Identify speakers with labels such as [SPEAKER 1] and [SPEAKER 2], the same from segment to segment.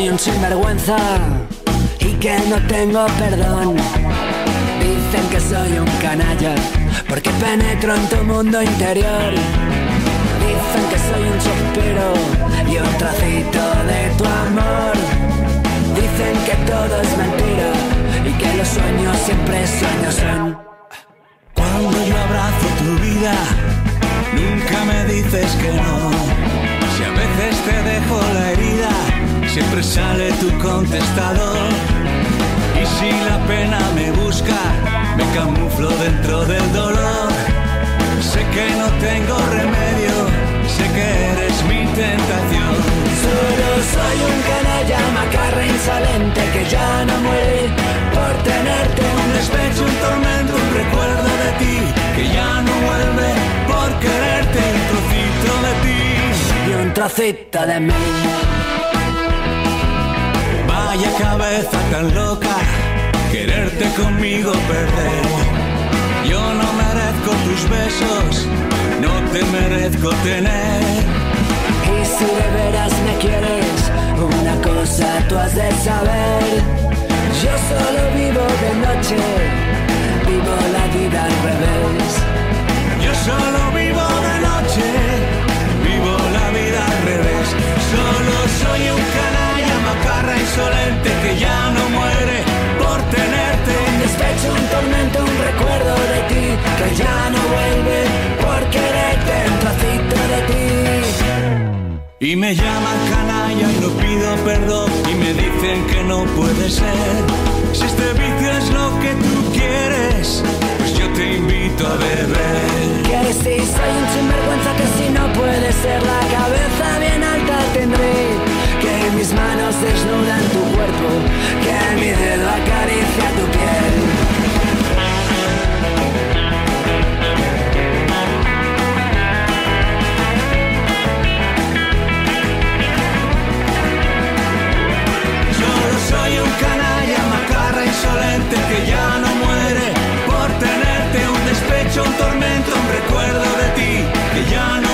[SPEAKER 1] soy un sinvergüenza y que no tengo perdón. Dicen que soy un canalla porque penetro en tu mundo interior. Dicen que soy un suspiro y un trocito de tu amor. Dicen que todo es mentira y que los sueños siempre sueños son.
[SPEAKER 2] Cuando yo abrazo tu vida, nunca me dices que no. Si a veces te dejo la herida, siempre sale tu contestador. Y si la pena me busca, me camuflo dentro del dolor. Sé que no tengo remedio, sé que eres mi tentación.
[SPEAKER 1] Solo soy un canalla macarra insolente que ya no muere por tenerte
[SPEAKER 2] Un despecho, un tormento, un recuerdo de ti que ya no vuelve por quererte un trocito de ti.
[SPEAKER 1] y un trocito de mí.
[SPEAKER 2] Vaya cabeza tan loca, quererte conmigo perder. Yo no merezco tus besos, no te merezco tener.
[SPEAKER 1] Y si de veras me quieres, una cosa tú has de saber. Yo solo vivo de noche, vivo la vida al revés.
[SPEAKER 2] Yo solo vivo insolente que ya no muere por tenerte.
[SPEAKER 1] Un despecho, un tormento, un recuerdo de ti que ya no vuelve por quererte, un trocito de ti.
[SPEAKER 2] Y me llaman canalla y no pido perdón y me dicen que no puede ser. Si este vicio es lo que tú quieres, pues yo te invito a beber.
[SPEAKER 1] Que si soy un sinvergüenza que si no puede ser la cabeza bien alta tendré Mis manos desnudan tu cuerpo Que mi dedo acaricia tu piel
[SPEAKER 2] soy un canalla macarra insolente que ya no muere por tenerte. Un despecho, un tormento, un recuerdo de ti que ya no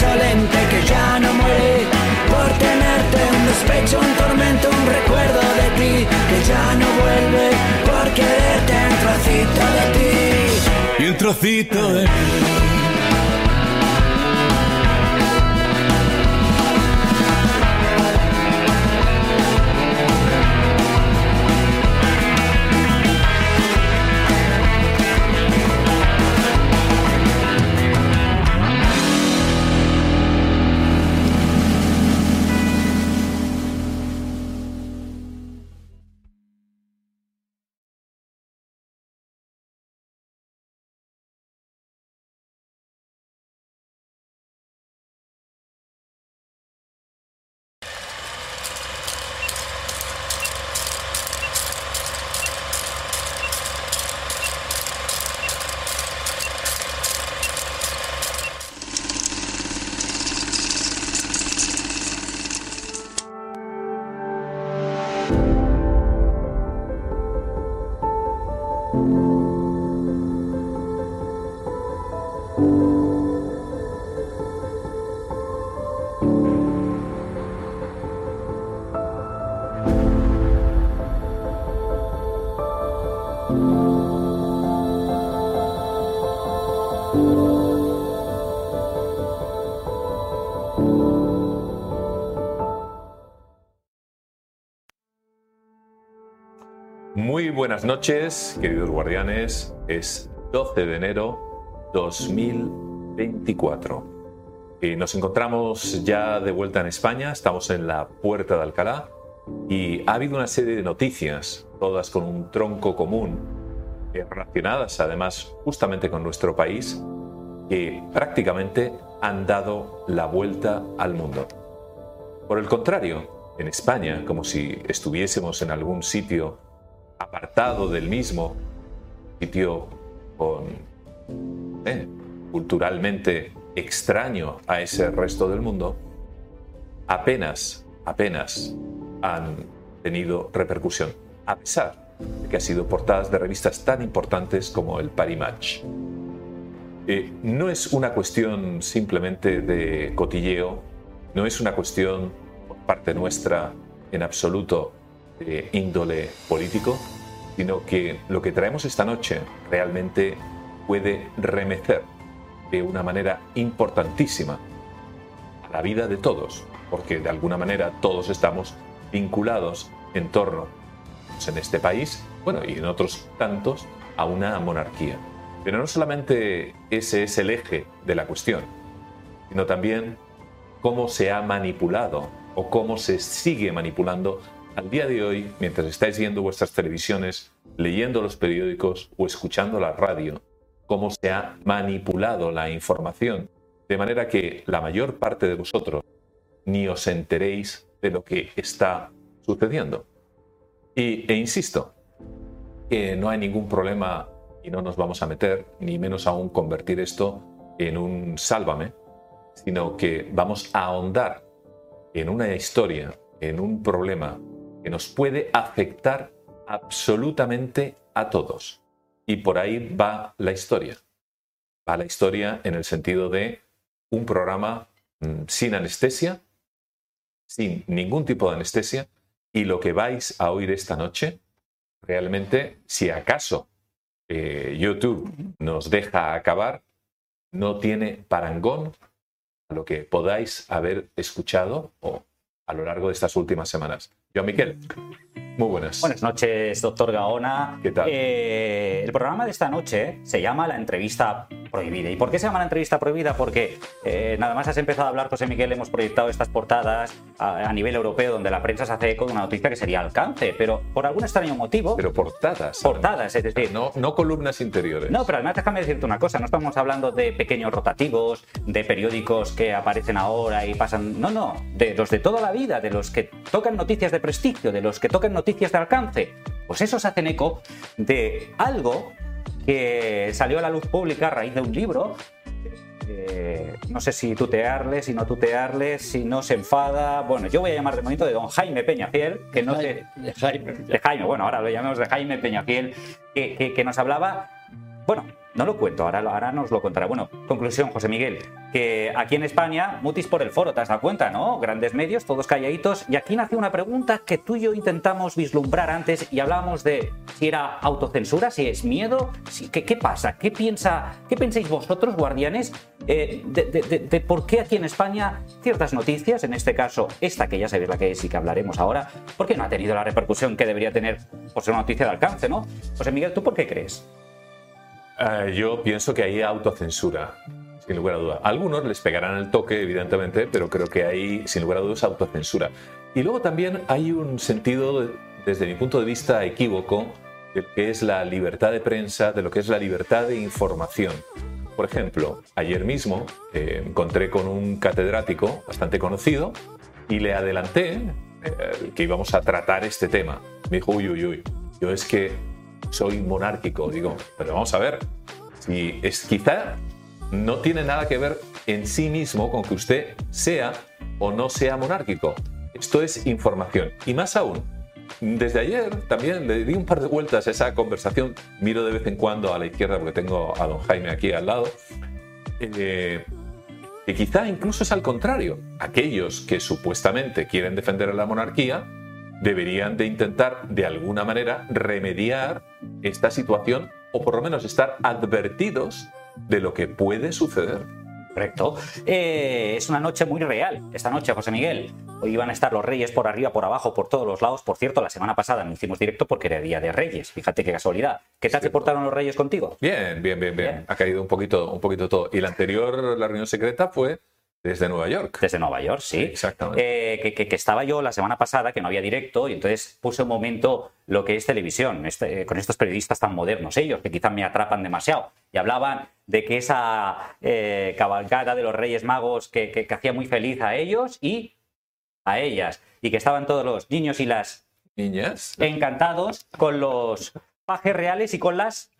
[SPEAKER 1] Que ya no muere por tenerte Un despecho, un tormento, un recuerdo de ti Que ya no vuelve por quererte Un trocito de ti
[SPEAKER 2] y un trocito de mí.
[SPEAKER 3] Buenas noches, queridos guardianes. Es 12 de enero 2024. Y nos encontramos ya de vuelta en España, estamos en la Puerta de Alcalá y ha habido una serie de noticias, todas con un tronco común, eh, relacionadas además justamente con nuestro país, que prácticamente han dado la vuelta al mundo. Por el contrario, en España, como si estuviésemos en algún sitio apartado del mismo, sitio con, eh, culturalmente extraño a ese resto del mundo, apenas, apenas han tenido repercusión, a pesar de que han sido portadas de revistas tan importantes como el Paris Match. Eh, no es una cuestión simplemente de cotilleo, no es una cuestión por parte nuestra en absoluto de índole político, sino que lo que traemos esta noche realmente puede remecer de una manera importantísima a la vida de todos, porque de alguna manera todos estamos vinculados en torno, pues, en este país, bueno, y en otros tantos, a una monarquía. Pero no solamente ese es el eje de la cuestión, sino también cómo se ha manipulado o cómo se sigue manipulando al día de hoy mientras estáis viendo vuestras televisiones, leyendo los periódicos o escuchando la radio, cómo se ha manipulado la información, de manera que la mayor parte de vosotros ni os enteréis de lo que está sucediendo. Y, e insisto, que no hay ningún problema y no nos vamos a meter, ni menos aún convertir esto en un sálvame, sino que vamos a ahondar en una historia, en un problema que nos puede afectar absolutamente a todos. Y por ahí va la historia. Va la historia en el sentido de un programa mm, sin anestesia, sin ningún tipo de anestesia, y lo que vais a oír esta noche, realmente, si acaso eh, YouTube nos deja acabar, no tiene parangón a lo que podáis haber escuchado o a lo largo de estas últimas semanas. Yo, Miquel, muy buenas.
[SPEAKER 4] Buenas noches, doctor Gaona.
[SPEAKER 3] ¿Qué tal?
[SPEAKER 4] Eh, el programa de esta noche se llama La entrevista prohibida. ¿Y por qué se llama la entrevista prohibida? Porque eh, nada más has empezado a hablar, José Miguel, hemos proyectado estas portadas a, nivel europeo donde la prensa se hace eco de una noticia que sería alcance, pero por algún extraño motivo...
[SPEAKER 3] Pero portadas.
[SPEAKER 4] Portadas, es decir...
[SPEAKER 3] No, no columnas interiores.
[SPEAKER 4] No, pero además déjame decirte una cosa, no estamos hablando de pequeños rotativos, de periódicos que aparecen ahora y pasan... No, no, de los de toda la vida, de los que tocan noticias de prestigio, de los que tocan noticias de alcance. Pues esos hacen eco de algo que salió a la luz pública a raíz de un libro. Eh, no sé si tutearle, si no tutearle, si no se enfada. Bueno, yo voy a llamar de momento de don Jaime Peñafiel, que no.
[SPEAKER 5] De Jaime.
[SPEAKER 4] De Jaime, bueno, ahora lo llamamos de Jaime Peñafiel, que, que nos hablaba. Bueno, no lo cuento, ahora, ahora nos lo contará. Bueno, conclusión, José Miguel, que aquí en España, mutis por el foro, te has dado cuenta, ¿no? Grandes medios, todos calladitos. Y aquí nació una pregunta que tú y yo intentamos vislumbrar antes y hablábamos de si era autocensura, si es miedo, si, ¿qué, ¿qué, pasa? ¿Qué, piensa, ¿Qué pensáis vosotros, guardianes, eh, de, por qué aquí en España ciertas noticias, en este caso esta que ya sabéis la que es y que hablaremos ahora, ¿por qué no ha tenido la repercusión que debería tener por ser una noticia de alcance, ¿no? José Miguel, ¿tú por qué crees?
[SPEAKER 3] Uh, yo pienso que hay autocensura, sin lugar a duda. algunos les pegarán el toque, evidentemente, pero creo que hay, sin lugar a dudas, autocensura. Y luego también hay un sentido, desde mi punto de vista, equívoco, de lo que es la libertad de prensa, de lo que es la libertad de información. Por ejemplo, ayer mismo eh, encontré con un catedrático bastante conocido y le adelanté eh, que íbamos a tratar este tema. Me dijo, uy, uy, uy, yo es que soy monárquico. Digo, pero vamos a ver, si es quizá no tiene nada que ver en sí mismo con que usted sea o no sea monárquico. Esto es información. Y más aún, desde ayer también le di un par de vueltas a esa conversación. Miro de vez en cuando a la izquierda porque tengo a don Jaime aquí al lado. Eh, quizá incluso es al contrario. Aquellos que supuestamente quieren defender la monarquía deberían de intentar de alguna manera remediar esta situación o por lo menos estar advertidos de lo que puede suceder.
[SPEAKER 4] Correcto. Eh, es una noche muy real, esta noche, José Miguel. Hoy van a estar los reyes por arriba, por abajo, por todos los lados. Por cierto, la semana pasada no hicimos directo porque era día de reyes. Fíjate qué casualidad. ¿Qué tal se portaron los reyes contigo?
[SPEAKER 3] Bien, bien, bien, bien, Ha caído un poquito, un poquito todo. Y la anterior, la reunión secreta, fue desde Nueva York.
[SPEAKER 4] Desde Nueva York, sí.
[SPEAKER 3] exactamente.
[SPEAKER 4] Eh, que, estaba yo la semana pasada, que no había directo, y entonces puse un momento lo que es televisión, este, con estos periodistas tan modernos, ellos, que quizás me atrapan demasiado. Y hablaban de que esa eh, cabalgada de los Reyes Magos que, que, hacía muy feliz a ellos y a ellas. Y que estaban todos los niños y las
[SPEAKER 3] niñas
[SPEAKER 4] encantados con los pajes reales y con las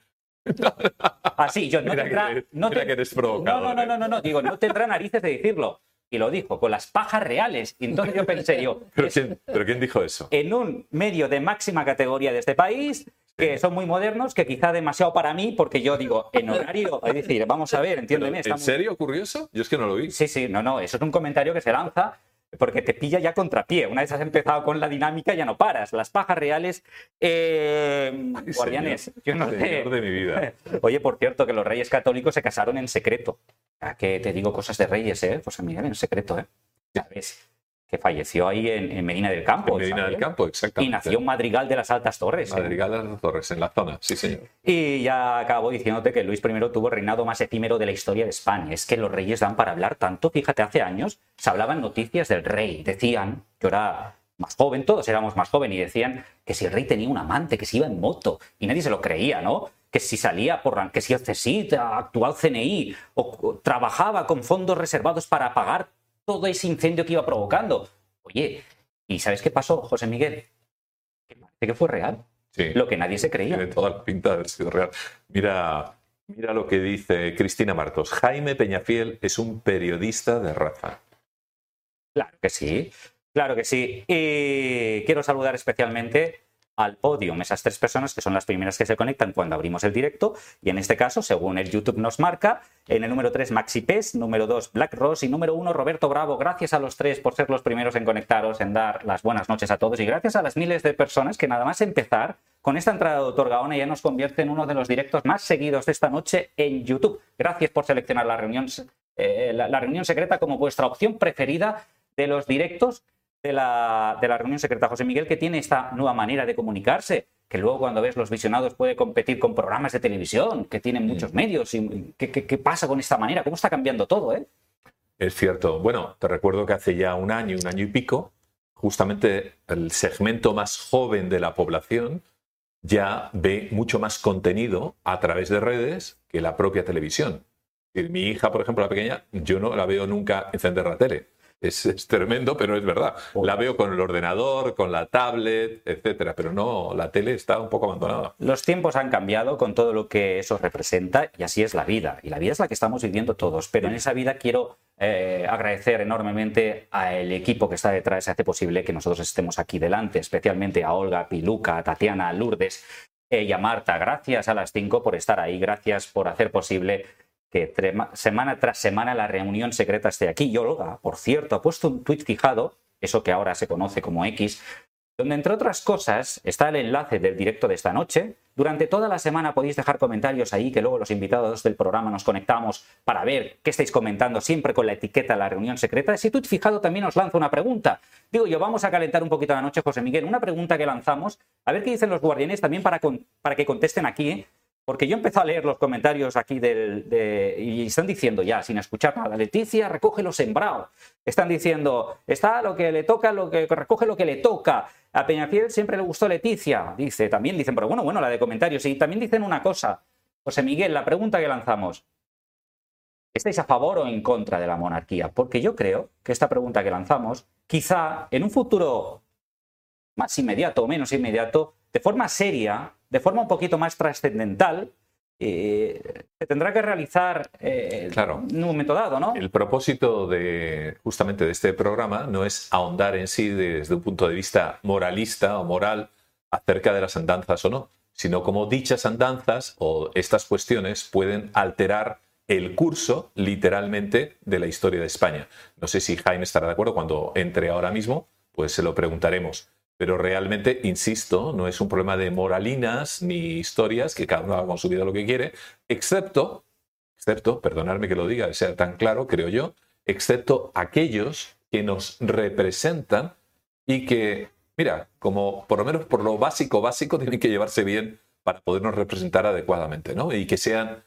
[SPEAKER 4] Así, yo no tendrá. no,
[SPEAKER 3] que eres.
[SPEAKER 4] No, no, no, no, no, digo, no tendrá narices de decirlo. Y lo dijo, con las pajas reales. Y entonces yo pensé yo.
[SPEAKER 3] ¿Pero, quién, ¿Pero quién dijo eso?
[SPEAKER 4] En un medio de máxima categoría de este país, que son muy modernos, que quizá demasiado para mí, porque yo digo, en horario, es decir, vamos a ver, entiéndeme.
[SPEAKER 3] ¿En serio ocurrió eso? Yo es que no lo vi.
[SPEAKER 4] Sí, sí, no, no, eso es un comentario que se lanza porque te pilla ya contrapié. Una vez has empezado con la dinámica, ya no paras. Las pajas reales, eh, guardianes, yo no sé.
[SPEAKER 3] de mi vida.
[SPEAKER 4] Oye, por cierto, que los reyes católicos se casaron en secreto. ¿A que te digo cosas de reyes, ¿eh? Pues Miguel, en secreto, ¿eh? ¿Sabes? Que falleció ahí en, Medina del Campo.
[SPEAKER 3] En Medina del Campo, exactamente.
[SPEAKER 4] Y nació en Madrigal de las Altas Torres.
[SPEAKER 3] ¿eh? Madrigal de las Torres, en la zona, sí, señor.
[SPEAKER 4] Y ya acabo diciéndote que Luis I tuvo el reinado más efímero de la historia de España. Es que los reyes dan para hablar tanto. Fíjate, hace años se hablaban noticias del rey. Decían, yo era más joven, todos éramos más jóvenes, y decían que si el rey tenía un amante, que si iba en moto, y nadie se lo creía, ¿no? Que si salía por que si el CSIT, actual CNI, o trabajaba con fondos reservados para pagar todo ese incendio que iba provocando. Oye, ¿y sabes qué pasó, José Miguel? Que parece que fue real.
[SPEAKER 3] Sí.
[SPEAKER 4] Lo que nadie se creía.
[SPEAKER 3] Tiene toda la pinta de haber sido real. Mira, mira lo que dice Cristina Martos. Jaime Peñafiel es un periodista de raza.
[SPEAKER 4] Claro que sí, claro que sí. Y quiero saludar especialmente al podium, esas tres personas que son las primeras que se conectan cuando abrimos el directo. Y en este caso, según el YouTube nos marca, en el número 3 Maxi Pes, número 2 Black Ross y número 1 Roberto Bravo. Gracias a los tres por ser los primeros en conectaros, en dar las buenas noches a todos y gracias a las miles de personas que nada más empezar con esta entrada de Doctor Gaona ya nos convierte en uno de los directos más seguidos de esta noche en YouTube. Gracias por seleccionar la reunión, eh, la reunión secreta como vuestra opción preferida de los directos de la, de la reunión secreta José Miguel que tiene esta nueva manera de comunicarse, que luego cuando ves los visionados puede competir con programas de televisión que tienen muchos medios. Y, ¿qué, qué, pasa con esta manera? ¿Cómo está cambiando todo? Eh?
[SPEAKER 3] Es cierto. Bueno, te recuerdo que hace ya un año, un año y pico, justamente el segmento más joven de la población ya ve mucho más contenido a través de redes que la propia televisión. Mi hija, por ejemplo, la pequeña, yo no la veo nunca encender la tele es, tremendo, pero es verdad. La veo con el ordenador, con la tablet, etcétera, pero no, la tele está un poco abandonada.
[SPEAKER 4] Los tiempos han cambiado con todo lo que eso representa y así es la vida. Y la vida es la que estamos viviendo todos, pero en esa vida quiero eh, agradecer enormemente al equipo que está detrás y hace posible que nosotros estemos aquí delante, especialmente a Olga, Piluca, a Tatiana, a Lourdes y a Marta. Gracias a las cinco por estar ahí, gracias por hacer posible que semana tras semana la reunión secreta esté aquí. Y Olga, por cierto, ha puesto un tuit fijado, eso que ahora se conoce como X, donde entre otras cosas está el enlace del directo de esta noche. Durante toda la semana podéis dejar comentarios ahí, que luego los invitados del programa nos conectamos para ver qué estáis comentando, siempre con la etiqueta la reunión secreta. Ese tuit fijado también os lanza una pregunta. Digo yo, vamos a calentar un poquito la noche, José Miguel. Una pregunta que lanzamos, a ver qué dicen los guardianes también para, para que contesten aquí. Porque yo empecé a leer los comentarios aquí del, y están diciendo ya, sin escuchar nada, Leticia recoge lo sembrado. Están diciendo, está lo que le toca, lo que recoge lo que le toca. A Peñafiel siempre le gustó Leticia, dice. También dicen, pero bueno, bueno, la de comentarios. Y también dicen una cosa. José Miguel, la pregunta que lanzamos. ¿Estáis a favor o en contra de la monarquía? Porque yo creo que esta pregunta que lanzamos, quizá en un futuro más inmediato o menos inmediato, de forma seria, de forma un poquito más trascendental, eh, se tendrá que realizar eh, en un momento dado, ¿no?
[SPEAKER 3] El propósito de justamente de este programa no es ahondar en sí desde un punto de vista moralista o moral acerca de las andanzas o no, sino como dichas andanzas o estas cuestiones pueden alterar el curso literalmente de la historia de España. No sé si Jaime estará de acuerdo cuando entre ahora mismo, pues se lo preguntaremos. Pero realmente, insisto, no es un problema de moralinas ni historias, que cada uno haga con su vida lo que quiere, excepto, excepto, perdonadme que lo diga, sea tan claro, creo yo, excepto aquellos que nos representan y que, mira, como por lo menos por lo básico, básico, tienen que llevarse bien para podernos representar adecuadamente, ¿no? Y que sean,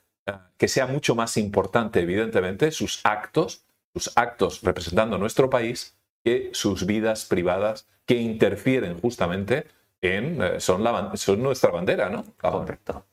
[SPEAKER 3] que sea mucho más importante, evidentemente, sus actos, sus actos representando nuestro país, que sus vidas privadas que interfieren justamente en eh, son, nuestra bandera, ¿no?
[SPEAKER 4] Correcto.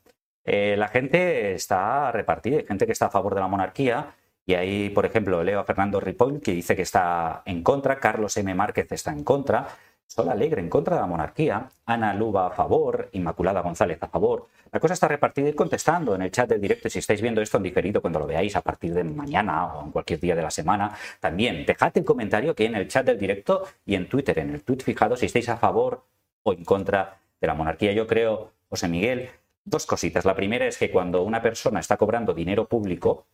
[SPEAKER 4] Eh, la gente está repartida, hay gente que está a favor de la monarquía y ahí, por ejemplo, leo a Fernando Ripoll que dice que está en contra, Carlos M. Márquez está en contra, Sol Alegre en contra de la monarquía, Ana Luba a favor, Inmaculada González a favor. La cosa está repartida y contestando en el chat del directo. Si estáis viendo esto en diferido cuando lo veáis a partir de mañana o en cualquier día de la semana, también dejad el comentario aquí en el chat del directo y en Twitter, en el tweet fijado, si estáis a favor o en contra de la monarquía. Yo creo, José Miguel, dos cositas. La primera es que cuando una persona está cobrando dinero público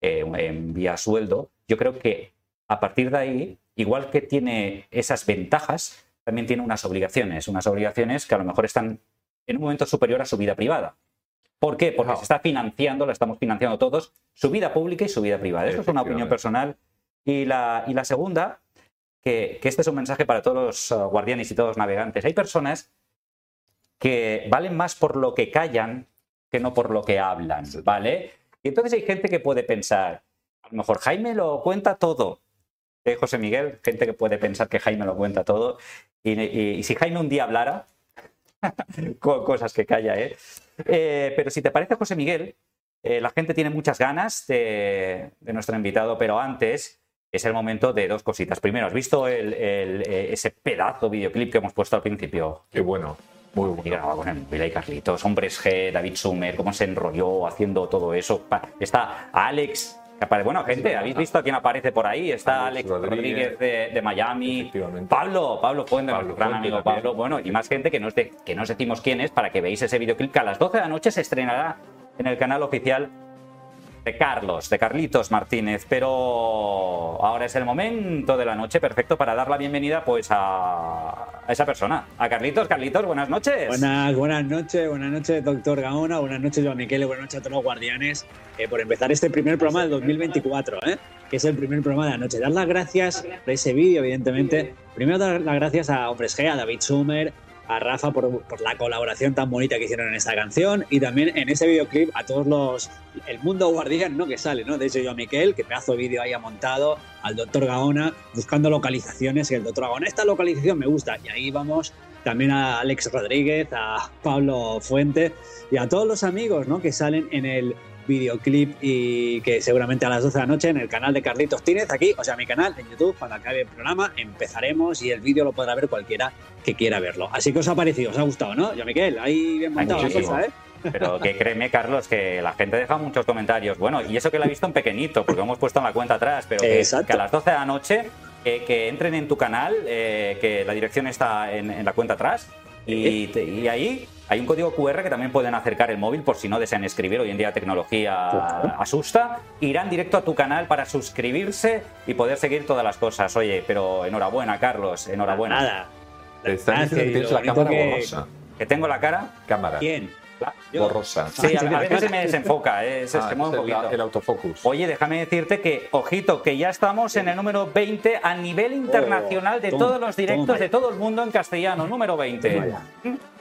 [SPEAKER 4] eh, en vía sueldo, yo creo que a partir de ahí, igual que tiene esas ventajas, también tiene unas obligaciones, unas obligaciones que a lo mejor están en un momento superior a su vida privada. ¿Por qué? Porque se está financiando, la estamos financiando todos, su vida pública y su vida privada. Eso es una opinión personal. Y la, y la segunda, que, que, este es un mensaje para todos los uh, guardianes y todos los navegantes. Hay personas que valen más por lo que callan que no por lo que hablan, ¿vale? Y entonces hay gente que puede pensar, a lo mejor Jaime lo cuenta todo. ¿Eh, José Miguel, gente que puede pensar que Jaime lo cuenta todo. Y, y, y si Jaime un día hablara, cosas que calla, ¿eh? ¿eh? Pero si te parece, José Miguel, eh, la gente tiene muchas ganas de, de, nuestro invitado, pero antes es el momento de dos cositas. Primero, ¿has visto el, el, eh, ese pedazo videoclip que hemos puesto al principio?
[SPEAKER 3] Qué bueno. Muy bueno.
[SPEAKER 4] Y grababa con el Vila y Carlitos, Hombres G, David Sumer, cómo se enrolló haciendo todo eso. Está Alex bueno, gente, ¿habéis visto a quién aparece por ahí? Está Alex, Alex Rodríguez, Rodríguez de, de, Miami, Pablo, Pablo Fuente, Pablo gran Fuente amigo Pablo, bueno, y más gente que no, de, que no os decimos quién es para que veáis ese videoclip que a las 12 de la noche se estrenará en el canal oficial de Carlos, de Carlitos Martínez, pero ahora es el momento de la noche perfecto para dar la bienvenida pues a, esa persona, a Carlitos. Carlitos, buenas noches.
[SPEAKER 5] Buenas, buenas noches, buenas noches, doctor Gaona, buenas noches, Joan Miquel, buenas noches a todos los guardianes eh, por empezar este primer programa del 2024, ¿eh? que es el primer programa de la noche. Dar las gracias por ese vídeo, evidentemente. Primero dar las gracias a Hombres G, a David Sumer, a Rafa por, por, la colaboración tan bonita que hicieron en esta canción y también en ese videoclip a todos los el mundo guardián ¿no? que sale, ¿no? De hecho yo a Miquel, que pedazo de vídeo haya montado, al doctor Gaona buscando localizaciones y el doctor Gaona, esta localización me gusta y ahí vamos también a Alex Rodríguez, a Pablo Fuente y a todos los amigos ¿no? que salen en el videoclip y que seguramente a las 12 de la noche en el canal de Carlitos Tínez, aquí, o sea, mi canal en YouTube, cuando acabe el programa, empezaremos y el vídeo lo podrá ver cualquiera que quiera verlo. Así que os ha parecido, os ha gustado, ¿no? Ya, Miquel, ahí bien montado la cosa, ¿eh?
[SPEAKER 4] Pero que créeme, Carlos, que la gente deja muchos comentarios. Bueno, y eso que la he visto en pequeñito, porque hemos puesto en la cuenta atrás, pero que, que a las 12 de la noche eh, que entren en tu canal, eh, que la dirección está en, en la cuenta atrás, y, ahí hay un código QR que también pueden acercar el móvil por si no desean escribir. Hoy en día la tecnología asusta. Irán directo a tu canal para suscribirse y poder seguir todas las cosas. Oye, pero enhorabuena, Carlos. Enhorabuena.
[SPEAKER 5] Nada.
[SPEAKER 3] Está tienes la cámara
[SPEAKER 4] que,
[SPEAKER 3] borrosa.
[SPEAKER 4] ¿Que tengo la cara?
[SPEAKER 3] Cámara.
[SPEAKER 5] ¿Quién?
[SPEAKER 3] borrosa.
[SPEAKER 4] Sí, a, a, veces se me desenfoca, eh, se,
[SPEAKER 3] ah,
[SPEAKER 4] se mueve un poquito.
[SPEAKER 3] El autofocus.
[SPEAKER 4] Oye, déjame decirte que, ojito, que ya estamos en el número 20 a nivel internacional de
[SPEAKER 5] Oh,
[SPEAKER 4] todos los directos
[SPEAKER 5] toma.
[SPEAKER 4] de todo el mundo en castellano, número 20.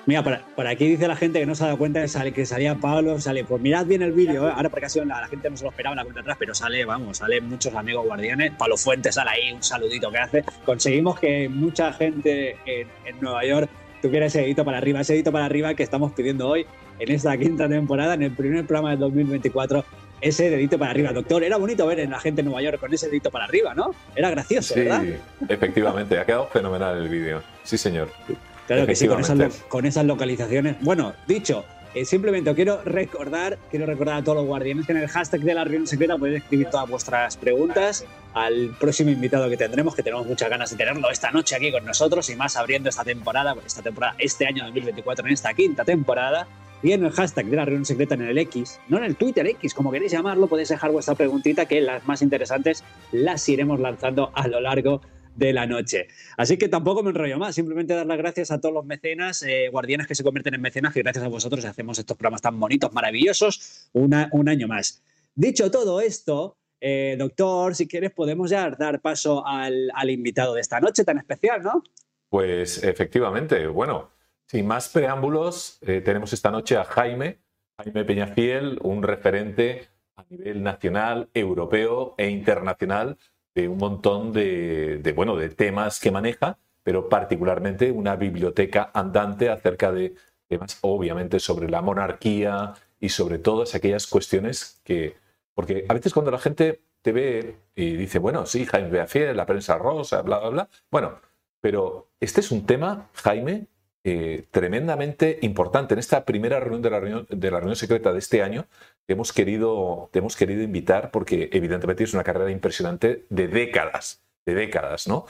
[SPEAKER 5] Mira, por, por, aquí dice la gente que no se ha dado cuenta que, sale, que salía Pablo, sale, pues mirad bien el vídeo, ¿eh? ahora porque ha sido la, la, gente no se lo esperaba en la cuenta atrás, pero sale, vamos, sale muchos amigos guardianes, Pablo Fuentes sale ahí, un saludito que hace, conseguimos que mucha gente en, en Nueva York tuviera ese dedito para arriba, ese dedito para arriba que estamos pidiendo hoy en esta quinta temporada, en el primer programa del 2024, ese dedito para arriba. Doctor, era bonito ver a la gente en Nueva York con ese dedito para arriba, ¿no? Era gracioso,
[SPEAKER 3] sí,
[SPEAKER 5] ¿verdad?
[SPEAKER 3] efectivamente, ha quedado fenomenal el vídeo. Sí, señor.
[SPEAKER 5] Claro que sí, con esas, con esas localizaciones. Bueno, dicho, eh, simplemente quiero recordar, quiero recordar a todos los guardianes que en el hashtag de la reunión secreta podéis escribir todas vuestras preguntas al próximo invitado que tendremos, que tenemos muchas ganas de tenerlo esta noche aquí con nosotros y más abriendo esta temporada, esta temporada, este año 2024, en esta quinta temporada. Y en el hashtag de la reunión secreta en el X, no en el Twitter X, como queréis llamarlo, podéis dejar vuestra preguntita que las más interesantes las iremos lanzando a lo largo de la noche. Así que tampoco me enrollo más, simplemente dar las gracias a todos los mecenas, eh, guardianes que se convierten en mecenas, que gracias a vosotros hacemos estos programas tan bonitos, maravillosos, un año más. Dicho todo esto, eh, doctor, si quieres podemos ya dar paso al, al, invitado de esta noche tan especial, ¿no?
[SPEAKER 3] Pues efectivamente, bueno, sin más preámbulos, eh, tenemos esta noche a Jaime, Jaime Peñafiel, un referente a nivel nacional, europeo e internacional de un montón de, bueno, de temas que maneja, pero particularmente una biblioteca andante acerca de temas, obviamente, sobre la monarquía y sobre todas aquellas cuestiones que... Porque a veces cuando la gente te ve y dice, bueno, sí, Jaime Peñafiel, la prensa rosa, bla, bla, bla, bueno, pero este es un tema, Jaime, eh, tremendamente importante. En esta primera reunión de la reunión, de la reunión secreta de este año, te hemos, querido, te hemos querido invitar porque evidentemente es una carrera impresionante de décadas, de décadas, ¿no?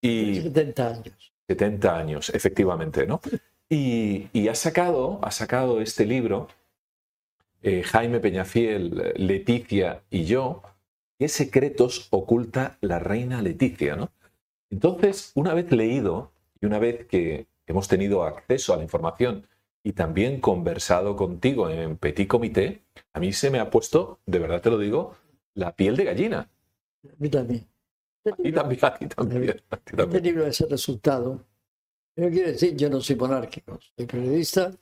[SPEAKER 6] Y 70 años.
[SPEAKER 3] 70 años, efectivamente, ¿no? Y, y ha, sacado, ha sacado este libro, eh, Jaime Peñafiel, Leticia y yo, ¿qué secretos oculta la reina Leticia? ¿no? Entonces, una vez leído y una vez que hemos tenido acceso a la información y también conversado contigo en Petit Comité, a mí se me ha puesto, de verdad te lo digo, la piel de gallina.
[SPEAKER 6] A mí también.
[SPEAKER 3] A ti también, a ti también. a ti
[SPEAKER 6] Este
[SPEAKER 3] también.
[SPEAKER 6] libro es el resultado. Yo quiero decir, yo no soy monárquico, soy periodista,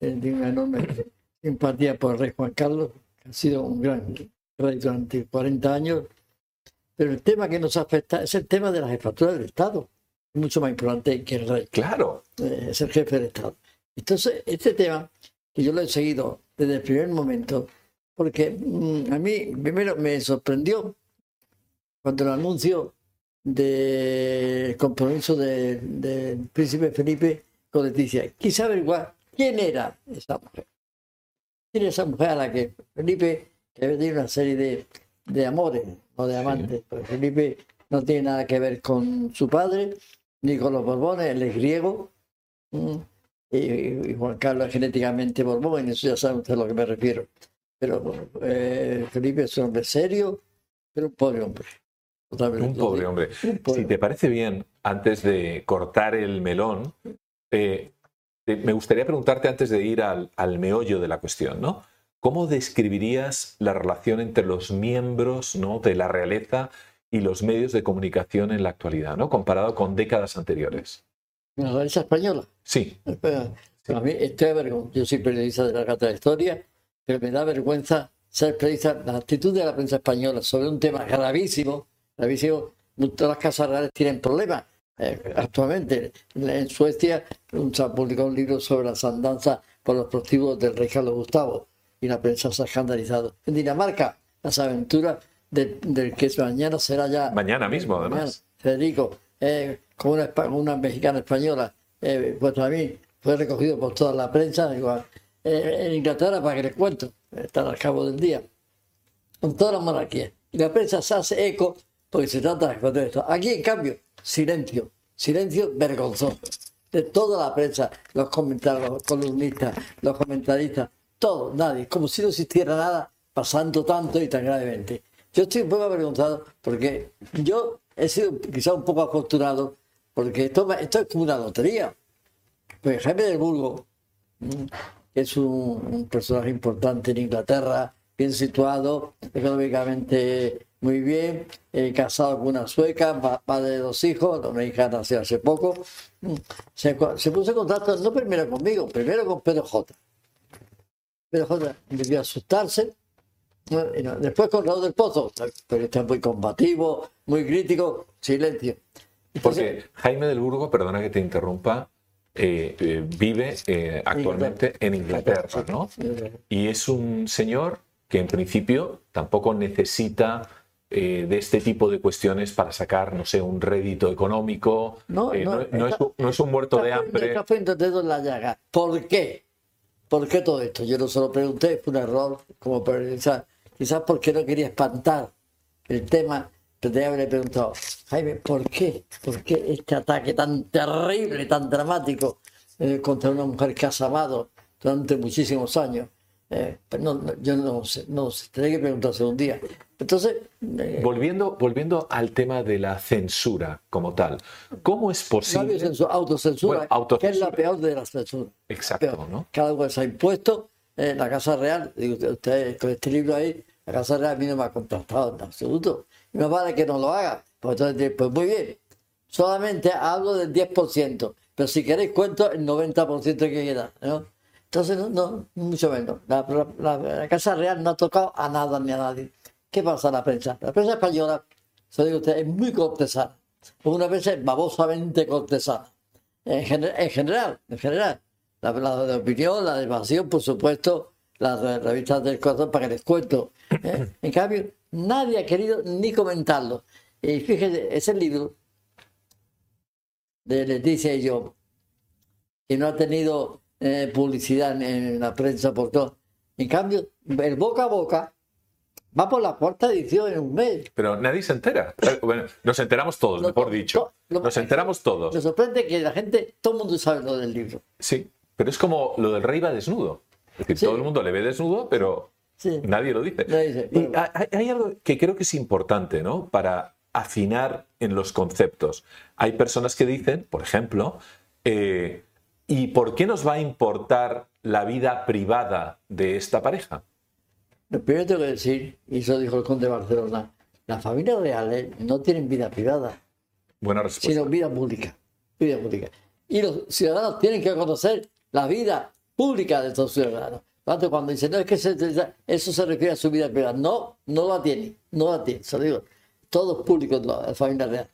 [SPEAKER 6] eh, tengo una enorme simpatía por el rey Juan Carlos, que ha sido un gran rey durante 40 años, pero el tema que nos afecta es el tema de la jefatura del Estado, mucho más importante que el rey,
[SPEAKER 3] Claro,
[SPEAKER 6] eh, es el jefe del Estado. Entonces, este tema, que yo lo he seguido desde el primer momento, porque mm, a mí primero me sorprendió cuando el anuncio del compromiso de- del príncipe Felipe con Leticia. Quise averiguar quién era esa mujer. ¿Quién era esa mujer a la que Felipe, que había tenido una serie de, de amores, no de amantes, porque Felipe no tiene nada que ver con su padre, ni con los Borbones, él es griego. Y, y Juan Carlos genéticamente Borbón, y eso ya saben ustedes a lo que me refiero. Pero eh, Felipe es un hombre serio, pero un pobre hombre.
[SPEAKER 3] Un pobre hombre.
[SPEAKER 6] Un pobre
[SPEAKER 3] Si te parece bien, antes de cortar el melón, eh, te- me gustaría preguntarte antes de ir al, al meollo de la cuestión, ¿no? ¿Cómo describirías la relación entre los miembros ¿no? de la realeza y los medios de comunicación en la actualidad, ¿no? comparado con décadas anteriores?
[SPEAKER 6] La realeza española.
[SPEAKER 3] Sí,
[SPEAKER 6] A mí estoy avergonzado. Yo soy periodista de larga trayectoria, pero me da vergüenza ser periodista. La actitud de la prensa española sobre un tema gravísimo, gravísimo. Todas las casas reales tienen problemas. Eh, actualmente en Suecia se ha publicado un libro sobre las andanzas por los prostíbulos del rey Carlos Gustavo y la prensa se ha escandalizado. En Dinamarca, las aventuras del, del que mañana será ya
[SPEAKER 3] mañana mismo,
[SPEAKER 6] Mañana,
[SPEAKER 3] además.
[SPEAKER 6] Federico, eh, con una, una mexicana española, eh, pues mí fue recogido por toda la prensa, igual. Eh, en Inglaterra, para que les cuento, está al cabo del día, con todas las monarquías. Y la prensa se hace eco porque se trata de esto. Aquí, en cambio, silencio, silencio vergonzoso. De toda la prensa, los comentarios, los columnistas, los comentaristas, todo, nadie, como si no existiera nada pasando tanto y tan gravemente. Yo estoy poco avergonzado porque yo he sido quizá un poco afortunado porque esto, esto es como una lotería. Pues Jaime del Burgo, mm, es un, personaje importante en Inglaterra, bien situado, económicamente muy bien, eh, casado con una sueca, pa- padre de dos hijos, una hija nació hace poco. Mm, Se, puso en contacto no primero conmigo, primero con Pedro J. Pedro J debió asustarse. Después con Raúl del Pozo, pero está muy combativo, muy crítico, silencio.
[SPEAKER 3] Porque Jaime del Burgo, perdona que te interrumpa, eh, eh, vive eh, actualmente en Inglaterra, ¿no? Y es un señor que en principio tampoco necesita eh, de este tipo de cuestiones para sacar, no sé, un rédito económico.
[SPEAKER 6] No,
[SPEAKER 3] Eh,
[SPEAKER 6] no,
[SPEAKER 3] no- no es,
[SPEAKER 6] está-
[SPEAKER 3] no es un muerto de
[SPEAKER 6] Está poniendo-
[SPEAKER 3] hambre.
[SPEAKER 6] Está poniendo el dedo en la llaga. ¿Por qué? ¿Por qué todo esto? Yo no se lo pregunté, fue un error como periodista. Quizás porque no quería espantar el tema, tendría que haberle preguntado, Jaime, ¿por qué? ¿Por qué este ataque tan terrible, tan dramático eh, contra una mujer que has amado durante muchísimos años? Eh, pero no, no, yo no sé, no sé, tendría que preguntarse un día. Entonces, eh,
[SPEAKER 3] Volviendo, volviendo al tema de la censura como tal, ¿cómo es posible?
[SPEAKER 6] censura, autocensura,
[SPEAKER 3] Bueno, autocensura.
[SPEAKER 6] que es la peor de las censuras.
[SPEAKER 3] Exacto,
[SPEAKER 6] Peor.
[SPEAKER 3] ¿no?
[SPEAKER 6] Cada uno se ha impuesto. eh, la Casa Real, digo, usted, con este libro ahí, la Casa Real a mí no me ha contactado en absoluto. No vale que no lo haga. Pues, entonces, pues muy bien. Solamente hablo del 10%, pero si queréis cuento el 90% que queda. ¿no? Entonces, no, mucho menos. La, Casa Real no ha tocado a nada ni a nadie. ¿Qué pasa en la prensa? La prensa española, se lo digo a usted, es muy cortesana. Una vez es babosamente cortesana. En, gener- en general, en general. La, la de opinión, la de por supuesto, las re- revistas del corazón para que les cuento. ¿eh? En cambio, nadie ha querido ni comentarlo. Y fíjese, ese libro de Leticia y yo, que no ha tenido eh, publicidad en, en la prensa por todo. En cambio, el boca a boca, Va por la cuarta edición en un mes.
[SPEAKER 3] Pero nadie se entera. Eh, Bueno, nos enteramos todos,
[SPEAKER 6] Lo-
[SPEAKER 3] mejor dicho.
[SPEAKER 6] lo-
[SPEAKER 3] Nos enteramos todos.
[SPEAKER 6] Me sorprende que la gente, todo el mundo sabe lo del libro.
[SPEAKER 3] Sí, pero es como lo del rey va desnudo. Es decir,
[SPEAKER 6] Sí.
[SPEAKER 3] todo el mundo le ve desnudo, pero
[SPEAKER 6] Sí.
[SPEAKER 3] nadie lo dice.
[SPEAKER 6] Nadie dice,
[SPEAKER 3] Y hay, hay algo que creo que es importante, ¿no? Para afinar en los conceptos. Hay personas que dicen, por ejemplo, eh, ¿y por qué nos va a importar la vida privada de esta pareja?
[SPEAKER 6] Lo primero tengo que decir, y eso dijo el conde de Barcelona, las familias reales no tienen vida privada,
[SPEAKER 3] Buena respuesta.
[SPEAKER 6] sino vida pública. Vida pública. Y los ciudadanos tienen que conocer la vida pública de estos ciudadanos. Tanto, cuando dicen, no, es que se- eso se refiere a su vida privada. No, no la tiene, no la tiene. Se lo digo. Todo es público, la familia real.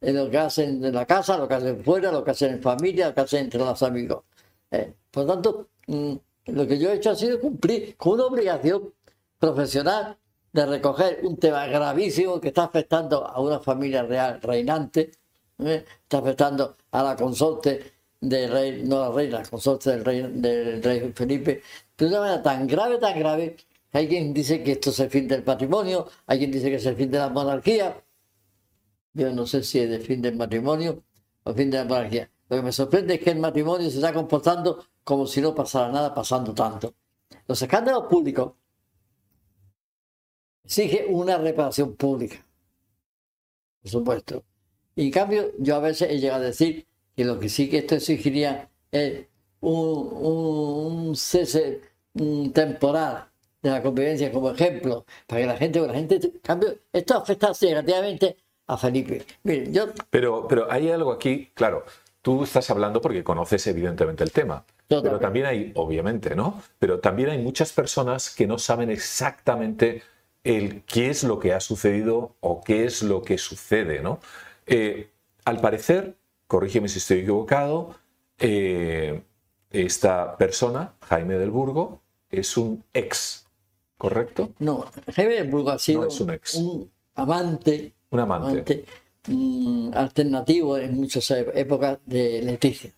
[SPEAKER 6] En lo que hacen en la casa, lo que hacen fuera, lo que hacen en familia, lo que hacen entre los amigos. Eh, por tanto, mm, lo que yo he hecho ha sido cumplir con una obligación profesional de recoger un tema gravísimo que está afectando a una familia real reinante, ¿eh? está afectando a la consorte del rey, no la reina, consorte del rey, del rey Felipe, de una manera tan grave, tan grave, hay quien dice que esto es el fin del patrimonio, hay quien dice que es el fin de la monarquía, yo no sé si es el fin del matrimonio o el fin de la monarquía. Lo que me sorprende es que el matrimonio se está comportando como si no pasara nada, pasando tanto. Los escándalos públicos exigen una reparación pública, por supuesto. Y en cambio, yo a veces he llegado a decir que lo que sí que esto exigiría es un, un- un cese temporal de la convivencia como ejemplo, para que la gente, la gente, en cambio, esto afecta negativamente a Felipe. Miren, yo
[SPEAKER 3] Pero, pero hay algo aquí, claro, tú estás hablando porque conoces evidentemente el tema.
[SPEAKER 6] Yo
[SPEAKER 3] Pero
[SPEAKER 6] también.
[SPEAKER 3] también hay, obviamente, ¿no? Pero también hay muchas personas que no saben exactamente el qué es lo que ha sucedido o qué es lo que sucede, ¿no? Eh, al parecer, corrígeme si estoy equivocado, eh, esta persona, Jaime del Burgo, es un ex, ¿correcto?
[SPEAKER 6] No, Jaime de Burgos ha sido
[SPEAKER 3] No, es un ex.
[SPEAKER 6] un amante,
[SPEAKER 3] Un amante.
[SPEAKER 6] amante, mm, alternativo en muchas e- épocas de Leticia.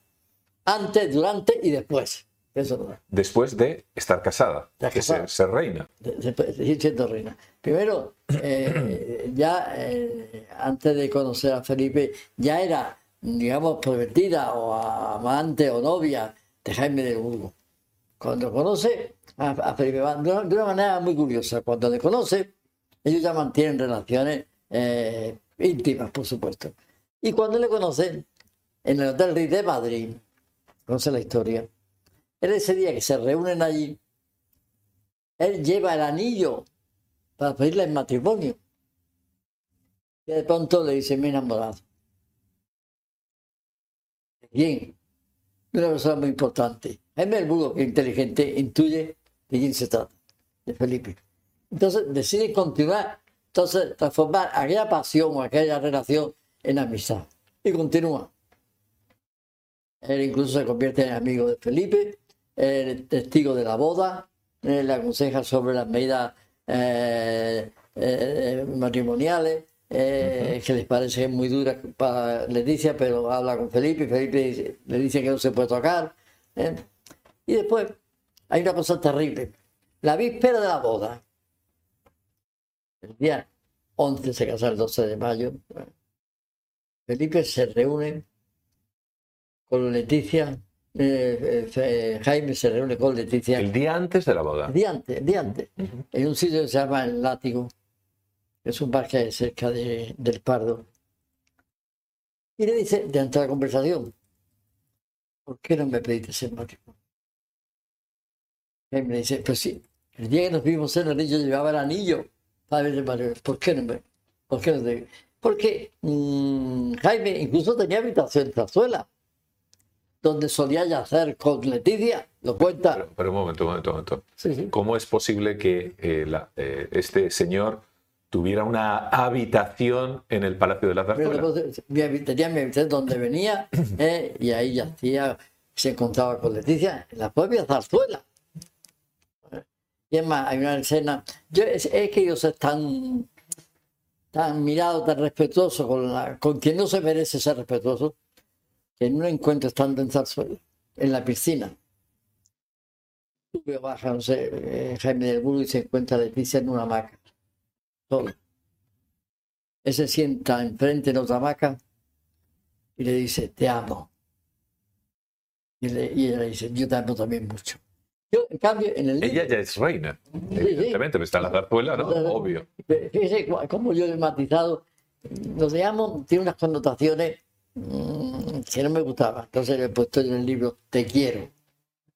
[SPEAKER 6] Antes, durante y después. Eso.
[SPEAKER 3] Después de estar casada,
[SPEAKER 6] Está
[SPEAKER 3] de ser,
[SPEAKER 6] casada.
[SPEAKER 3] ser reina.
[SPEAKER 6] de, de- de seguir siendo reina. Primero, eh, ya eh, antes de conocer a Felipe, ya era, digamos, prometida o amante o novia de Jaime de Burgos. Cuando conoce a, Felipe Van, de una, de una manera muy curiosa, cuando le conoce, ellos ya mantienen relaciones eh, íntimas, por supuesto. Y cuando le conocen, en el Hotel Ritz de Madrid, conoce la historia, él ese día que se reúnen allí, él lleva el anillo para pedirle el matrimonio. Y de pronto le dice, he enamorado. De una persona muy importante. Jaime Burgo, que es inteligente, intuye de quién se trata, de Felipe. Entonces decide continuar, entonces transformar aquella pasión o aquella relación en amistad. Y continúa. Él incluso se convierte en amigo de Felipe, el testigo de la boda, le aconseja sobre las medidas eh, eh, matrimoniales, eh, que les parece muy duras para Leticia, pero habla con Felipe y Felipe dice- le dice que no se puede tocar. ¿eh? Y después hay una cosa terrible. La víspera de la boda, el día 11 se casa el 12 de mayo, Felipe se reúne con Leticia, eh, eh, Jaime se reúne con Leticia
[SPEAKER 3] El día antes de la boda.
[SPEAKER 6] el día antes, el día antes, en un sitio que se llama El Látigo, es un bar que hay cerca de- del Pardo. Y le dice, dentro de la conversación, ¿por qué no me pediste ser matrimonio? Y me dice, pues sí, el día que nos vimos en el anillo llevaba el anillo para ver el matrimonio. ¿Por qué no me? ¿Por qué no te? Porque mm, Jaime incluso tenía habitación en Plazuela, donde solía yacer con Leticia, lo cuenta.
[SPEAKER 3] Pero, pero un momento, un momento, un momento.
[SPEAKER 6] Sí, sí.
[SPEAKER 3] ¿Cómo es posible que eh, la- eh, este señor tuviera una habitación en el Palacio de la Zarzuela?
[SPEAKER 6] mi habi- tenía mi habitación donde venía eh, y ahí yacía, se encontraba con Leticia en la propia zarzuela. Y es más, hay una escena, yo, es, es que ellos están tan mirados, tan respetuosos con, la, con quien no se merece ser respetuoso, que en un encuentro estando en zarzuela, en la piscina, baja, no sé, eh, Jaime del Burgo y se encuentra Leticia en una hamaca. Solo. Él se sienta enfrente en otra hamaca y le dice, te amo. Y, le- y ella le dice, yo te amo también mucho. Yo, en cambio, en el libro,
[SPEAKER 3] Ella ya es reina, evidentemente, pero está en la zarzuela, ¿no? Obvio.
[SPEAKER 6] Fíjese cómo yo he matizado. Lo de amo tiene unas connotaciones mm, que no me gustaban. Entonces le he puesto en el libro, te quiero,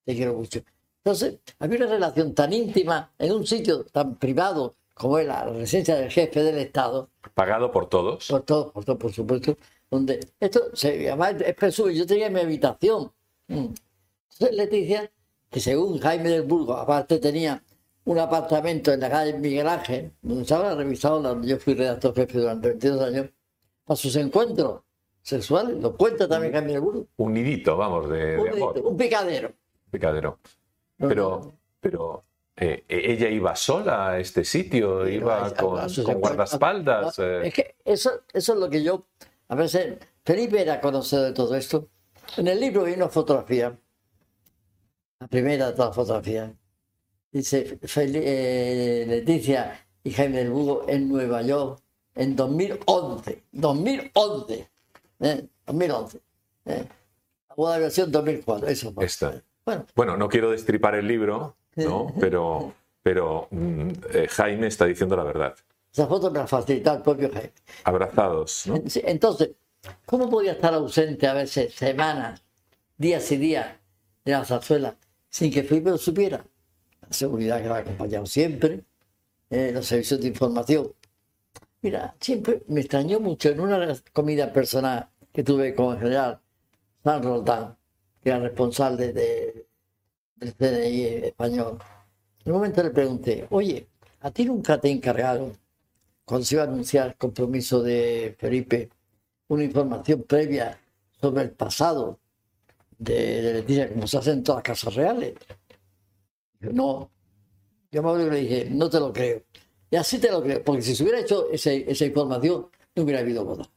[SPEAKER 6] te quiero mucho. Entonces, había una relación tan íntima en un sitio tan privado como es la residencia del jefe del Estado,
[SPEAKER 3] Pagado por todos.
[SPEAKER 6] por todo, por todo, por supuesto, donde esto se además es presumido. Yo tenía mi habitación. Mm. Entonces Leticia, que según Jaime del Burgo, aparte tenía un apartamento en la calle Miguel Ángel, donde estaba revisado, donde yo fui redactor jefe durante 22 años, para sus encuentros sexuales, lo cuenta también Jaime del Burgo.
[SPEAKER 3] Un nidito, vamos, de, de
[SPEAKER 6] Un,
[SPEAKER 3] amor.
[SPEAKER 6] un picadero.
[SPEAKER 3] Picadero.
[SPEAKER 6] No,
[SPEAKER 3] Pero, pero eh, ella iba sola a este sitio, iba
[SPEAKER 6] a-
[SPEAKER 3] con,
[SPEAKER 6] a
[SPEAKER 3] con guardaespaldas.
[SPEAKER 6] No,
[SPEAKER 3] eh,
[SPEAKER 6] Es que eso, eso es lo que yo, a veces, Felipe era conocedor de todo esto. En el libro hay una fotografía, la primera de todas las fotografías. Dice Fel- eh, Leticia y Jaime del Bugo en Nueva York en 2011. 2011. ¿eh? 2011. ¿eh? La versión 2004. Eso. Bueno,
[SPEAKER 3] Bueno, no quiero destripar el libro, ¿no? Pero, pero mm, eh, Jaime está diciendo la verdad.
[SPEAKER 6] esa foto me la facilitó el propio Jaime.
[SPEAKER 3] Abrazados, ¿no?
[SPEAKER 6] Entonces, ¿cómo podía estar ausente a veces semanas, días y días de la zarzuela sin que Felipe lo supiera? La seguridad que lo ha acompañado siempre, eh, los servicios de información. Mira, siempre me extrañó mucho en una comida personal que tuve con el general San Roldán, que era responsable de, del CNI español. En un momento le pregunté, oye, ¿a ti nunca te encargaron cuando se iba a anunciar el compromiso de Felipe, una información previa sobre el pasado de, de Leticia, como se hace en todas las casas reales. Yo, no, yo me que le dije, no te lo creo. Y así te lo creo, porque si se hubiera hecho ese- esa información, no hubiera habido boda.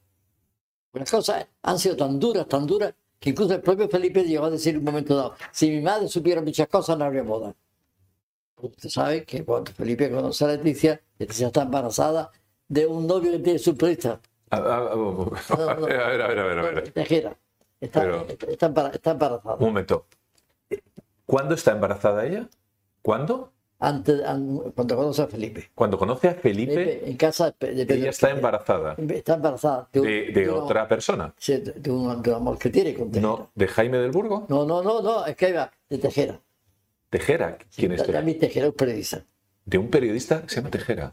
[SPEAKER 6] Las cosas han sido tan duras, tan duras, que incluso el propio Felipe llegó a decir en un momento dado, si mi madre supiera muchas cosas, no habría boda. Usted sabe que cuando Felipe conoce a Leticia, Leticia está embarazada de un novio que tiene su presta,
[SPEAKER 3] A, a- a- a ver, a ver, a ver, a ver, a ver.
[SPEAKER 6] Tejera. Está,
[SPEAKER 3] Pero-
[SPEAKER 6] está embarazada.
[SPEAKER 3] Un momento. ¿Cuándo está embarazada ella? ¿Cuándo?
[SPEAKER 6] Antes, cuando conoce a Felipe.
[SPEAKER 3] Cuando conoce a Felipe,
[SPEAKER 6] Felipe, en casa de Pe- de Pedro
[SPEAKER 3] ella está embarazada
[SPEAKER 6] Está embarazada. un-
[SPEAKER 3] de, otra persona.
[SPEAKER 6] sí, de, un, amor que tiene con Tejera.
[SPEAKER 3] No, de Jaime del Burgo.
[SPEAKER 6] No, no, no, no, es que iba de Tejera.
[SPEAKER 3] Tejera. ¿Quién es?
[SPEAKER 6] David Tejera, un periodista.
[SPEAKER 3] De un periodista que se llama Tejera.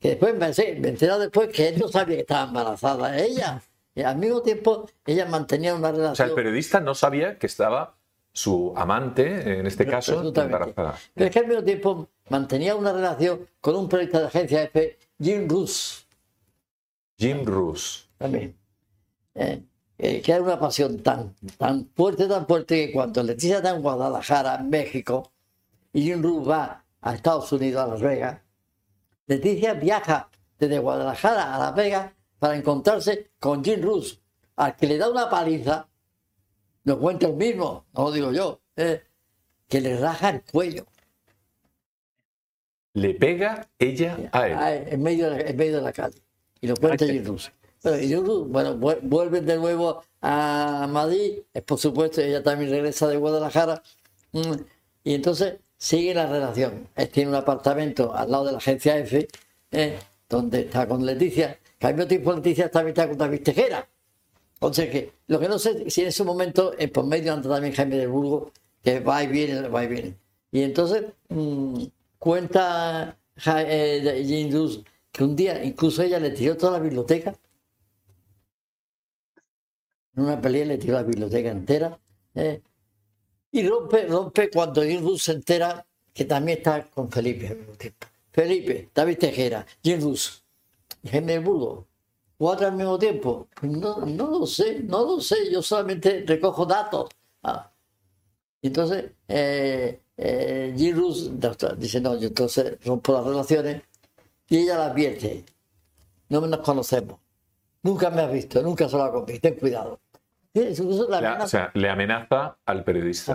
[SPEAKER 6] Que después me, me he enterado después que él no sabía que estaba embarazada ella. Y al mismo tiempo, ella mantenía una
[SPEAKER 3] O sea,
[SPEAKER 6] relación.
[SPEAKER 3] el periodista no sabía que estaba su amante, en este caso, embarazada.
[SPEAKER 6] Pero es que al mismo tiempo mantenía una relación con un periodista de agencia F, Jim Roos,
[SPEAKER 3] Jim Roos.
[SPEAKER 6] también. Eh, eh, que era una pasión tan, tan fuerte, tan fuerte que cuando Leticia está en Guadalajara, en México, y Jim Roos va a Estados Unidos, a Las Vegas, Leticia viaja desde Guadalajara a Las Vegas para encontrarse con Jim Roos, al que le da una paliza, lo cuenta el mismo, no lo digo yo, eh, que le raja el cuello.
[SPEAKER 3] Le pega ella a él.
[SPEAKER 6] Ah, en, medio de la, en medio de la calle. Y lo cuenta Jim Roos. Bueno, y Jim Roos, bueno, vuel- vuelven de nuevo a Madrid, por supuesto, ella también regresa de Guadalajara, mm, y entonces sigue la relación. Él tiene un apartamento al lado de la agencia F, eh, donde está con Leticia, que al mismo tiempo Leticia también está con David Tejera. O sea que, lo que no sé si en ese momento, eh, por medio anda también Jaime del Burgo, que va y viene, va y viene. Y entonces mm, cuenta eh, Jane que un día incluso ella le tiró toda la biblioteca. En una pelea le tiró la biblioteca entera. eh, y rompe, rompe cuando Jane Roos se entera que también está con Felipe. Felipe, David Tejera, Jane y Jaime del Burgo. ¿Cuatro al mismo tiempo? Pues no, no lo sé, no lo sé, yo solamente recojo datos. Ah. Entonces, eh, eh, dice, no, yo entonces rompo las relaciones y ella la advierte, no nos conocemos, nunca me has visto, nunca se lo ha conmigo, ten cuidado. La
[SPEAKER 3] o sea, le amenaza al periodista,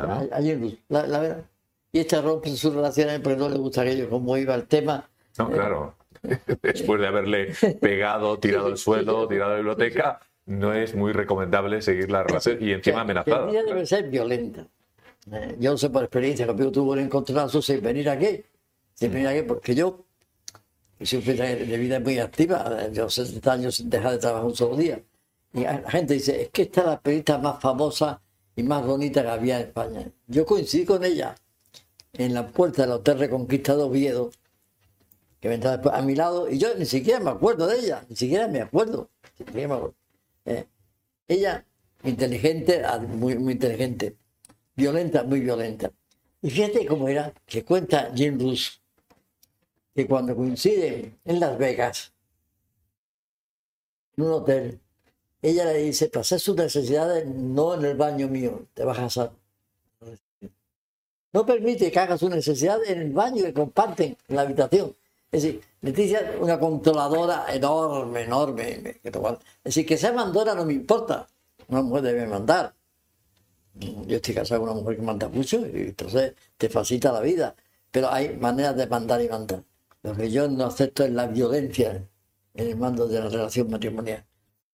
[SPEAKER 6] la- la y esta rompe sus relaciones porque no le gusta aquello, cómo iba el tema.
[SPEAKER 3] No, claro. después de haberle pegado, tirado al suelo, tirado a la biblioteca, no es muy recomendable seguir la relación y encima amenazada.
[SPEAKER 6] que ella debe ser violenta. Eh, yo lo sé por experiencia, conmigo tuvo un encontronazo sin venir aquí. Sin venir aquí, porque yo, siempre de vida muy activa, yo 70 años sin dejar de trabajar un solo día. Y la gente dice, es que esta es la periodista más famosa y más bonita que había en España. Yo coincidí con ella en la puerta del Hotel Reconquista de Oviedo, que vendrá después a mi lado, y yo ni siquiera me acuerdo de ella, ni siquiera me acuerdo. ni siquiera me acuerdo. Eh, ella, inteligente, muy, muy inteligente, violenta, muy violenta. Y fíjate cómo era, que cuenta Jim Roos, que cuando coinciden en Las Vegas, en un hotel, ella le dice, hacer sus necesidades, no en el baño mío, te vas a... No permite que haga sus necesidades en el baño que comparten en la habitación. Es decir, Leticia una controladora enorme, enorme. no- Es decir, que sea mandora no me importa. Una mujer debe mandar. Yo estoy casado con una mujer que manda mucho y entonces te facilita la vida. Pero hay maneras de mandar y mandar. Lo que yo no acepto es la violencia en el mando de la relación matrimonial.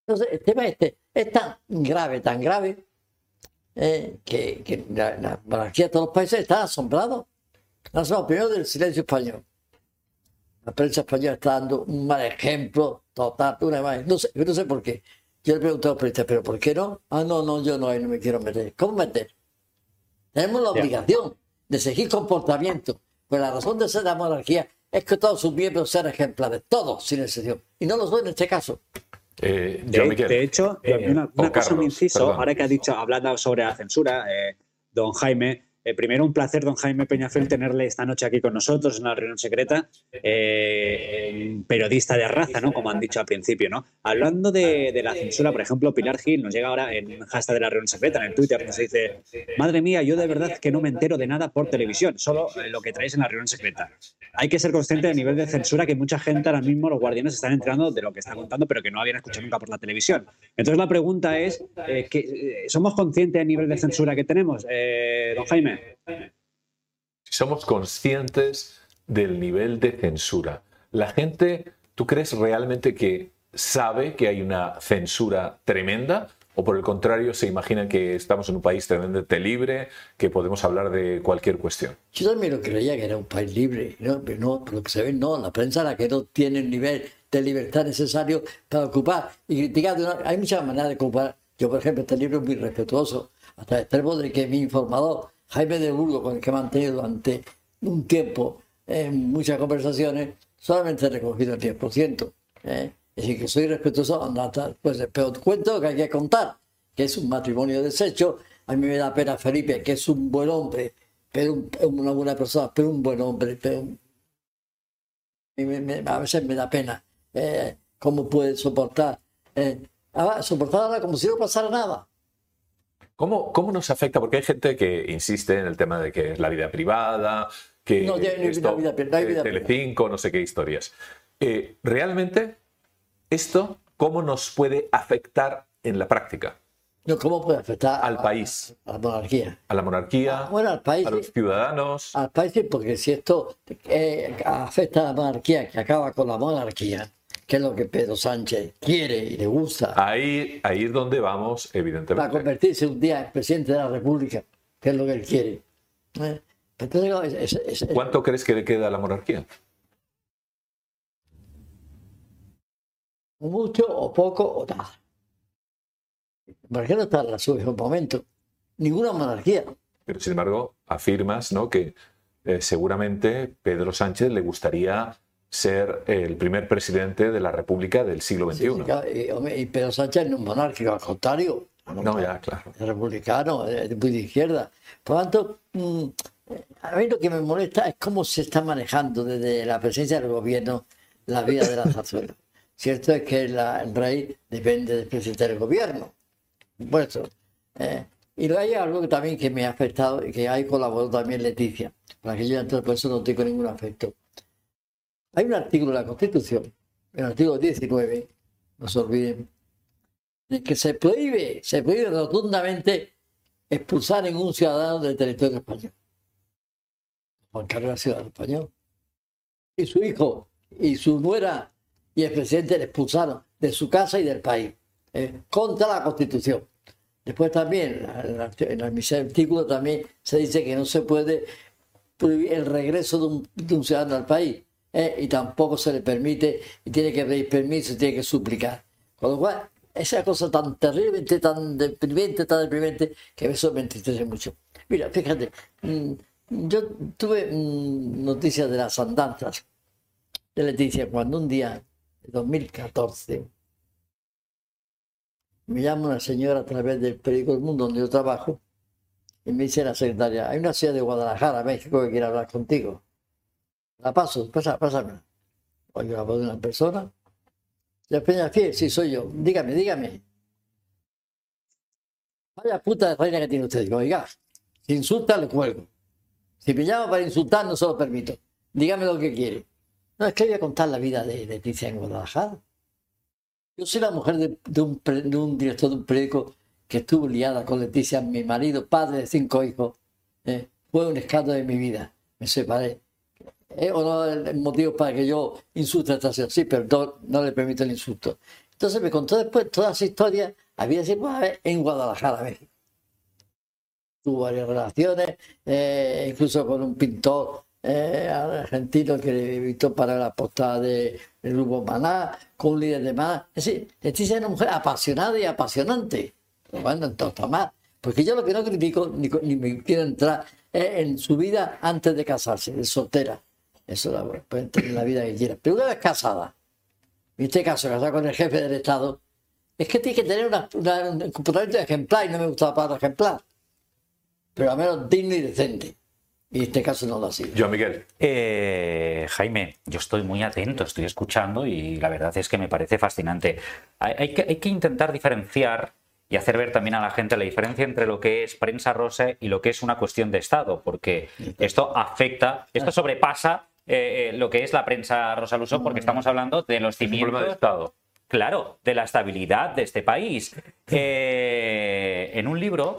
[SPEAKER 6] Entonces, el tema este es tan grave, tan grave, eh, que, que la, monarquía de todos los países está asombrado. Están asombrados primero del silencio español. La prensa española está dando un mal ejemplo total, una imagen. No sé, yo no sé por qué. Yo le pregunté a los periodistas, ¿pero por qué no? Ah, no, no, yo no, ahí no me quiero meter. ¿Cómo meter? Tenemos la obligación de seguir comportamiento. Pues la razón de ser la monarquía es que todos sus miembros sean ejemplares, todos, sin excepción. Y no lo son en este caso.
[SPEAKER 3] Eh,
[SPEAKER 5] De,
[SPEAKER 3] yo quiero.
[SPEAKER 5] de hecho,
[SPEAKER 3] Eh,
[SPEAKER 5] una, una
[SPEAKER 3] o
[SPEAKER 5] cosa, un
[SPEAKER 3] Carlos,
[SPEAKER 5] inciso,
[SPEAKER 3] perdón.
[SPEAKER 5] ahora que ha dicho, hablando sobre la censura, eh, don Jaime, eh, primero un placer, don Jaime Peñafel, tenerle esta noche aquí con nosotros en la reunión secreta, eh, periodista de raza, ¿no? Como han dicho al principio, ¿no? Hablando de, la censura, por ejemplo, Pilar Gil nos llega ahora en hashtag de la reunión secreta, en Twitter, nos dice, madre mía, yo de verdad que no me entero de nada por televisión, solo lo que traéis en la reunión secreta. Hay que ser consciente del nivel de censura que mucha gente ahora mismo, los guardianes, están enterando de lo que está contando, pero que no habían escuchado nunca por la televisión. Entonces la pregunta es, eh, ¿somos conscientes del nivel de censura que tenemos, don Jaime?
[SPEAKER 3] Si somos conscientes del nivel de censura. La gente, ¿tú crees realmente que sabe que hay una censura tremenda? ¿O por el contrario se imagina que estamos en un país tremendamente libre, que podemos hablar de cualquier cuestión?
[SPEAKER 6] Yo también lo creía que era un país libre, ¿no? pero no, por lo que se ve, no. La prensa la que no tiene el nivel de libertad necesario para ocupar y criticar. de una- Hay muchas maneras de ocupar. Yo, por ejemplo, este libro es muy respetuoso, hasta el extremo de que mi informador, Jaime de Burgo, con el que he mantenido durante un tiempo en muchas conversaciones, solamente he recogido el 10%. ¿eh? Es decir, que soy respetuoso, anda, pues, pero cuento que hay que contar, que es un matrimonio deshecho. A mí me da pena Felipe, que es un buen hombre, pero un- una buena persona, pero un buen hombre. Pero me- me- a veces me da pena eh, cómo puede soportar. eh, ahora, soportar ahora como si no pasara nada.
[SPEAKER 3] ¿Cómo, ¿Cómo nos afecta? Porque hay gente que insiste en el tema de que es la vida privada, que
[SPEAKER 6] No, ya no hay
[SPEAKER 3] esto,
[SPEAKER 6] vida hay
[SPEAKER 3] eh,
[SPEAKER 6] vida
[SPEAKER 3] Telecinco, no sé qué historias. Eh, ¿Realmente esto cómo nos puede afectar en la práctica?
[SPEAKER 6] No, ¿Cómo puede afectar
[SPEAKER 3] Al
[SPEAKER 6] a-
[SPEAKER 3] país.
[SPEAKER 6] A, la monarquía.
[SPEAKER 3] ¿A la monarquía?
[SPEAKER 6] Bueno, al país.
[SPEAKER 3] ¿A los ciudadanos?
[SPEAKER 6] Al país, porque si esto eh, afecta a la monarquía, que acaba con la monarquía, que es lo que Pedro Sánchez quiere y le gusta,
[SPEAKER 3] Ahí, ahí es donde vamos,
[SPEAKER 6] para
[SPEAKER 3] evidentemente.
[SPEAKER 6] convertirse un día en presidente de la República, que es lo que él quiere. ¿eh? Entonces, no, es- es- es- es-
[SPEAKER 3] ¿Cuánto crees que le queda a la monarquía?
[SPEAKER 6] mucho o poco o nada. La monarquía no está en su mejor momento. Ninguna monarquía.
[SPEAKER 3] Pero sin embargo, afirmas ¿no? que eh, seguramente Pedro Sánchez le gustaría ser el primer presidente de la República del siglo XXI.
[SPEAKER 6] sí, y, Pedro Sánchez no es monárquico, al contrario.
[SPEAKER 3] No, ya, claro.
[SPEAKER 6] Es republicano, es muy de izquierda. Por lo tanto, mm, a mí lo que me molesta es cómo se está manejando desde la presencia del gobierno la vida de la zarzuela. Cierto es que la- el rey depende del presidente del gobierno. Eso. eh, y luego hay algo que también que me ha afectado y que ahí colaboró también Leticia, para que yo entonces por eso no tengo ningún afecto. Hay un artículo de la Constitución, el artículo 19, no se olviden, de que se prohíbe, se prohíbe rotundamente expulsar en un ciudadano del territorio español. Juan Carlos era ciudadano español. Y su hijo, y su nuera y el presidente le expulsaron de su casa y del país, eh, contra la Constitución. Después también, en el artículo también se dice que no se puede prohibir el regreso de un ciudadano al país eh, y tampoco se le permite y tiene que pedir permiso, tiene que suplicar. Con lo cual, esa cosa tan terriblemente, tan deprimente, tan deprimente, que eso me entristece mucho. Mira, fíjate, mm, yo tuve mm, noticias de las andanzas de Leticia cuando un día, en 2014, me llama una señora a través del periódico El Mundo donde yo trabajo y me dice la secretaria, hay una ciudad de Guadalajara, México, que quiere hablar contigo. La paso, pasa, pásame. Oye, la voz de una persona. La Peña Fiel, sí, soy yo. Dígame, dígame. Vaya puta de reina que tiene usted. Digo, oiga, si insulta, le cuelgo. Si me llama para insultar, no se lo permito. Dígame lo que quiere. No, es que voy a contar la vida de Leticia en Guadalajara. Yo soy la mujer de, un, de un director de un periódico que estuvo liada con Leticia, mi marido, padre de cinco hijos. Eh, fue un escándalo de mi vida. Me separé. ¿Eh? ¿O no el motivo para que yo insulte a esta señora? Sí, pero no, le permito el insulto. Entonces me contó después toda esa historia. Había sido vez en Guadalajara, México. Tuvo varias relaciones, eh, incluso con un pintor eh, argentino que le invitó para la portada de- grupo Maná, con un líder de Maná. Es decir, Leticia era una mujer apasionada y apasionante. Bueno, entonces mal. Porque yo lo que no critico, ni, ni me quiero entrar, es en su vida antes de casarse, de soltera. Eso la puede tener la vida que quiera. Pero una vez casada, en este caso casada con el jefe del Estado, es que tiene que tener una, una- un comportamiento ejemplar, y no me gusta la palabra ejemplar, pero al menos digno y decente. Y en este caso no lo ha sido.
[SPEAKER 3] Joan Miguel,
[SPEAKER 4] Eh, Jaime, yo estoy muy atento, estoy escuchando y la verdad es que me parece fascinante. Hay, hay que, hay que intentar diferenciar y hacer ver también a la gente la diferencia entre lo que es prensa rosa y lo que es una cuestión de Estado, porque esto afecta, esto sobrepasa eh, eh, lo que es la prensa rosa al uso, porque estamos hablando de los
[SPEAKER 3] problema de
[SPEAKER 4] cimientos
[SPEAKER 3] Estado.
[SPEAKER 4] claro, de la estabilidad de este país. Eh, en un libro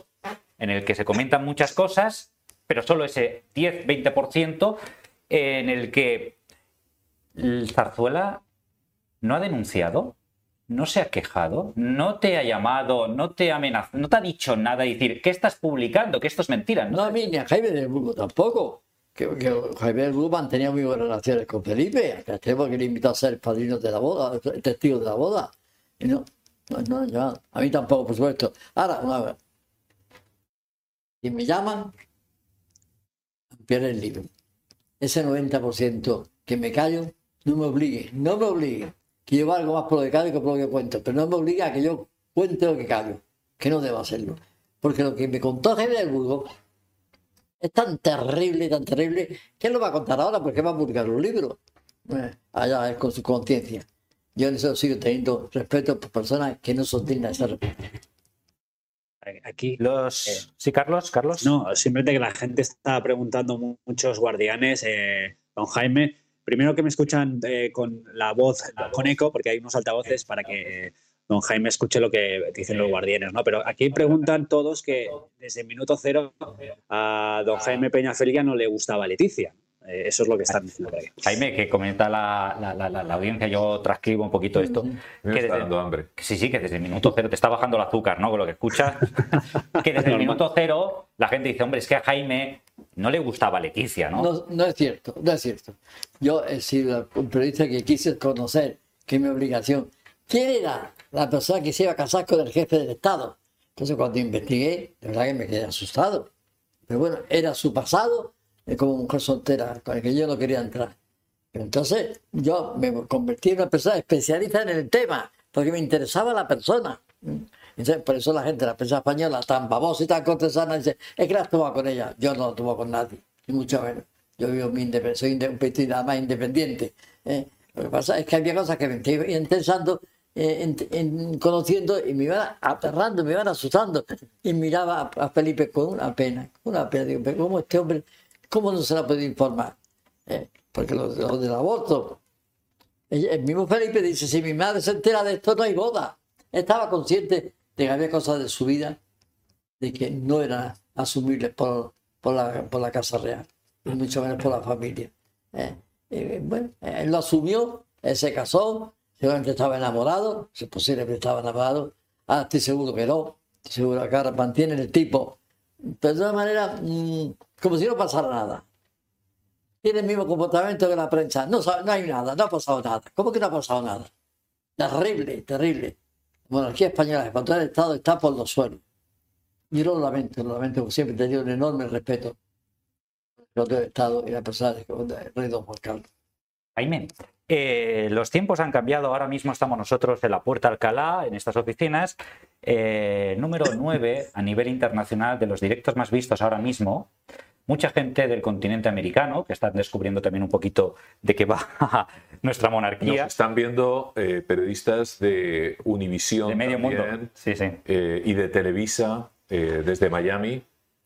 [SPEAKER 4] en el que se comentan muchas cosas, pero solo ese 10-20% en el que el Zarzuela no ha denunciado, no se ha quejado, no te ha llamado, no te ha amenazado, no te ha dicho nada decir, ¿qué estás publicando? Que esto es mentira.
[SPEAKER 6] No
[SPEAKER 4] ¿no?
[SPEAKER 6] a mí ni a Jaime del Burgo tampoco. Que, que Jaime del Burgo mantenía muy buenas relaciones con Felipe, hasta el extremo que le invitó a ser padrino de la boda, testigo de la boda. Y no, no, no, yo- a mí tampoco, por supuesto. Ahora, una vez, si me llaman, pierde el libro. Ese 90% que me callo, no me obligue, no me obligue. Que yo valgo más por lo que callo que por lo que cuento, pero no me obliga a que yo cuente lo que callo, que no debo hacerlo. Porque lo que me contó del Burgo es tan terrible, tan terrible, que él lo va a contar ahora porque va a publicar un libro. Eh, allá es con su conciencia. Yo en eso sigo teniendo respeto por personas que no son dignas de ser respetadas.
[SPEAKER 5] Aquí.
[SPEAKER 4] Los...
[SPEAKER 5] Eh.
[SPEAKER 4] Sí, Carlos, Carlos.
[SPEAKER 5] No, simplemente que la gente estaba preguntando mu- muchos guardianes, eh, don Jaime. Primero que me escuchan eh, con la voz, con eco, porque hay unos altavoces para que eh, don Jaime escuche lo que dicen los guardianes, ¿no? Pero aquí preguntan todos que desde el minuto cero a don Jaime Peñaferia no le gustaba Leticia. Eh, eso es lo que están diciendo por aquí.
[SPEAKER 4] Jaime, que comenta la, la- la- la- la audiencia, yo transcribo un poquito esto.
[SPEAKER 3] Me
[SPEAKER 4] que
[SPEAKER 3] está
[SPEAKER 4] desde-
[SPEAKER 3] dando hambre.
[SPEAKER 4] que Sí, sí, que desde el minuto cero te está bajando el azúcar, ¿no? Con lo que escuchas. que desde el minuto cero la gente dice, hombre, es que a Jaime no le gustaba Leticia, ¿no?
[SPEAKER 6] No, no es cierto, no es cierto. Yo he sido un periodista que quise conocer, que es mi obligación. ¿Quién era la persona que se iba a casar con el jefe del Estado? Entonces cuando investigué, de verdad que me quedé asustado. Pero bueno, era su pasado como mujer soltera, con el que yo no quería entrar. Pero entonces yo me convertí en una persona especialista en el tema, porque me interesaba la persona. Entonces, por eso la gente, la prensa española, tan babosa y tan cortesana, dice, es que la has tomado con ella. Yo no la tomo con nadie, ni mucho menos. Yo vivo mi soy un más independiente. ¿eh? Lo que pasa es que había cosas que me iban interesando, en- en- conociendo, y me iban aterrando, me iban asustando. Y miraba a, a Felipe con una pena, con una pena. Digo, pero ¿cómo este hombre, cómo no se la podido informar? ¿Eh? Porque lo, lo del aborto, el el mismo Felipe dice, si mi madre se entera de esto, no hay boda. Estaba consciente de que había cosas de su vida de que no eran asumibles por, por, la, por la Casa Real, y mucho menos por la familia. ¿eh? eh, bueno, él lo asumió, él se casó, seguramente estaba enamorado, si es posible que estaba enamorado, ah, estoy seguro que no, estoy seguro que ahora el tipo, pero de una manera mm, como si no pasara nada. Tiene el mismo comportamiento que la prensa, no, no hay nada, no ha pasado nada. ¿Cómo que no ha pasado nada? Terrible, terrible. La monarquía española, el control del Estado está por los suelos. Yo lo lamento, lo lamento, porque siempre he tenido un enorme respeto por el Estado y la persona del rey don Juan Carlos.
[SPEAKER 4] Jaime, eh, los tiempos han cambiado. Ahora mismo estamos nosotros en la Puerta Alcalá, en estas oficinas. Eh, número 9 a nivel internacional de los directos más vistos ahora mismo. Mucha gente del continente americano que están descubriendo también un poquito de qué va nuestra
[SPEAKER 3] Nos
[SPEAKER 4] monarquía.
[SPEAKER 3] están viendo eh, periodistas de Univisión
[SPEAKER 4] De medio mundo.
[SPEAKER 3] también,
[SPEAKER 4] Sí, sí.
[SPEAKER 3] y de Televisa desde Miami.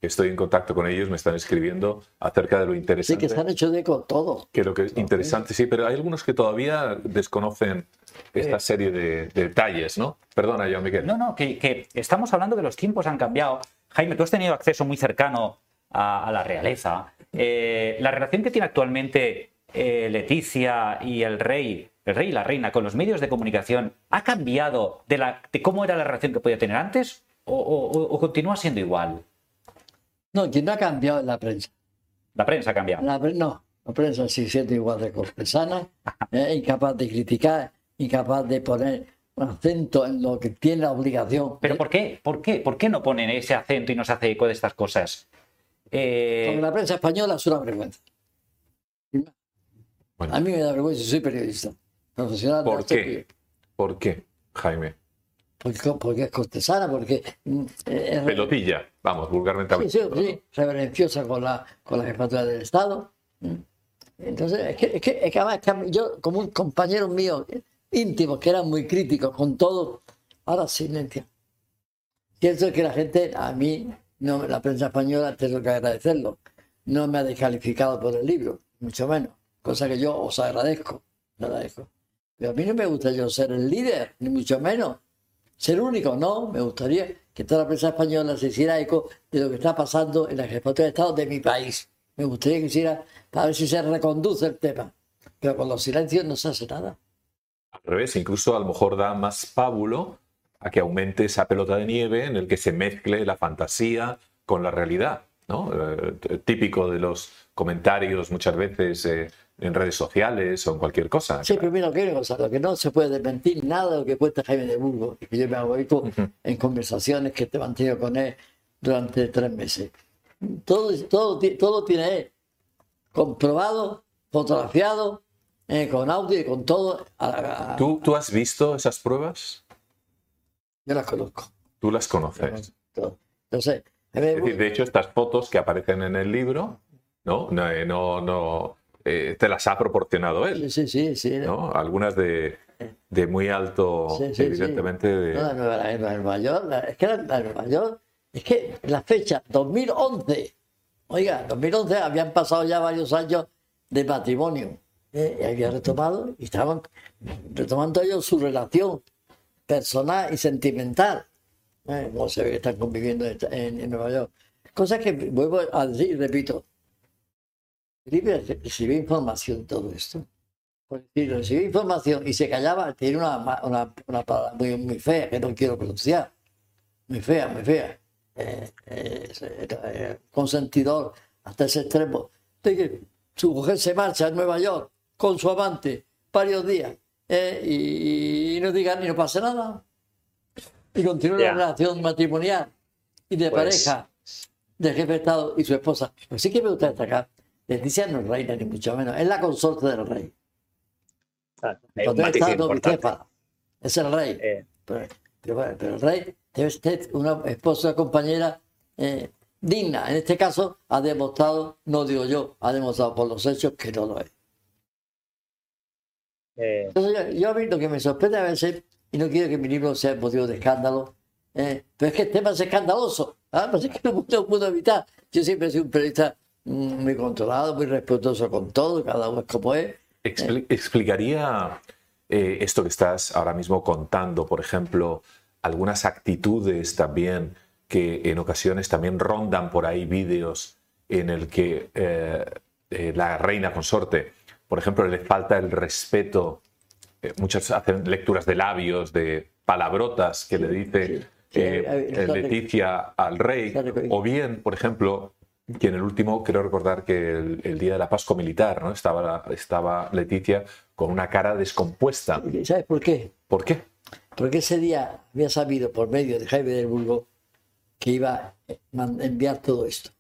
[SPEAKER 3] Estoy en contacto con ellos, me están escribiendo acerca de lo
[SPEAKER 6] Sí,
[SPEAKER 3] interesante.
[SPEAKER 6] que se han hecho de eco todo.
[SPEAKER 3] que lo que es interesante, sí, pero hay algunos que todavía desconocen esta serie de, de detalles, ¿no? Perdona, yo, Miguel.
[SPEAKER 4] No, no, que, que estamos hablando que los tiempos han cambiado. Jaime, tú has tenido acceso muy cercano a, a la realeza. Eh, la relación que tiene actualmente eh, Leticia y el rey, el rey y la reina con los medios de comunicación, ¿ha cambiado de, la, de cómo era la relación que podía tener antes o, o- o continúa siendo igual?
[SPEAKER 6] No, quien no ha cambiado es la prensa.
[SPEAKER 4] La prensa ha cambiado.
[SPEAKER 6] La pre- no, la prensa sigue siendo igual de cortesana, eh, incapaz de criticar, incapaz de poner un acento en lo que tiene la obligación.
[SPEAKER 4] ¿Pero
[SPEAKER 6] de-
[SPEAKER 4] por qué? ¿Por qué? ¿Por qué no ponen ese acento y no se hace eco de estas cosas? Eh,
[SPEAKER 6] Porque la prensa española es una vergüenza.
[SPEAKER 3] Bueno.
[SPEAKER 6] A mí me da vergüenza, soy periodista profesional. de
[SPEAKER 3] ¿Por qué? ¿Por qué, Jaime?
[SPEAKER 6] Porque, porque es cortesana, porque mm, eh,
[SPEAKER 3] Pelotilla, vamos, vulgarmente
[SPEAKER 6] sí, sí,
[SPEAKER 3] hablando.
[SPEAKER 6] sí, reverenciosa con la, con la jefatura del Estado. Entonces, es que, es que, es que además, yo, como un compañero mío íntimo, que eran muy críticos con todo, ahora silencio. Pienso que la gente, a mí, no, la prensa española, tengo que agradecerlo, no me ha descalificado por el libro, mucho menos, cosa que yo os agradezco, agradezco. Pero a mí no me gusta yo ser el líder, ni mucho menos ser único, no, me gustaría que toda la prensa española se hiciera eco de lo que está pasando en la jefatura de Estado de mi país. Me gustaría que hiciera, para ver si se reconduce el tema. Pero con los silencios no se hace nada.
[SPEAKER 3] Al revés, incluso a lo mejor da más pábulo a que aumente esa pelota de nieve en el que se mezcle la fantasía con la realidad, ¿no? Eh, típico de los comentarios muchas veces eh, en redes sociales o en cualquier cosa.
[SPEAKER 6] Sí, pero mira, que cosa, lo que no se puede desmentir nada de lo que cuenta Jaime de Burgos, y que yo me hago eco en conversaciones que te he mantenido con él durante tres meses. Todo, todo, todo tiene él comprobado, fotografiado, eh, con audio y con todo. a- a-
[SPEAKER 3] ¿Tú, ¿Tú has visto esas pruebas?
[SPEAKER 6] Yo las conozco.
[SPEAKER 3] Tú las conoces.
[SPEAKER 6] Entonces, Jaime de
[SPEAKER 3] Es decir, de hecho, estas fotos que aparecen en el libro, ¿no? No, eh, no, no, eh, te las ha proporcionado él,
[SPEAKER 6] Sí, sí, sí. sí.
[SPEAKER 3] ¿no? Algunas de, de muy alto,
[SPEAKER 6] Sí, sí, sí.
[SPEAKER 3] evidentemente, de-
[SPEAKER 6] No, la Nueva, la Nueva York, la- es que la, Nueva York, es que la fecha 2011, oiga, 2011 habían pasado ya varios años de matrimonio, ¿eh? y había retomado, y estaban retomando ellos su relación personal y sentimental. ¿eh? Como se ve que están conviviendo en, en- Nueva York. Cosa que vuelvo a decir repito, recibió información todo esto. Si recibió información y se callaba, tiene una, una, una palabra muy, muy fea que no quiero pronunciar. Muy fea, muy fea. Eh, eh, eh, consentidor hasta ese extremo. De que su mujer se marcha a Nueva York con su amante varios días eh, y, y no diga ni no pasa nada. Y continúa
[SPEAKER 4] Ya.
[SPEAKER 6] la relación matrimonial y de
[SPEAKER 3] Pues-
[SPEAKER 6] pareja del jefe de Estado y su esposa. Pues sí que me gusta destacar. Leticia no es reina, ni mucho menos. Es la consorte del rey.
[SPEAKER 5] Un matiz
[SPEAKER 6] está
[SPEAKER 5] importante.
[SPEAKER 6] Bicéfala. Es el rey.
[SPEAKER 5] Eh,
[SPEAKER 6] Pero, pero pero el rey debe ser una esposa, compañera eh, digna. En este caso, ha demostrado, no digo yo, ha demostrado por los hechos que no lo es.
[SPEAKER 5] eh,
[SPEAKER 6] Entonces, yo, yo a mí lo que me sorprende a veces, y no quiero que mi libro sea motivo de escándalo, eh, pero es que el tema es escandaloso. ¿ah? Pues es que no lo puedo evitar. Yo siempre sido un periodista muy controlado, muy respetuoso con todo, cada uno es como es.
[SPEAKER 3] Expli- ¿Explicaría eh, esto que estás ahora mismo contando, por ejemplo, algunas actitudes también que en ocasiones también rondan por ahí vídeos en el que eh, eh, la reina consorte por ejemplo, le falta el respeto. eh, muchas hacen lecturas de labios, de palabrotas que le dice
[SPEAKER 6] sí, sí,
[SPEAKER 3] eh,
[SPEAKER 6] eh,
[SPEAKER 3] Leticia al rey. O bien, por ejemplo, que en el último, creo recordar que el, el día de la Pascua Militar, ¿no? Estaba, estaba Leticia con una cara descompuesta.
[SPEAKER 6] ¿Y ¿Sabes por qué?
[SPEAKER 3] ¿Por qué?
[SPEAKER 6] Porque ese día había sabido por medio de Jaime del Burgo que iba a enviar todo esto.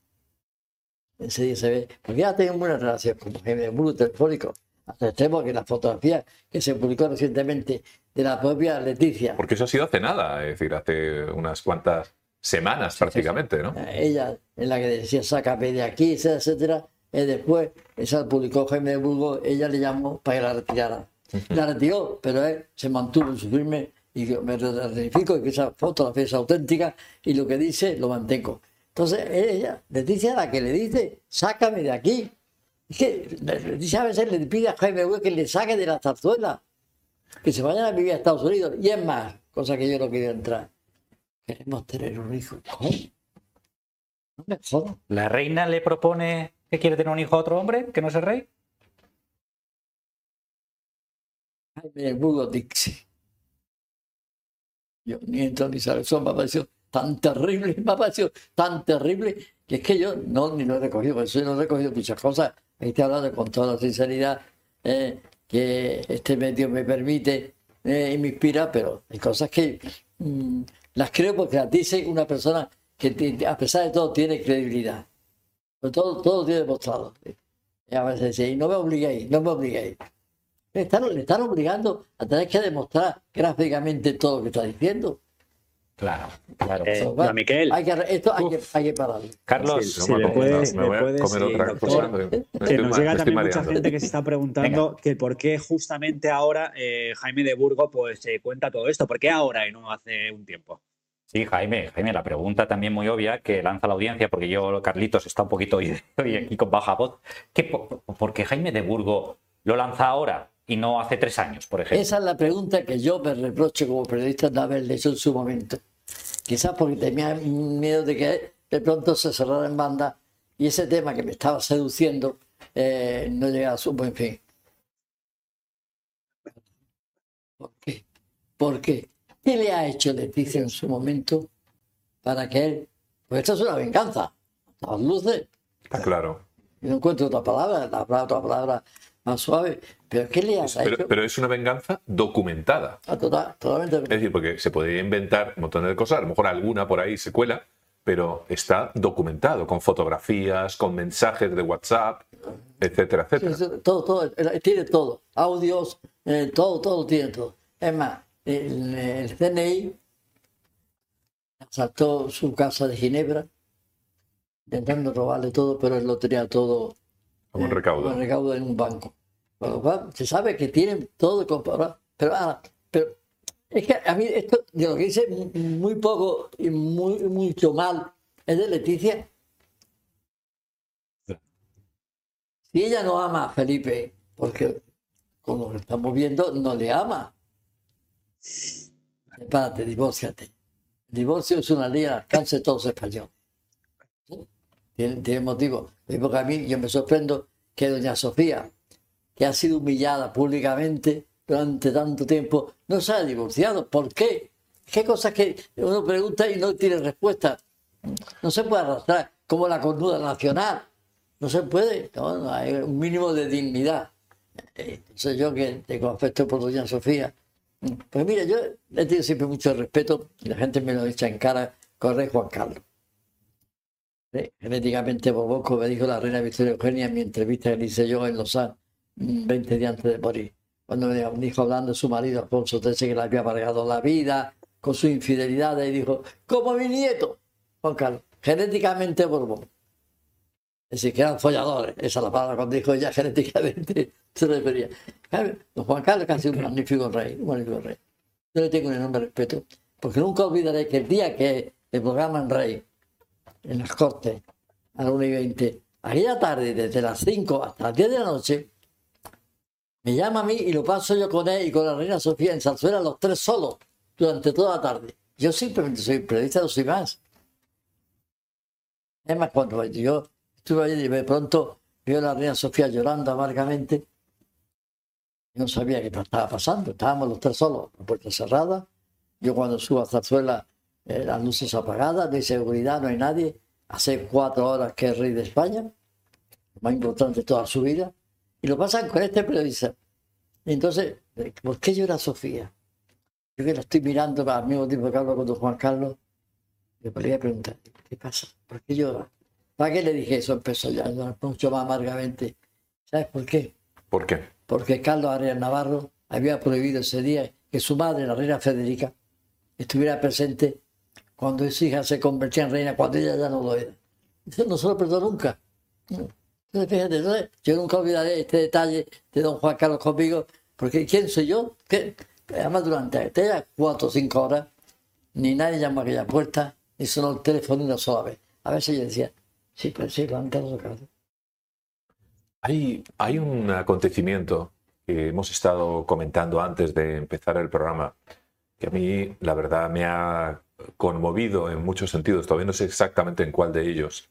[SPEAKER 6] Ese día se ve, porque ya tengo buena relación con Jaime del Burgo telefónico, hasta extremo que la fotografía que se publicó recientemente de la propia Leticia,
[SPEAKER 3] Porque eso ha sido hace nada, es decir, hace unas cuantas semanas prácticamente, ¿no?
[SPEAKER 6] ella en la que decía sácame de aquí, etcétera, etcétera, y después esa la publicó Jaime del Burgo, ella le llamó para que la retirara. La retiró, pero él se mantuvo en su firme y yo me ratifico que esa fotografía es auténtica y lo que dice lo mantengo. Entonces ella, Leticia, la que le dice, sácame de aquí. Es que Leticia a veces le pide a Jaime Burgo que le saque de la zarzuela, que se vayan a vivir a Estados Unidos. Y es más, cosa que yo no quiero entrar. Queremos tener un hijo. ¿Cómo? No me jodas.
[SPEAKER 4] ¿La reina le propone que quiere tener un hijo a otro hombre que no es el rey?
[SPEAKER 6] Jaime del Burgo Dixie. Yo ni entro ni salgo. Eso me ha parecido tan terrible, me ha parecido tan terrible que es que yo no ni lo he recogido, por eso yo no he recogido muchas cosas. Ahí estoy hablando con toda la sinceridad eh, que este medio me permite eh, y me inspira, pero hay cosas que mm, las creo porque las dice una persona que a pesar de todo tiene credibilidad. Todo, todo tiene demostrado. Y a veces dice, no me obliguéis, no me obliguéis. Están, le están obligando a tener que demostrar gráficamente todo lo que está diciendo.
[SPEAKER 4] Claro, claro.
[SPEAKER 5] Eh, Miquel.
[SPEAKER 6] Hay que, esto hay que, hay que pararlo.
[SPEAKER 4] Carlos,
[SPEAKER 5] Sí,
[SPEAKER 3] No
[SPEAKER 5] sí,
[SPEAKER 3] me
[SPEAKER 5] le puedes-
[SPEAKER 3] me voy a
[SPEAKER 5] puedes,
[SPEAKER 3] comer
[SPEAKER 5] sí,
[SPEAKER 3] otra
[SPEAKER 5] doctor.
[SPEAKER 3] cosa.
[SPEAKER 5] Que
[SPEAKER 3] estoy
[SPEAKER 5] nos llega también mucha gente que se está preguntando que por qué justamente ahora eh, Jaime de Burgo pues eh, cuenta todo esto. ¿Por qué ahora y no hace un tiempo?
[SPEAKER 4] Sí, Jaime, Jaime, la pregunta también muy obvia que lanza la audiencia, porque yo, Carlitos, está un poquito hoy, hoy aquí con baja voz. ¿Qué, po- ¿Por qué Jaime de Burgo lo lanza ahora y no hace tres años, por ejemplo?
[SPEAKER 6] Esa es la pregunta que yo me reprocho como periodista de haberle hecho en su momento. Quizás porque tenía miedo de que de pronto se cerrara en banda y ese tema que me estaba seduciendo eh, no llegara a su buen fin. ¿Por qué? ¿Por qué? ¿Qué le ha hecho Leticia en su momento para que él... Pues esto es una venganza. A las luces.
[SPEAKER 3] Está claro.
[SPEAKER 6] No encuentro otra palabra, la palabra- otra palabra más suave. Pero ¿qué le
[SPEAKER 3] Pero, pero es una venganza documentada.
[SPEAKER 6] Ah, total- totalmente.
[SPEAKER 3] Es decir, porque se podría inventar un montón de cosas, a lo mejor alguna por ahí se cuela, pero está documentado con fotografías, con mensajes de WhatsApp, etcétera, etcétera.
[SPEAKER 6] sí, Todo, todo, eh, tiene todo. Audios, eh, todo, todo tiene todo. Es más, el, el CNI asaltó su casa de Ginebra, intentando robarle todo, pero él lo tenía todo
[SPEAKER 3] Como un
[SPEAKER 6] eh,
[SPEAKER 3] recaudo.
[SPEAKER 6] como recaudo en un banco. Se sabe que tienen todo comprado. Pero, ah, pero es que a mí esto, de lo que dice muy poco y muy, mucho mal, es de Leticia. Si ella no ama a Felipe, porque que estamos viendo, no le ama. Sepárate, divórciate. El divorcio es una ley al alcance de todos los españoles. ¿Sí? Tiene, tiene motivo. Porque a mí yo me sorprendo que doña Sofía, que ha sido humillada públicamente durante tanto tiempo, no se haya divorciado. ¿Por qué? ¿Qué cosas que uno pregunta y no tiene respuesta? No se puede arrastrar como la cornuda nacional. No se puede. No, no, hay un mínimo de dignidad. Eh, Entonces yo que tengo afecto por doña Sofía, pues mira, yo le tengo siempre mucho respeto y la gente me lo echa en cara rey Juan Carlos. Sí, genéticamente boboco, me dijo la reina Victoria Eugenia en mi entrevista que hice yo en Lausanne, mm, 20 días antes de morir. Cuando me dijo hablando de su marido Alfonso XIII que le había amargado la vida con su infidelidad y dijo, como mi nieto, Juan Carlos, genéticamente borbón. Es decir, que eran folladores, esa es la palabra cuando dijo ella genéticamente se refería. Don Juan Carlos sido un magnífico rey, un magnífico rey. Yo le tengo un enorme respeto, porque nunca olvidaré que el día que el programa Rey, en las Cortes, a la 1 y 20, aquella tarde, desde las 5 hasta las 10 de la noche, me llama a mí y lo paso yo con él y con la reina Sofía en Salzuela, los tres solos, durante toda la tarde. Yo simplemente soy periodista, no soy más. Es más, cuando yo estuve allí y de pronto veo a la reina Sofía llorando amargamente, Yo no sabía qué estaba pasando. Estábamos los tres solos, la puerta cerrada. Yo cuando subo a Zarzuela, eh, las luces apagadas, de seguridad, no hay nadie. Hace cuatro horas que es rey de España, lo más importante de toda su vida. Y lo pasan con este periodista. Y entonces, eh, ¿por qué llora Sofía? Yo que la estoy mirando al mismo tiempo que hablo con don Juan Carlos, le podría preguntar, ¿qué pasa? ¿Por qué llora? ¿Para qué le dije eso? Empezó ya a mucho más amargamente. ¿Sabes por qué?
[SPEAKER 3] ¿Por qué?
[SPEAKER 6] Porque Carlos Arias Navarro había prohibido ese día que su madre, la reina Federica, estuviera presente cuando su hija se convertía en reina, cuando ella ya no lo era. Eso no se lo perdonó nunca. Entonces, fíjate, entonces, yo nunca olvidaré este detalle de don Juan Carlos conmigo, porque ¿quién soy yo? ¿Qué? Además, durante aquellas cuatro o cinco horas, ni nadie llamó a aquella puerta, ni sonó el teléfono una sola vez. A veces yo decía, sí, pues sí, lo han tocado.
[SPEAKER 3] Hay, hay un acontecimiento que hemos estado comentando antes de empezar el programa, que a mí, la verdad, me ha conmovido en muchos sentidos. Todavía no sé exactamente en cuál de ellos.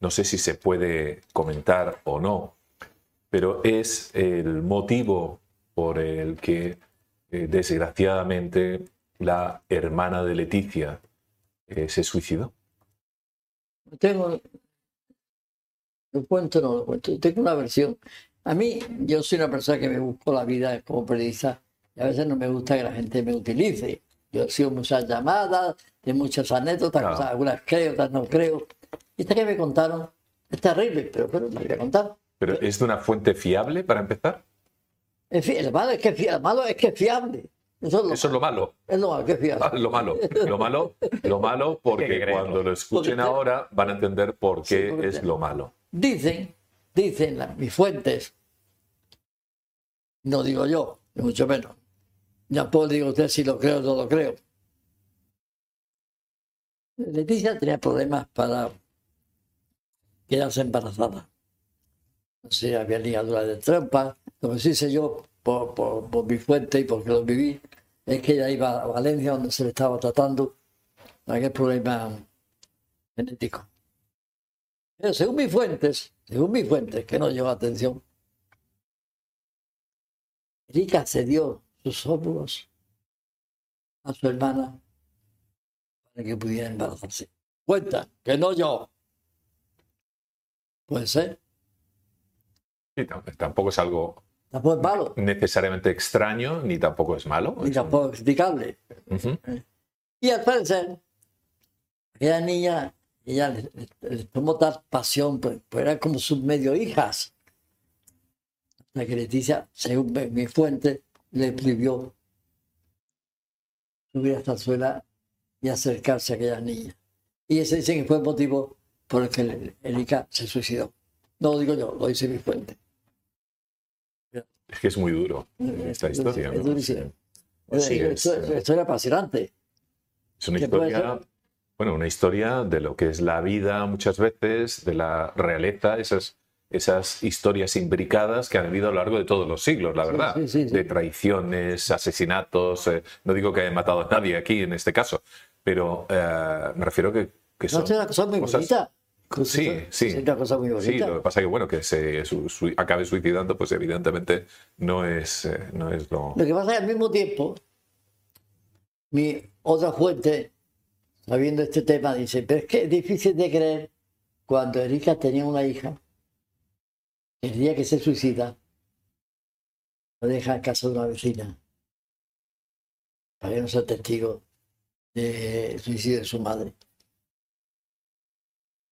[SPEAKER 3] No sé si se puede comentar o no, pero es el motivo por el que, eh, desgraciadamente, la hermana de Leticia eh, se suicidó.
[SPEAKER 6] Tengo. Lo cuento, no lo cuento. Tengo una versión. A mí, yo soy una persona que me busco la vida como periodista y a veces no me gusta que la gente me utilice. Yo he sido muchas llamadas, de muchas anécdotas, cosas, algunas creo, otras no creo. Y esta que me contaron es terrible, pero bueno, la voy a contar.
[SPEAKER 3] ¿Pero es de una fuente fiable para empezar?
[SPEAKER 6] En fin, el malo es que es fiable. El malo es, que es fiable. Eso es lo,
[SPEAKER 3] Eso es lo malo.
[SPEAKER 6] es lo malo, que es fiable.
[SPEAKER 3] Ah, Lo malo, lo malo, lo malo, porque cuando lo escuchen
[SPEAKER 6] Porque
[SPEAKER 3] ahora van a entender por qué es lo malo.
[SPEAKER 6] Dicen, dicen las- mis fuentes, no digo yo, ni mucho menos. Ya puedo digo usted si lo creo o no lo creo. Leticia tenía problemas para quedarse embarazada. Sé, había ligadura de trompa. Lo que sí sé yo, por, por, por mi fuente y porque lo viví, es que ella iba a Valencia donde se le estaba tratando aquel problema genético. Pero según mis fuentes, según mis fuentes, que no llevo atención, Erika cedió sus óvulos a su hermana para que pudiera embarazarse. Cuenta, que no yo. Puede ser,
[SPEAKER 3] Y tam- tampoco es algo
[SPEAKER 6] tampoco es malo,
[SPEAKER 3] necesariamente extraño, ni tampoco es malo.
[SPEAKER 6] ni
[SPEAKER 3] Es-
[SPEAKER 6] tampoco es criticable.
[SPEAKER 3] Ujú.
[SPEAKER 6] Y al parecer, aquella niña, ella le, le- le tomó tal pasión, pues, pues eran como sus medio hijas. La que Leticia, según mi- mi fuente, le prohibió subir hasta el suelo y acercarse a aquella niña. Y ese dicen que fue el motivo por el que Erika se suicidó. No lo digo yo, lo dice mi fuente.
[SPEAKER 3] Es que es muy duro esta historia.
[SPEAKER 6] Es
[SPEAKER 3] ¿no?
[SPEAKER 6] durísimo.
[SPEAKER 3] Sí,
[SPEAKER 6] Eh,
[SPEAKER 3] es,
[SPEAKER 6] esto- era apasionante.
[SPEAKER 3] Es una historia, bueno, una historia de lo que es la vida muchas veces, de la realeza, esas, esas historias imbricadas que han habido a lo largo de todos los siglos, la verdad.
[SPEAKER 6] sí, sí, sí.
[SPEAKER 3] De traiciones, asesinatos. eh, no digo que hayan matado a nadie aquí en este caso, pero eh, me refiero que, que
[SPEAKER 6] No, es una cosa muy
[SPEAKER 3] cosas-
[SPEAKER 6] bonita.
[SPEAKER 3] Sí, sí.
[SPEAKER 6] Es una cosa muy
[SPEAKER 3] Sí,
[SPEAKER 6] bonita.
[SPEAKER 3] lo que pasa que bueno, que se su- su- acabe suicidando, pues evidentemente no es, eh, no es lo...
[SPEAKER 6] Lo que pasa es que al mismo tiempo, mi otra fuente, sabiendo este tema, dice, pero es que es difícil de creer cuando Erika tenía una hija, el día que se suicida, lo deja en casa de una vecina, para que no sea testigo del suicidio de su madre.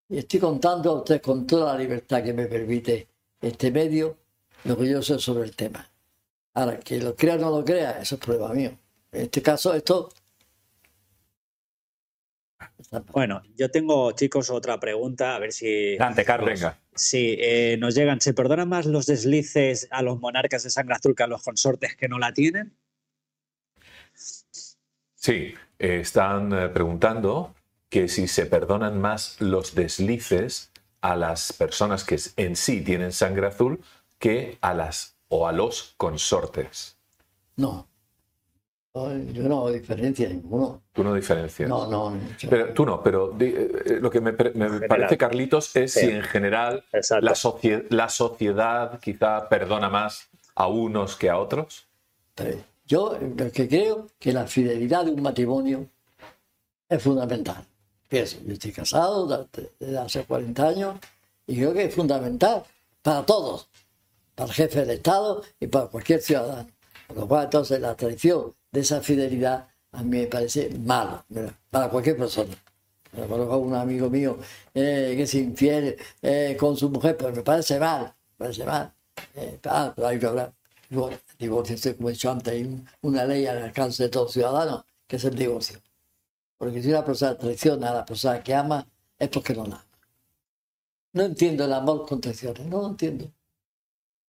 [SPEAKER 6] Y estoy contando a usted con toda la libertad que me permite este medio lo que yo sé sobre el tema. Ahora, que lo crea o no lo crea, eso es prueba mío. En este caso, esto.
[SPEAKER 5] Bueno, yo tengo, chicos, otra pregunta, a ver si,
[SPEAKER 4] Adelante, Carlos.
[SPEAKER 3] Venga,
[SPEAKER 5] si eh, nos llegan. ¿Se perdonan más los deslices a los monarcas de sangre azul que a los consortes que no la tienen?
[SPEAKER 3] sí, eh, están eh, preguntando que si se perdonan más los deslices a las personas que en sí tienen sangre azul que a las o a los consortes.
[SPEAKER 6] No. Yo no hago diferencia ninguno.
[SPEAKER 3] Tú no diferencias.
[SPEAKER 6] No, no. yo-
[SPEAKER 3] Pero, tú no, pero di- eh, lo que me, parece, Carlitos, es
[SPEAKER 5] Sí.
[SPEAKER 3] si en general la, socie- la sociedad quizá perdona más a unos que a otros?
[SPEAKER 6] Yo lo que creo que la fidelidad de un matrimonio es fundamental. Yo estoy casado desde, hace 40 años y creo que es fundamental para todos, para el jefe del Estado y para cualquier ciudadano. Por lo cual, entonces, la traición de esa fidelidad a mí me parece malo para cualquier persona. Me conozco un amigo mío eh, que es infiel eh, con su mujer, pues me parece mal, me parece mal. Eh, ah, pero hay que hablar. Divorcio, como he dicho antes, hay un- una ley al alcance de todos los ciudadanos, que es el divorcio. Porque si una persona traiciona a la persona que ama, es porque no la ama. No entiendo el amor con traiciones, no lo entiendo.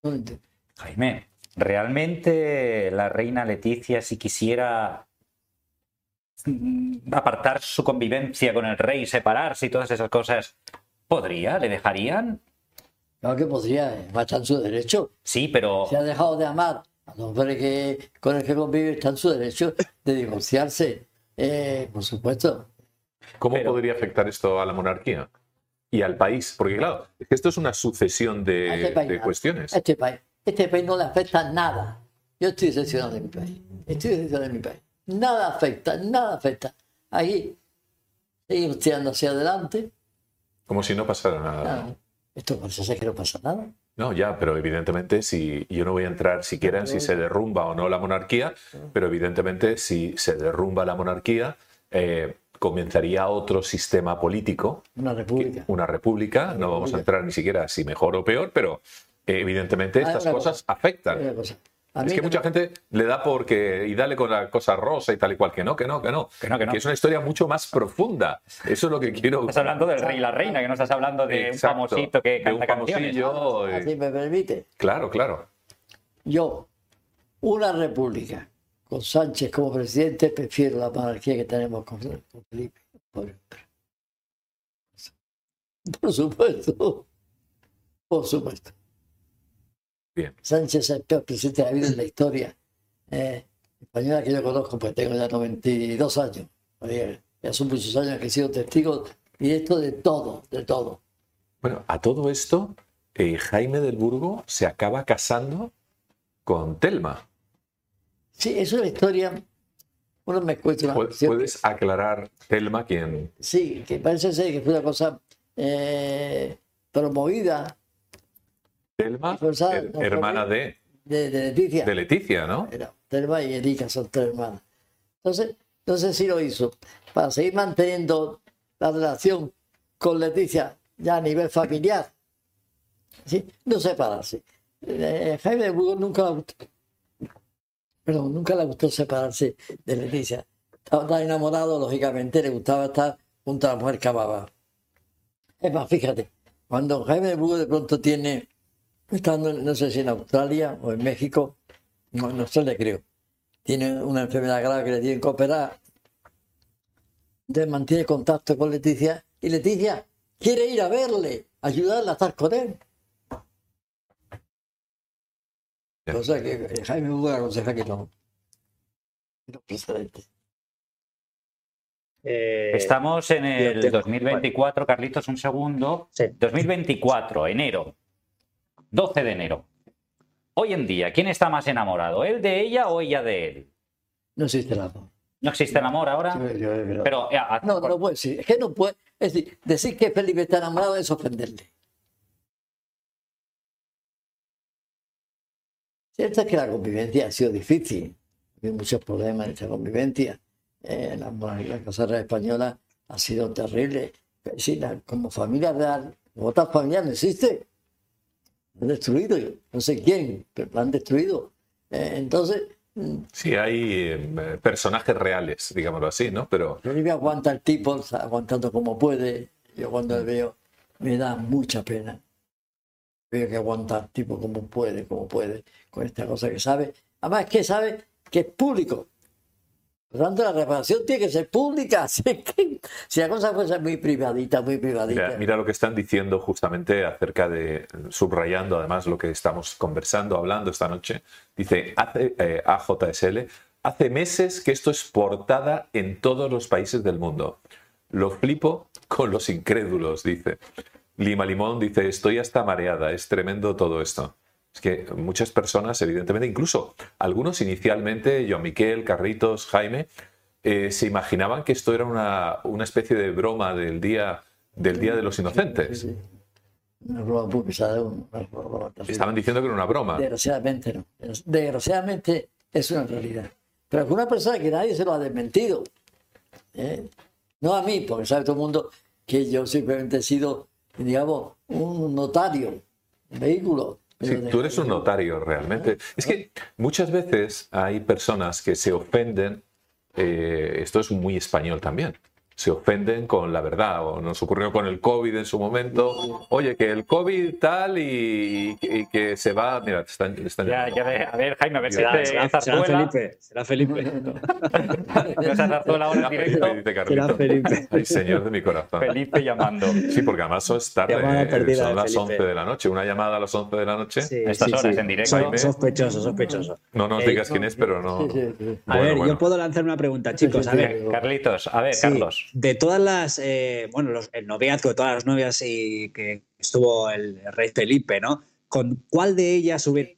[SPEAKER 6] No lo entiendo.
[SPEAKER 4] Jaime, ¿realmente la reina Leticia, si quisiera apartar su convivencia con el rey, separarse y todas esas cosas, ¿podría? ¿Le dejarían?
[SPEAKER 6] Claro que podría, eh, está en su derecho.
[SPEAKER 4] Sí, pero
[SPEAKER 6] Si ha dejado de amar al hombre que, con el que convive, está en su derecho de divorciarse. Eh, por supuesto.
[SPEAKER 3] ¿Cómo
[SPEAKER 4] Pero-
[SPEAKER 3] podría afectar esto a la monarquía y al país? Porque claro, esto es una sucesión de,
[SPEAKER 6] este país,
[SPEAKER 3] de
[SPEAKER 6] a-
[SPEAKER 3] cuestiones.
[SPEAKER 6] Este país, este país no le afecta nada. Yo estoy decepcionado de mi país. Estoy decepcionado de mi país. Nada afecta, nada afecta. Aquí seguimos tirando hacia adelante.
[SPEAKER 3] Como si no pasara nada.
[SPEAKER 6] Nada. Esto parece ser que no pasa nada.
[SPEAKER 3] No, ya, pero evidentemente si yo no voy a entrar siquiera en si se derrumba o no la monarquía, pero evidentemente si se derrumba la monarquía, eh, comenzaría otro sistema político,
[SPEAKER 6] Una república.
[SPEAKER 3] una república, no vamos a entrar ni siquiera si mejor o peor, pero eh, evidentemente
[SPEAKER 6] Ah,
[SPEAKER 3] estas cosas
[SPEAKER 6] cosa.
[SPEAKER 3] afectan.
[SPEAKER 6] A
[SPEAKER 3] Es que mucha
[SPEAKER 6] me-
[SPEAKER 3] gente le da porque y dale con la cosa rosa y tal y cual, que no, que no, que no.
[SPEAKER 4] Que no, que no.
[SPEAKER 3] es una historia mucho más profunda. Eso es lo que quiero.
[SPEAKER 4] estás hablando del rey y la reina, que no estás hablando de
[SPEAKER 3] Exacto,
[SPEAKER 4] un famosito que
[SPEAKER 3] de un
[SPEAKER 4] canta canciones.
[SPEAKER 3] famosillo,
[SPEAKER 6] Así me permite.
[SPEAKER 3] Claro, claro.
[SPEAKER 6] Yo, una república con Sánchez como presidente, prefiero la monarquía que tenemos con, con Felipe. Por, por supuesto. Por supuesto.
[SPEAKER 3] Bien.
[SPEAKER 6] Sánchez es el peor presidente que ha habido en la historia eh, española que yo conozco, pues tengo ya 92 años. Oye, ya son muchos años que he sido testigo directo de todo, de todo.
[SPEAKER 3] Bueno, a todo esto, eh, Jaime del Burgo se acaba casando con Telma.
[SPEAKER 6] Sí, es una historia. Uno me cuenta una
[SPEAKER 3] Pu-
[SPEAKER 6] versión que-
[SPEAKER 3] ¿Puedes aclarar Telma quién?
[SPEAKER 6] Sí, que parece ser que fue una cosa eh, promovida
[SPEAKER 3] Telma,
[SPEAKER 6] Pues,
[SPEAKER 3] her-
[SPEAKER 6] no,
[SPEAKER 3] hermana
[SPEAKER 6] fue-
[SPEAKER 3] de,
[SPEAKER 6] de, de Leticia.
[SPEAKER 3] de Leticia, ¿no?
[SPEAKER 6] Era Telma y Erika son tres hermanas. Entonces, entonces sí lo hizo. Para seguir manteniendo la relación con Leticia ya a nivel familiar. ¿sí? No separarse. Eh, Jaime de Burgos nunca le gustó. Perdón, nunca le gustó separarse de Leticia. Estaba tan enamorado, lógicamente, le gustaba estar junto a la mujer que amaba. Es más, fíjate, cuando Jaime de Burgos de pronto tiene, estando, no sé si en Australia o en México, no, no sé, le creo, tiene una enfermedad grave que le tienen que operar, entonces mantiene contacto con Leticia y Leticia quiere ir a verle, ayudarle a estar con él.
[SPEAKER 3] Ya.
[SPEAKER 6] Cosa que Jaime Burgos aconseja que no. Que no.
[SPEAKER 5] Eh,
[SPEAKER 4] Estamos en el
[SPEAKER 5] Yo te-
[SPEAKER 4] 2024, Carlitos, un segundo.
[SPEAKER 5] Sí.
[SPEAKER 4] 2024, enero. 12 de enero. Hoy en día, ¿quién está más enamorado? ¿Él de ella o ella de él?
[SPEAKER 6] No existe el amor.
[SPEAKER 4] ¿No existe el amor ahora?
[SPEAKER 6] Yo- yo- yo-
[SPEAKER 4] Pero, eh, a-
[SPEAKER 6] No, no puede decir. Es que no puede. Es decir, decir que Felipe está enamorado es ofenderle. Cierto es que la convivencia ha sido difícil. Hay muchos problemas en esta convivencia. Eh, la, la Casa Real Española ha sido terrible. Decir, la- como familia real, otra familia no existe. Han destruido. No sé quién, pero la han destruido. Eh, entonces, mm,
[SPEAKER 3] Sí, hay eh, personajes reales, digámoslo así, ¿no? Pero
[SPEAKER 6] Felipe aguanta el tipo, aguantando como puede. Yo cuando le veo, me da mucha pena. Veo que aguanta el tipo como puede, como puede, con esta cosa que sabe. Además es que sabe que es público. Por tanto, la reparación tiene que ser pública. Así que, si la cosa fuese muy privadita, muy privadita.
[SPEAKER 3] mira, mira lo que están diciendo justamente acerca de, subrayando además lo que estamos conversando, hablando esta noche. Dice hace, eh, AJSL, hace meses que esto es portada en todos los países del mundo. Lo flipo con los incrédulos, dice. Lima Limón dice, estoy hasta mareada, es tremendo todo esto. Es que muchas personas, evidentemente, incluso algunos inicialmente, yo, Miquel, Carritos, Jaime, eh, se imaginaban que esto era una, una especie de broma del día, del día de los Inocentes.
[SPEAKER 6] Sí, sí. Una broma pesada, una broma.
[SPEAKER 3] Estaban diciendo que era una broma.
[SPEAKER 6] Desgraciadamente no. Desgraciadamente es una realidad. Pero alguna persona que nadie se lo ha desmentido. ¿eh? No a mí, porque sabe todo el mundo que yo simplemente he sido, digamos, un notario, un vehículo.
[SPEAKER 3] Sí, tú eres un notario realmente. Es que muchas veces hay personas que se ofenden, eh, esto es muy español también, se ofenden con la verdad. O nos ocurrió con el COVID en su momento. Oye, que el COVID tal y, y que se va. Mira, te están, te están
[SPEAKER 4] Ya, ya ve- a ver, Jaime, a ver si
[SPEAKER 5] Será, será- será. Felipe. Será Felipe.
[SPEAKER 4] Esa zarzuela ahora directo.
[SPEAKER 3] Dice
[SPEAKER 5] Será. Felipe.
[SPEAKER 3] Ay, señor de mi corazón.
[SPEAKER 4] Felipe llamando.
[SPEAKER 3] Sí, porque además tarde, eh,
[SPEAKER 5] perdida
[SPEAKER 3] son
[SPEAKER 5] de
[SPEAKER 3] las
[SPEAKER 5] Felipe.
[SPEAKER 3] 11 de la noche. Una llamada a las 11 de la noche.
[SPEAKER 5] Sí,
[SPEAKER 4] Estas
[SPEAKER 5] sí,
[SPEAKER 4] horas
[SPEAKER 5] sí.
[SPEAKER 4] en directo.
[SPEAKER 5] So-
[SPEAKER 3] Jaime.
[SPEAKER 5] Sospechoso, sospechoso.
[SPEAKER 3] No nos digas quién es, pero no.
[SPEAKER 6] Sí, sí, sí.
[SPEAKER 5] A
[SPEAKER 3] Bueno,
[SPEAKER 5] ver,
[SPEAKER 3] bueno.
[SPEAKER 5] yo puedo lanzar una pregunta, chicos. A ver.
[SPEAKER 4] Carlitos, a ver,
[SPEAKER 5] Sí,
[SPEAKER 4] Carlos.
[SPEAKER 5] De todas las, eh, bueno, los- el noviazgo de todas las novias y que estuvo el rey Felipe, ¿no? ¿Con cuál de ellas hubiera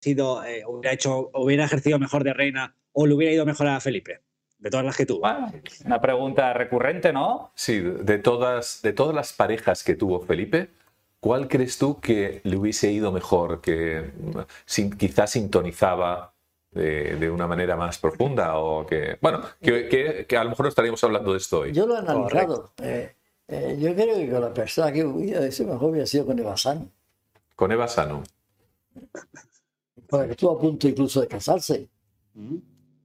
[SPEAKER 5] sido, eh, hubiera hecho, hubiera ejercido mejor de reina o le hubiera ido mejor a Felipe? De todas las que tuvo.
[SPEAKER 4] Bueno, una pregunta recurrente, ¿no?
[SPEAKER 3] Sí, de todas, de todas las parejas que tuvo Felipe, ¿cuál crees tú que le hubiese ido mejor? Que sin- quizás sintonizaba de, de una manera más profunda o que, bueno, que, que- que a lo mejor no estaríamos hablando de esto hoy.
[SPEAKER 6] Yo lo he analizado. Eh, eh, yo creo que con la persona que hubiera sido mejor hubiera sido con Eva Sano,
[SPEAKER 3] Con Eva Sano.
[SPEAKER 6] la que estuvo a punto incluso de casarse.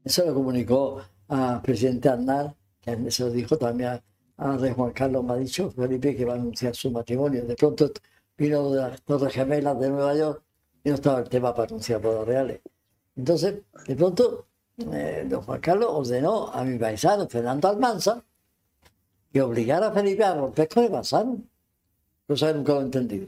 [SPEAKER 6] Eso lo comunicó al presidente Aznar, que se lo dijo también a, a rey Juan Carlos, me ha dicho Felipe que va a anunciar su matrimonio. De pronto vino de las Torres Gemelas de Nueva York y no estaba el tema para anunciar bodas reales. Entonces, de pronto, eh, don Juan Carlos ordenó a mi paisano Fernando Almanza que obligara a Felipe a romper con el Bazán. Cosa que nunca lo he entendido.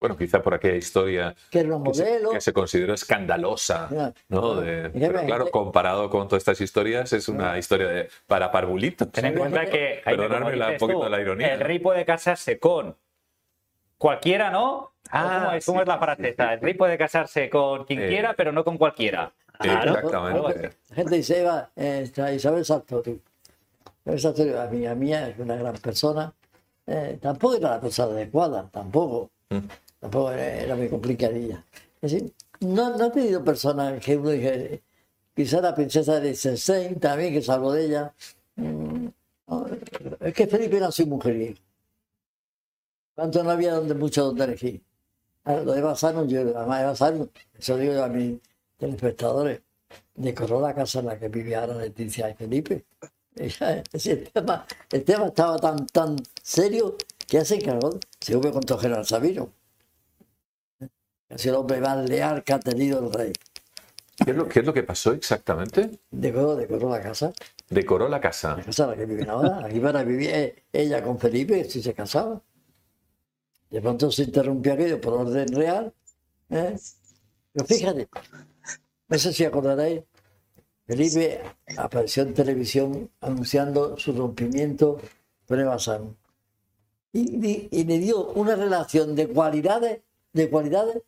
[SPEAKER 3] Bueno, quizá por aquella historia
[SPEAKER 6] Que
[SPEAKER 3] que se,
[SPEAKER 6] modelo.
[SPEAKER 3] que se consideró escandalosa.
[SPEAKER 6] Ya.
[SPEAKER 3] ¿no? De-
[SPEAKER 6] Y que
[SPEAKER 3] pero claro, comparado con todas estas historias, es una historia de, para parvulitos.
[SPEAKER 4] Ten en cuenta que, dices
[SPEAKER 3] un poquito
[SPEAKER 4] tú,
[SPEAKER 3] de la ironía.
[SPEAKER 4] el rey puede casarse con cualquiera, ¿no?
[SPEAKER 3] Ah,
[SPEAKER 4] ¿Cómo es, cómo
[SPEAKER 3] sí,
[SPEAKER 4] es la frase
[SPEAKER 3] sí,
[SPEAKER 4] esta? El rey puede casarse con quien
[SPEAKER 3] Eh.
[SPEAKER 4] quiera, pero no con cualquiera.
[SPEAKER 5] Claro.
[SPEAKER 3] Exactamente.
[SPEAKER 6] La gente dice, Eva, eh, Isabel Sartori. Isabel Sartori, amiga mía, es una gran persona. Eh, tampoco era la persona adecuada, tampoco.
[SPEAKER 3] Mm.
[SPEAKER 6] Tampoco era, era muy complicadilla. Es decir, no, no he tenido personas que uno dije, quizá la princesa de Sesen también, que salvo de ella. Mm, no, es que Felipe era su mujeriego. Cuanto no había donde, mucho donde elegir. Ahora, Lo de Bazano, yo, además de Bazano, eso digo yo a mis telespectadores, decoró la casa en la que vivía ahora Leticia y Felipe. El, tema, el tema estaba tan, tan serio que se encargó, según me contó General Sabino. Es el hombre más leal que ha tenido el rey.
[SPEAKER 3] ¿Qué es, lo, qué es lo que pasó exactamente?
[SPEAKER 6] Decoró, decoró la casa,
[SPEAKER 3] Decoró la casa.
[SPEAKER 6] la casa en la que viven ahora. Aquí van a vivir eh, ella con Felipe si se casaba. De pronto se interrumpió aquello por orden real. ¿eh? Pero fíjate, no sé si acordaréis, Felipe apareció en televisión anunciando su rompimiento con Eva. Y, y- y le dio una relación de cualidades, de cualidades.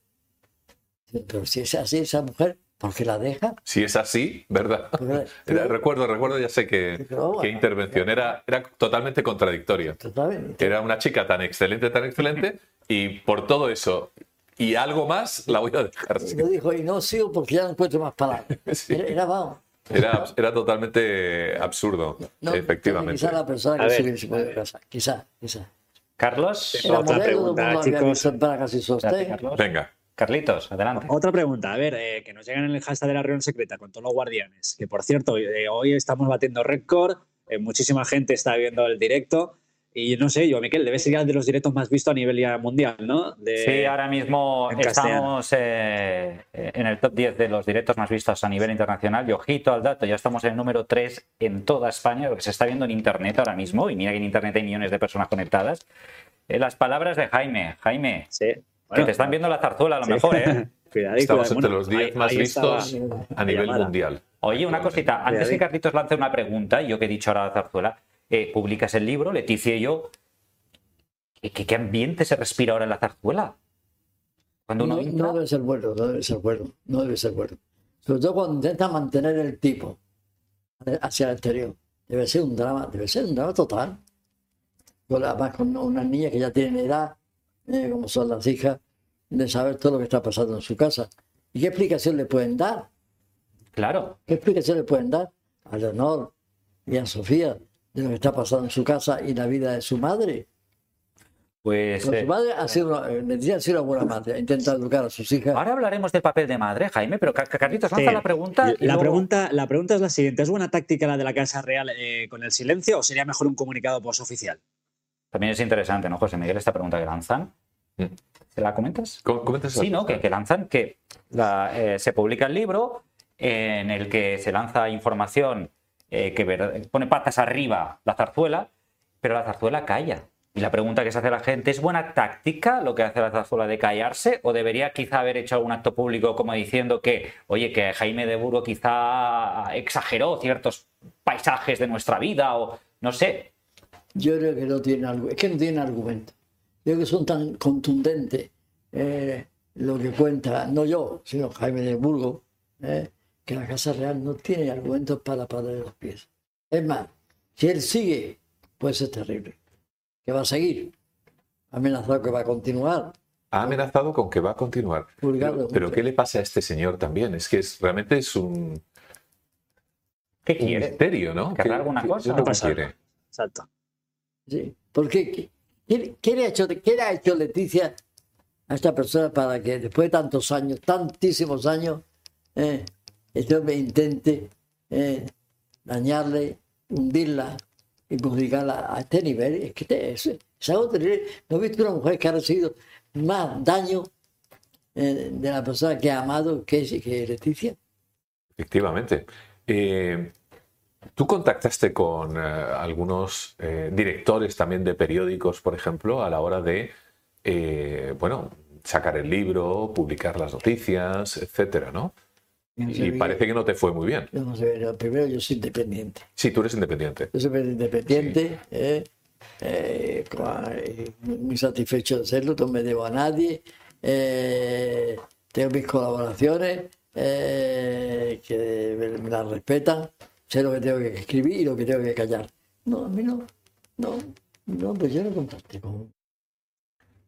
[SPEAKER 6] Pero si es así esa mujer, ¿por qué la deja?
[SPEAKER 3] Si es así, ¿verdad?
[SPEAKER 6] Porque-
[SPEAKER 3] Era- recuerdo, recuerdo, ya sé que,
[SPEAKER 6] Pero
[SPEAKER 3] qué intervención. Era, era totalmente contradictorio.
[SPEAKER 6] Totalmente.
[SPEAKER 3] Era una chica tan excelente, tan excelente, y por todo eso y algo más, la voy a dejar.
[SPEAKER 6] Y me dijo, y no sigo porque ya no encuentro más palabras.
[SPEAKER 3] Sí.
[SPEAKER 6] Era, era, vamos,
[SPEAKER 3] Era, era totalmente absurdo,
[SPEAKER 6] no,
[SPEAKER 3] efectivamente.
[SPEAKER 6] Quizá la persona
[SPEAKER 5] A
[SPEAKER 6] que se
[SPEAKER 5] ver.
[SPEAKER 6] hubiese podido casar. Quizá, quizá.
[SPEAKER 4] Carlos,
[SPEAKER 6] Era
[SPEAKER 5] Otra pregunta,
[SPEAKER 6] todo el mundo había
[SPEAKER 5] chicos.
[SPEAKER 6] Sostén.
[SPEAKER 4] Carlos.
[SPEAKER 3] Venga,
[SPEAKER 4] Carlitos, adelante.
[SPEAKER 5] Otra pregunta, a ver, eh, que nos llegan en el hashtag de la reunión secreta con todos los guardianes, que por cierto, eh, hoy estamos batiendo récord, eh, muchísima gente está viendo el directo, y no sé, yo, Miquel, debe ser de los directos más vistos a nivel ya mundial, ¿no? De-
[SPEAKER 4] Sí, ahora mismo
[SPEAKER 5] en
[SPEAKER 4] estamos eh, en el top 10 de los directos más vistos a nivel internacional. Y ojito al dato, ya estamos en el número 3 en toda España, lo que se está viendo en Internet ahora mismo. Y mira que en Internet hay millones de personas conectadas. Eh, las palabras de Jaime. Jaime,
[SPEAKER 5] Sí.
[SPEAKER 4] Que te están viendo la zarzuela a lo
[SPEAKER 5] sí.
[SPEAKER 4] mejor, ¿eh?
[SPEAKER 5] Cuidado,
[SPEAKER 3] estamos
[SPEAKER 5] cuidado.
[SPEAKER 3] entre
[SPEAKER 5] Bueno,
[SPEAKER 3] los 10
[SPEAKER 5] ahí-
[SPEAKER 3] más
[SPEAKER 5] ahí estaba
[SPEAKER 3] vistos a
[SPEAKER 5] la
[SPEAKER 3] nivel
[SPEAKER 5] llamada.
[SPEAKER 3] mundial.
[SPEAKER 4] Oye, una cosita, antes que Carlitos lance una pregunta, y yo que he dicho ahora la zarzuela, eh, publicas el libro, Leticia y yo. ¿Qué, ambiente se respira ahora en la zarzuela? Cuando uno
[SPEAKER 6] no,
[SPEAKER 4] entra-
[SPEAKER 6] no debe ser bueno, no debe ser bueno, no debe ser bueno. Sobre todo cuando intenta mantener el tipo hacia el exterior. Debe ser un drama, debe ser un drama total. Con, además con unas niñas que ya tienen edad, eh, como son las hijas, de saber todo lo que está pasando en su casa. ¿Y qué explicación le pueden dar?
[SPEAKER 4] Claro.
[SPEAKER 6] ¿Qué explicación le pueden dar a Leonor y a Sofía de lo que está pasando en su casa y la vida de su madre?
[SPEAKER 4] Pues
[SPEAKER 6] Pues
[SPEAKER 4] eh,
[SPEAKER 6] su madre ha sido una, eh, ha sido una buena madre, ha intentado educar a sus hijas.
[SPEAKER 4] ahora hablaremos del papel de madre, Jaime, pero Car- Carlitos,
[SPEAKER 5] Sí.
[SPEAKER 4] lanza la pregunta. y
[SPEAKER 5] La,
[SPEAKER 4] luego-
[SPEAKER 5] pregunta, la pregunta es la siguiente: ¿es buena táctica la de la Casa Real eh, con el silencio o sería mejor un comunicado posoficial?
[SPEAKER 4] También es interesante, ¿no, José Miguel, esta pregunta que lanzan?
[SPEAKER 3] Mm.
[SPEAKER 4] ¿Se la comentas? Sí, ¿no? Que, que lanzan, que la, eh, se publica el libro en el que se lanza información eh, que ver- pone patas arriba la zarzuela, pero la zarzuela calla. Y la pregunta que se hace la gente, ¿es buena táctica lo que hace la zarzuela de callarse? ¿O debería quizá haber hecho algún acto público como diciendo que, oye, que Jaime de Burgo quizá exageró ciertos paisajes de nuestra vida? O no sé.
[SPEAKER 6] Yo creo que no tiene algo, es que no tiene argumento. Yo creo que son tan contundentes eh, lo que cuenta, no yo, sino Jaime de Burgo, eh, que la Casa Real no tiene argumentos para pararle los pies. Es más, si él sigue, puede ser terrible. Que va a seguir. Ha amenazado que va a continuar.
[SPEAKER 3] Ha amenazado con que va a continuar. Pero, pero ¿qué le pasa a este señor también? Es que es, realmente es un,
[SPEAKER 4] ¿Qué
[SPEAKER 3] un
[SPEAKER 4] quiere?
[SPEAKER 3] misterio, ¿no?
[SPEAKER 4] ¿Querrá
[SPEAKER 3] ¿Qué-
[SPEAKER 4] alguna
[SPEAKER 3] qué-
[SPEAKER 4] cosa?
[SPEAKER 3] qué es
[SPEAKER 5] Pasa.
[SPEAKER 3] quiere?
[SPEAKER 5] Exacto.
[SPEAKER 6] Sí. ¿Por qué? ¿Qué, le ha hecho, qué le ha hecho Leticia a esta persona para que después de tantos años, tantísimos años, eh, este hombre intente eh, dañarle, hundirla y perjudicarla a este nivel? Es que te- es, es algo terrible. ¿No he visto una mujer que ha recibido más daño eh, de la persona que ha amado que, que Leticia?
[SPEAKER 3] Efectivamente. Eh, Tú contactaste con eh, algunos eh, directores también de periódicos, por ejemplo, a la hora de, eh, bueno, sacar el libro, publicar las noticias, etcétera, ¿no? Y parece que no te fue muy bien.
[SPEAKER 6] No sé, no, primero yo soy independiente.
[SPEAKER 3] Sí, tú eres independiente.
[SPEAKER 6] Yo soy independiente, eh, eh, con- eh, muy satisfecho de serlo, no me debo a nadie, eh, tengo mis colaboraciones eh, que me las respetan, sé lo que tengo que escribir y lo que tengo que callar. No, a mí no, no, no, pues yo no contacté con...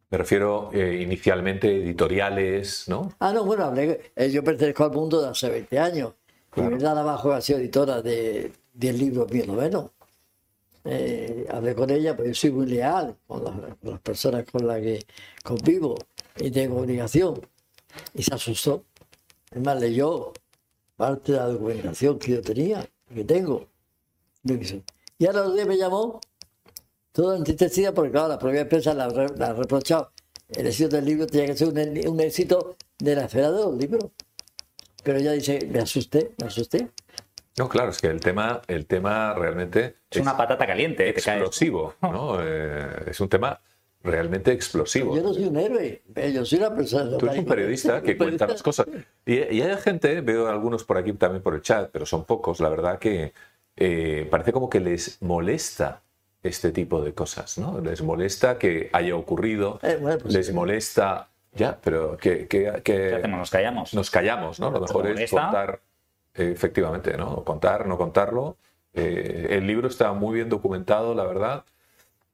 [SPEAKER 3] Me refiero eh, inicialmente editoriales, ¿no?
[SPEAKER 6] Ah, no, bueno, hablé, eh, yo pertenezco al mundo de hace 20 años.
[SPEAKER 3] Claro.
[SPEAKER 6] Y verdad abajo ha sido editora de 10 libros míos novenos. Eh, hablé con ella, pues yo soy muy leal con las, con las personas con las que convivo y tengo obligación. Y se asustó. Es más, leyó parte de la documentación que yo tenía, que tengo. Yo qué sé. Y ahora los días me llamó, todo entristecida, porque claro, la propia empresa la, ha re- la ha reprochado. El éxito del libro tenía que ser un, un éxito de la esfera de los libros. Pero ella dice, me asusté, me asusté.
[SPEAKER 3] No, claro, es que el tema, el tema realmente
[SPEAKER 4] Es una patata caliente, ¿eh?
[SPEAKER 3] explosivo, ¿no? Eh, es un tema realmente explosivo.
[SPEAKER 6] Yo no soy un héroe, eh, yo soy una persona.
[SPEAKER 3] Tú eres un periodista que cuenta las cosas. Y, y hay gente, veo algunos por aquí también por el chat, pero son pocos, la verdad que eh, parece como que les molesta este tipo de cosas, ¿no? Les molesta que haya ocurrido,
[SPEAKER 6] Eh, bueno, pues,
[SPEAKER 3] les molesta, ya, pero que, que- que
[SPEAKER 4] ¿Qué hacemos? Nos callamos.
[SPEAKER 3] nos callamos, ¿no? Lo mejor es contar, eh, efectivamente, ¿no? Contar, no contarlo. Eh, el libro está muy bien documentado, la verdad.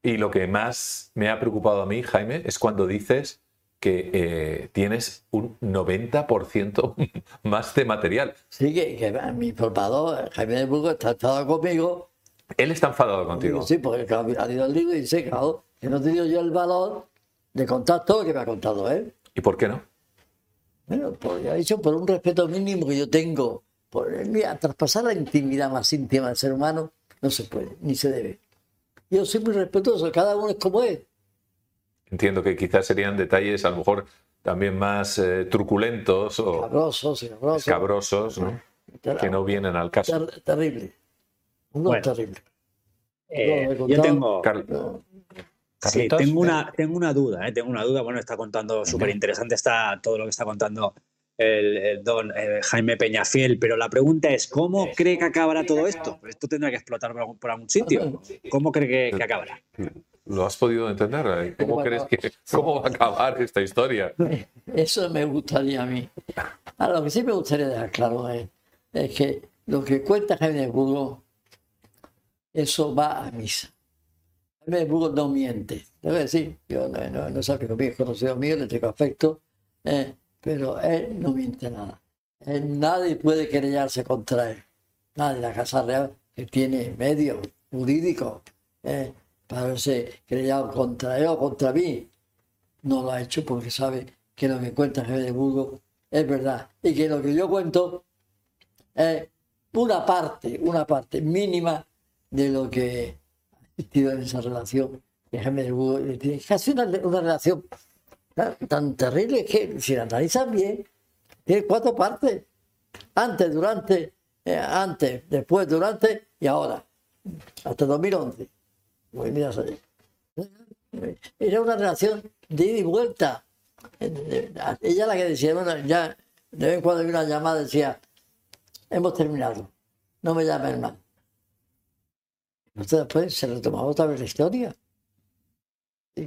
[SPEAKER 3] Y lo que más me ha preocupado a mí, Jaime, es cuando dices que eh, tienes un 90% más de material.
[SPEAKER 6] Sí, que, que mi formador, Jaime de Burgos, está enfadado conmigo.
[SPEAKER 3] Él está enfadado contigo.
[SPEAKER 6] Sí, porque ha leído el libro y dice, claro, que no he tenido yo el valor de contar todo lo que me ha contado él.
[SPEAKER 3] ¿Y por qué no?
[SPEAKER 6] Bueno, porque ha dicho por un respeto mínimo que yo tengo. Por, mira, traspasar la intimidad más íntima del ser humano no se puede, ni se debe. Yo soy muy respetuoso, cada uno es como es.
[SPEAKER 3] Entiendo que quizás serían detalles a lo mejor también más eh, truculentos o
[SPEAKER 6] Cabrosos, escabrosos.
[SPEAKER 3] escabrosos, ¿no? que no vienen al caso.
[SPEAKER 6] Ter- terrible. Uno
[SPEAKER 5] Bueno.
[SPEAKER 6] terrible.
[SPEAKER 5] Eh,
[SPEAKER 6] No,
[SPEAKER 5] yo tengo,
[SPEAKER 6] No,
[SPEAKER 5] sí, tengo, una, tengo una duda, eh, tengo una duda. Bueno, está contando súper interesante está todo lo que está contando el, el don eh, Jaime Peñafiel, pero la pregunta es, ¿cómo cree que acabará todo esto? Esto tendrá que explotar por algún, por algún sitio. ¿Cómo cree que, que acabará?
[SPEAKER 3] ¿Lo has podido entender? ¿Cómo
[SPEAKER 6] Bueno.
[SPEAKER 3] crees que cómo va a acabar esta historia?
[SPEAKER 6] Eso me gustaría a mí. Ahora, lo que sí me gustaría dejar claro es, es que lo que cuenta Jaime de Burgos, eso va a misa. Jaime de Burgos no miente. Debo decir, yo no, no, no mío, es conocido mío, le tengo afecto, eh, pero él no miente nada. Él- nadie puede querellarse contra él. Nadie, la Casa Real, que tiene medios jurídicos eh, para haberse querellado contra él o contra mí, no lo ha hecho porque sabe que lo que cuenta Jaime de Burgos es verdad y que lo que yo cuento es una parte, una parte mínima de lo que ha existido en esa relación Burgos tiene casi una, una relación tan, tan terrible que si la analizas bien tiene cuatro partes antes, durante, eh, antes, después, durante y ahora hasta 2011 Pues mira, era una relación de ida y vuelta. Ella la que decía, ya de vez en cuando había una llamada decía, hemos terminado, no me llamen más. Entonces después se retomaba otra vez la historia.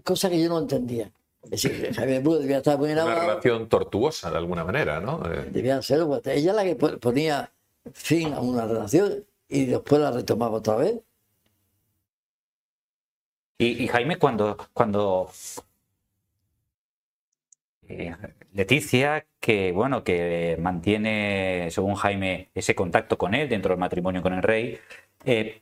[SPEAKER 6] Cosa que yo no entendía. Es decir, Javier Burgos debía estar muy
[SPEAKER 3] Una
[SPEAKER 6] enamorado.
[SPEAKER 3] relación tortuosa de alguna manera, ¿no? Eh,
[SPEAKER 6] Debía ser, pues, ella la que po- ponía fin a una relación y después la retomaba otra vez.
[SPEAKER 4] Y, y Jaime, cuando, cuando eh, Leticia, que bueno, que mantiene, según Jaime, ese contacto con él dentro del matrimonio con el rey, eh,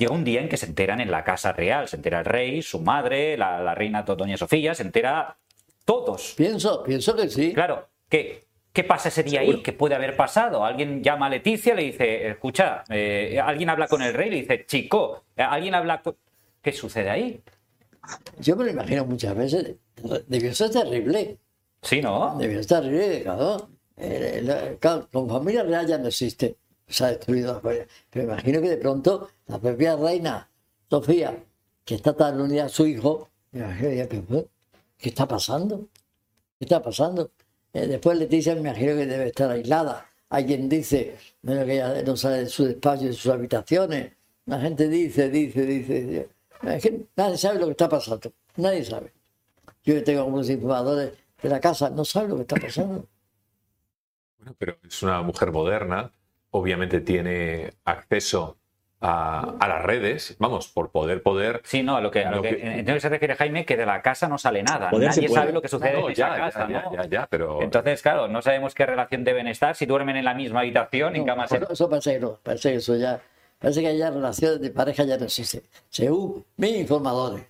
[SPEAKER 4] llega un día en que se enteran en la casa real, se entera el rey, su madre, la, la reina Doña Sofía, se entera todos.
[SPEAKER 6] Pienso, pienso que sí.
[SPEAKER 4] Claro, ¿qué, qué pasa ese día ahí? ¿Qué puede haber pasado? Alguien llama a Leticia, le dice, escucha, eh, alguien habla con el rey, le dice, chico, alguien habla con... ¿Qué sucede ahí?
[SPEAKER 6] Yo me lo imagino muchas veces. Debió ser terrible.
[SPEAKER 4] Sí, ¿no?
[SPEAKER 6] Debió ser terrible, claro. Eh, la- claro, con familia real ya no existe. Se ha destruido la familia. Pero imagino que de pronto la propia reina Sofía, que está tan unida a su hijo, me imagino que, ¿qué, está pasando? ¿Qué está pasando? Eh, después Leticia me imagino que debe estar aislada. Alguien dice, bueno, que ella no sale de su despacho, de sus habitaciones. La gente dice, dice, dice. nadie sabe lo que está pasando. Nadie sabe. Yo tengo algunos informadores de la casa, no saben lo que está pasando.
[SPEAKER 3] Bueno, pero es una mujer moderna, obviamente tiene acceso a, a las redes, vamos, por poder, poder.
[SPEAKER 4] Sí, no, a lo que, a lo
[SPEAKER 3] Lo
[SPEAKER 4] que,
[SPEAKER 3] que-
[SPEAKER 4] entiendo que se refiere Jaime, que de la casa no sale nada. Nadie sabe lo que sucede
[SPEAKER 3] No,
[SPEAKER 4] en esa
[SPEAKER 3] ya,
[SPEAKER 4] casa,
[SPEAKER 3] ya,
[SPEAKER 4] ¿no?
[SPEAKER 3] ya, ya, pero
[SPEAKER 4] Entonces, claro, no sabemos qué relación deben estar si duermen en la misma habitación, en
[SPEAKER 6] No,
[SPEAKER 4] camas...
[SPEAKER 6] eso, eso parece que no, parece que eso ya, parece que ya relaciones de pareja ya no existen. Según mis informadores,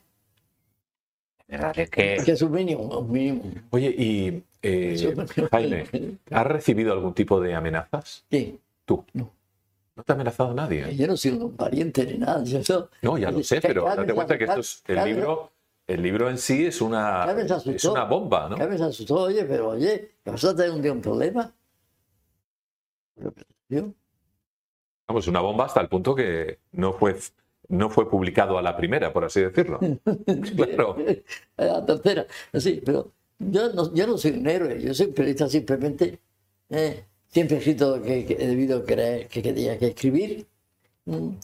[SPEAKER 4] es que...
[SPEAKER 6] que es un mínimo, un mínimo.
[SPEAKER 3] Oye, y eh, Jaime, ¿has recibido algún tipo de amenazas?
[SPEAKER 6] Sí,
[SPEAKER 3] Tú.
[SPEAKER 6] No.
[SPEAKER 3] ¿No te ha amenazado nadie?
[SPEAKER 6] yo no soy un pariente ni nada. yo-
[SPEAKER 3] No, ya lo sé, pero date cuenta que esto es el libro. El libro en sí es una,
[SPEAKER 6] se
[SPEAKER 3] es
[SPEAKER 6] asustó.
[SPEAKER 3] una bomba, ¿no?
[SPEAKER 6] Carmen se asustó, oye, pero oye, vas a tener un día un problema. Yo,
[SPEAKER 3] Vamos, una bomba hasta el punto que no fue, no fue publicado a la primera, por así decirlo. Claro.
[SPEAKER 6] La tercera, sí, pero yo no, yo no soy un héroe, yo soy un periodista simplemente. eh, siempre he escrito lo que, que he debido creer que tenía que escribir.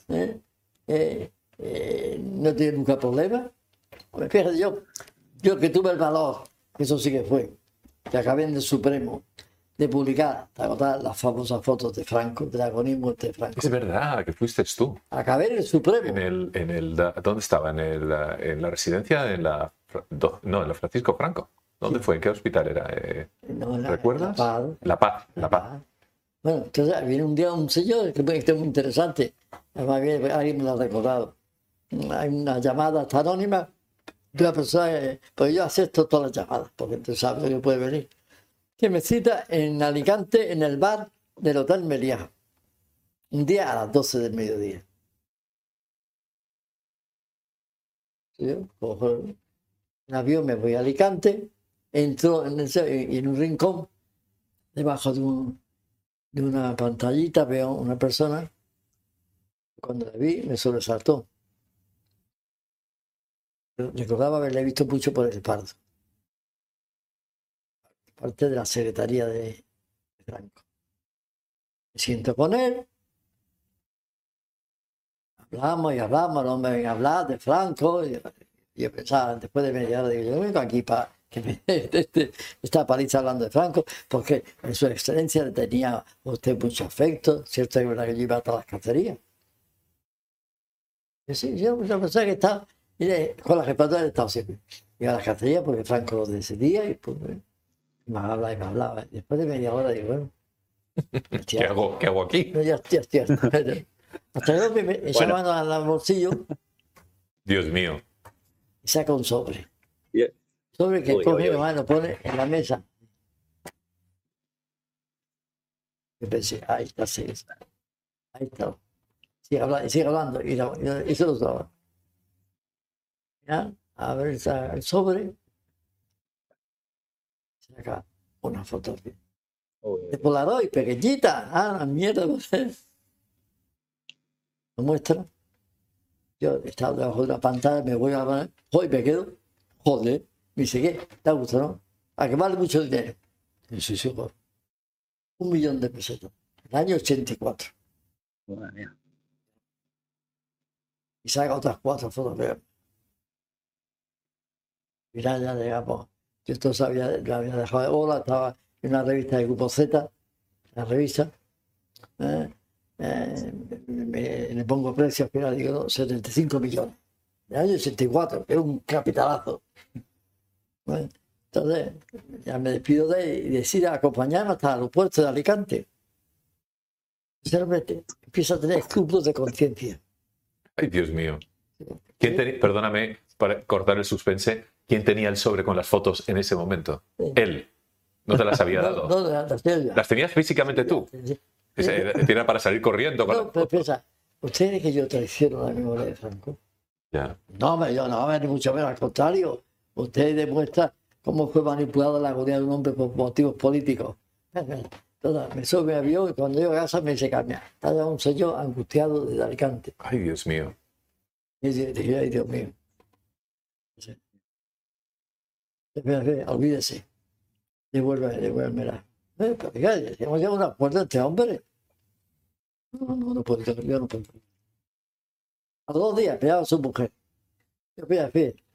[SPEAKER 6] eh, eh, eh, no tiene nunca problema. Pues Fíjate, yo, yo que tuve el valor, que eso sí que fue, que acabé en el Supremo, de publicar, las famosas fotos de Franco, del agonismo de Franco.
[SPEAKER 3] Es verdad que fuiste tú.
[SPEAKER 6] Acabé en el Supremo.
[SPEAKER 3] En el, en el, ¿Dónde estaba? ¿En, el, en la residencia? En la, no, en la Francisco Franco. ¿Dónde fue? ¿En qué hospital era? Eh,
[SPEAKER 6] No, en la-
[SPEAKER 3] ¿Recuerdas?
[SPEAKER 6] La Paz.
[SPEAKER 3] La Paz. La Paz.
[SPEAKER 6] Bueno, entonces viene un día un señor que es muy interesante. Además, alguien me lo ha recordado. Hay una llamada hasta anónima de una persona, que- pues yo acepto todas las llamadas, porque entonces sabe que puede venir. Que me cita en Alicante, en el bar del Hotel Meliá. Un día a las 12 del mediodía. Yo cojo un avión, me voy a Alicante, entro en, ese- en un rincón debajo de, un- de una pantallita veo una persona. Cuando la vi, me sobresaltó. Recordaba haberle visto mucho por el Pardo. Parte de la secretaría de Franco. Me siento con él. Hablamos y hablamos, no me ven a hablar de Franco. Y, yo pensaba, después de media hora, digo, yo vengo aquí para que me este, esta paliza hablando de Franco, porque en su excelencia le tenía a usted mucho afecto, cierto que yo iba a todas las cacerías. Y sí, yo, yo pensaba que estaba y de- con la jefatura del Estado siempre. Iba a las cacerías porque Franco lo decidía y pues eh, me hablaba y me hablaba. Después de media hora digo, bueno,
[SPEAKER 3] ¿Qué hago, ¿Qué hago aquí?
[SPEAKER 6] no, ya, ya, ya. Hasta me, mano al bolsillo
[SPEAKER 3] Dios mío.
[SPEAKER 6] y saca un sobre.
[SPEAKER 5] Bien.
[SPEAKER 6] Sobre que
[SPEAKER 5] Uy,
[SPEAKER 6] coge
[SPEAKER 5] uy,
[SPEAKER 6] pone en la mesa. Yo pensé, ahí está, sí, está. Ahí está. Sigue hablando, sigue hablando y, la- y, y se lo daba. Ya, a ver el sobre. Saca una fotografía. De Polaroid, pequeñita. Ah, la mierda. Lo muestra. Yo estaba debajo de una pantalla, me voy a ver, hoy me quedo, joder, me dice, ¿qué? ¿Te gusta, no? A que vale mucho dinero. Y sí, sí, joder. Un millón de pesetas. El año 84.
[SPEAKER 5] Madre mía.
[SPEAKER 6] Y saca otras cuatro fotografías. Mirá, ya llegamos. Yo esto sabía, lo había dejado de bola, estaba en una revista de Grupo Z, la revista. eh, eh, me- le pongo precio al final, digo, no, 75 millones. El año 84, que es un capitalazo. Bueno, entonces, ya me despido de él y decide acompañarme hasta el aeropuerto de Alicante. Sinceramente, empieza a tener escrúpulos de conciencia.
[SPEAKER 3] Ay, Dios mío. ¿Quién tenía, perdóname para cortar el suspense, ¿quién tenía el sobre con las fotos en ese momento?
[SPEAKER 6] Sí.
[SPEAKER 3] Él. No te las había
[SPEAKER 6] No,
[SPEAKER 3] dado.
[SPEAKER 6] no, las tengo ya.
[SPEAKER 3] ¿Las tenías físicamente tú?
[SPEAKER 6] Sí,
[SPEAKER 3] Era para salir corriendo con
[SPEAKER 6] No, pero piensa, ¿usted cree que yo traiciono la memoria de Franco?
[SPEAKER 3] Ya.
[SPEAKER 6] No, hombre, yo no, hombre, ni mucho menos, al contrario. Usted demuestra cómo fue manipulada la agonía de un hombre por motivos políticos. Entonces, me sube mi avión y cuando llego a casa me dice, cambia, está ya un señor angustiado desde Alicante.
[SPEAKER 3] Ay, Dios mío.
[SPEAKER 6] Y ay, Dios mío. Olvídese. Devuelve, devuélvemela. Eh, pero diga, hemos llegado a un acuerdo entre hombres. No, no, no puedo, yo no puedo. A los dos días pegaba a su mujer. Yo, mira, fíjate,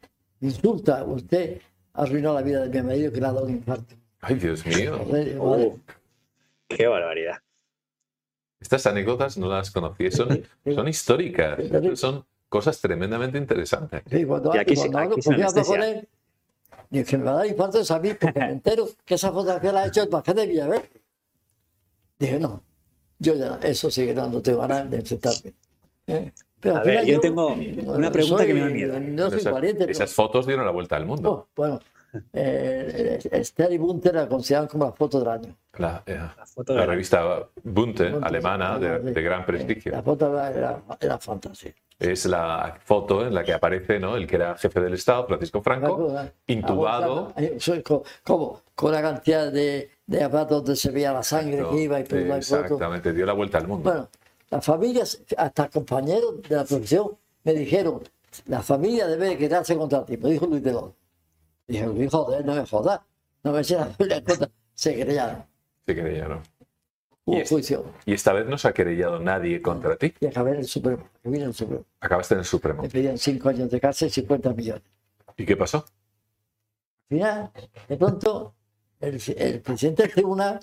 [SPEAKER 6] insulta, usted arruinó la vida de mi marido que le ha dado un infarto.
[SPEAKER 3] Ay, Dios mío.
[SPEAKER 5] Qué barbaridad.
[SPEAKER 3] Estas anécdotas no las conocí. Son, son históricas. Son cosas tremendamente interesantes.
[SPEAKER 6] Sí, cuando,
[SPEAKER 5] Y aquí
[SPEAKER 6] cuando
[SPEAKER 5] se-
[SPEAKER 6] hablo,
[SPEAKER 5] aquí se
[SPEAKER 6] hablo con
[SPEAKER 5] anestesia.
[SPEAKER 6] él, digo que me va a dar infarto es a mí, porque me entero que esa fotografía la ha hecho el Bajé de Villaverde. Dije, no, yo ya, eso no tengo ganas de enfrentarme. ¿Eh? Pero
[SPEAKER 5] A ver,
[SPEAKER 6] final
[SPEAKER 5] yo tengo una pregunta que me da
[SPEAKER 6] soy-
[SPEAKER 5] miedo.
[SPEAKER 6] No soy
[SPEAKER 3] Esas,
[SPEAKER 6] pero-
[SPEAKER 3] esas fotos dieron la vuelta al mundo.
[SPEAKER 6] Oh, bueno, eh, Esther y Bunter la consideran como la foto del año.
[SPEAKER 3] La, eh,
[SPEAKER 5] La foto
[SPEAKER 3] la
[SPEAKER 5] de
[SPEAKER 3] revista Bunte,
[SPEAKER 6] Bunte,
[SPEAKER 3] alemana, de, de gran
[SPEAKER 6] La
[SPEAKER 3] prestigio.
[SPEAKER 6] foto era, era, era fantástica.
[SPEAKER 3] Es la foto en la que aparece ¿no? el que era jefe del Estado, Francisco Franco, intubado.
[SPEAKER 6] Ah, soy co- como con una cantidad de, de aparatos donde se veía la sangre que iba y otro.
[SPEAKER 3] Exactamente, dio la vuelta al mundo.
[SPEAKER 6] Bueno, las familias, hasta compañeros de la profesión, me dijeron, la familia debe quedarse contra ti, me dijo Luis Delón. Dije, Luis, joder, no me jodas, no me eches la familia contra. Se creyeron,
[SPEAKER 3] no.
[SPEAKER 6] hubo
[SPEAKER 3] Y
[SPEAKER 6] juicio
[SPEAKER 3] Y esta vez no se ha querellado nadie contra ti.
[SPEAKER 6] y acabé en el Supremo, acabé en el Supremo.
[SPEAKER 3] Acabaste en el Supremo.
[SPEAKER 6] Me pedían cinco años de cárcel y 50 millones.
[SPEAKER 3] ¿Y qué pasó?
[SPEAKER 6] Al final, de pronto, el, el presidente del tribunal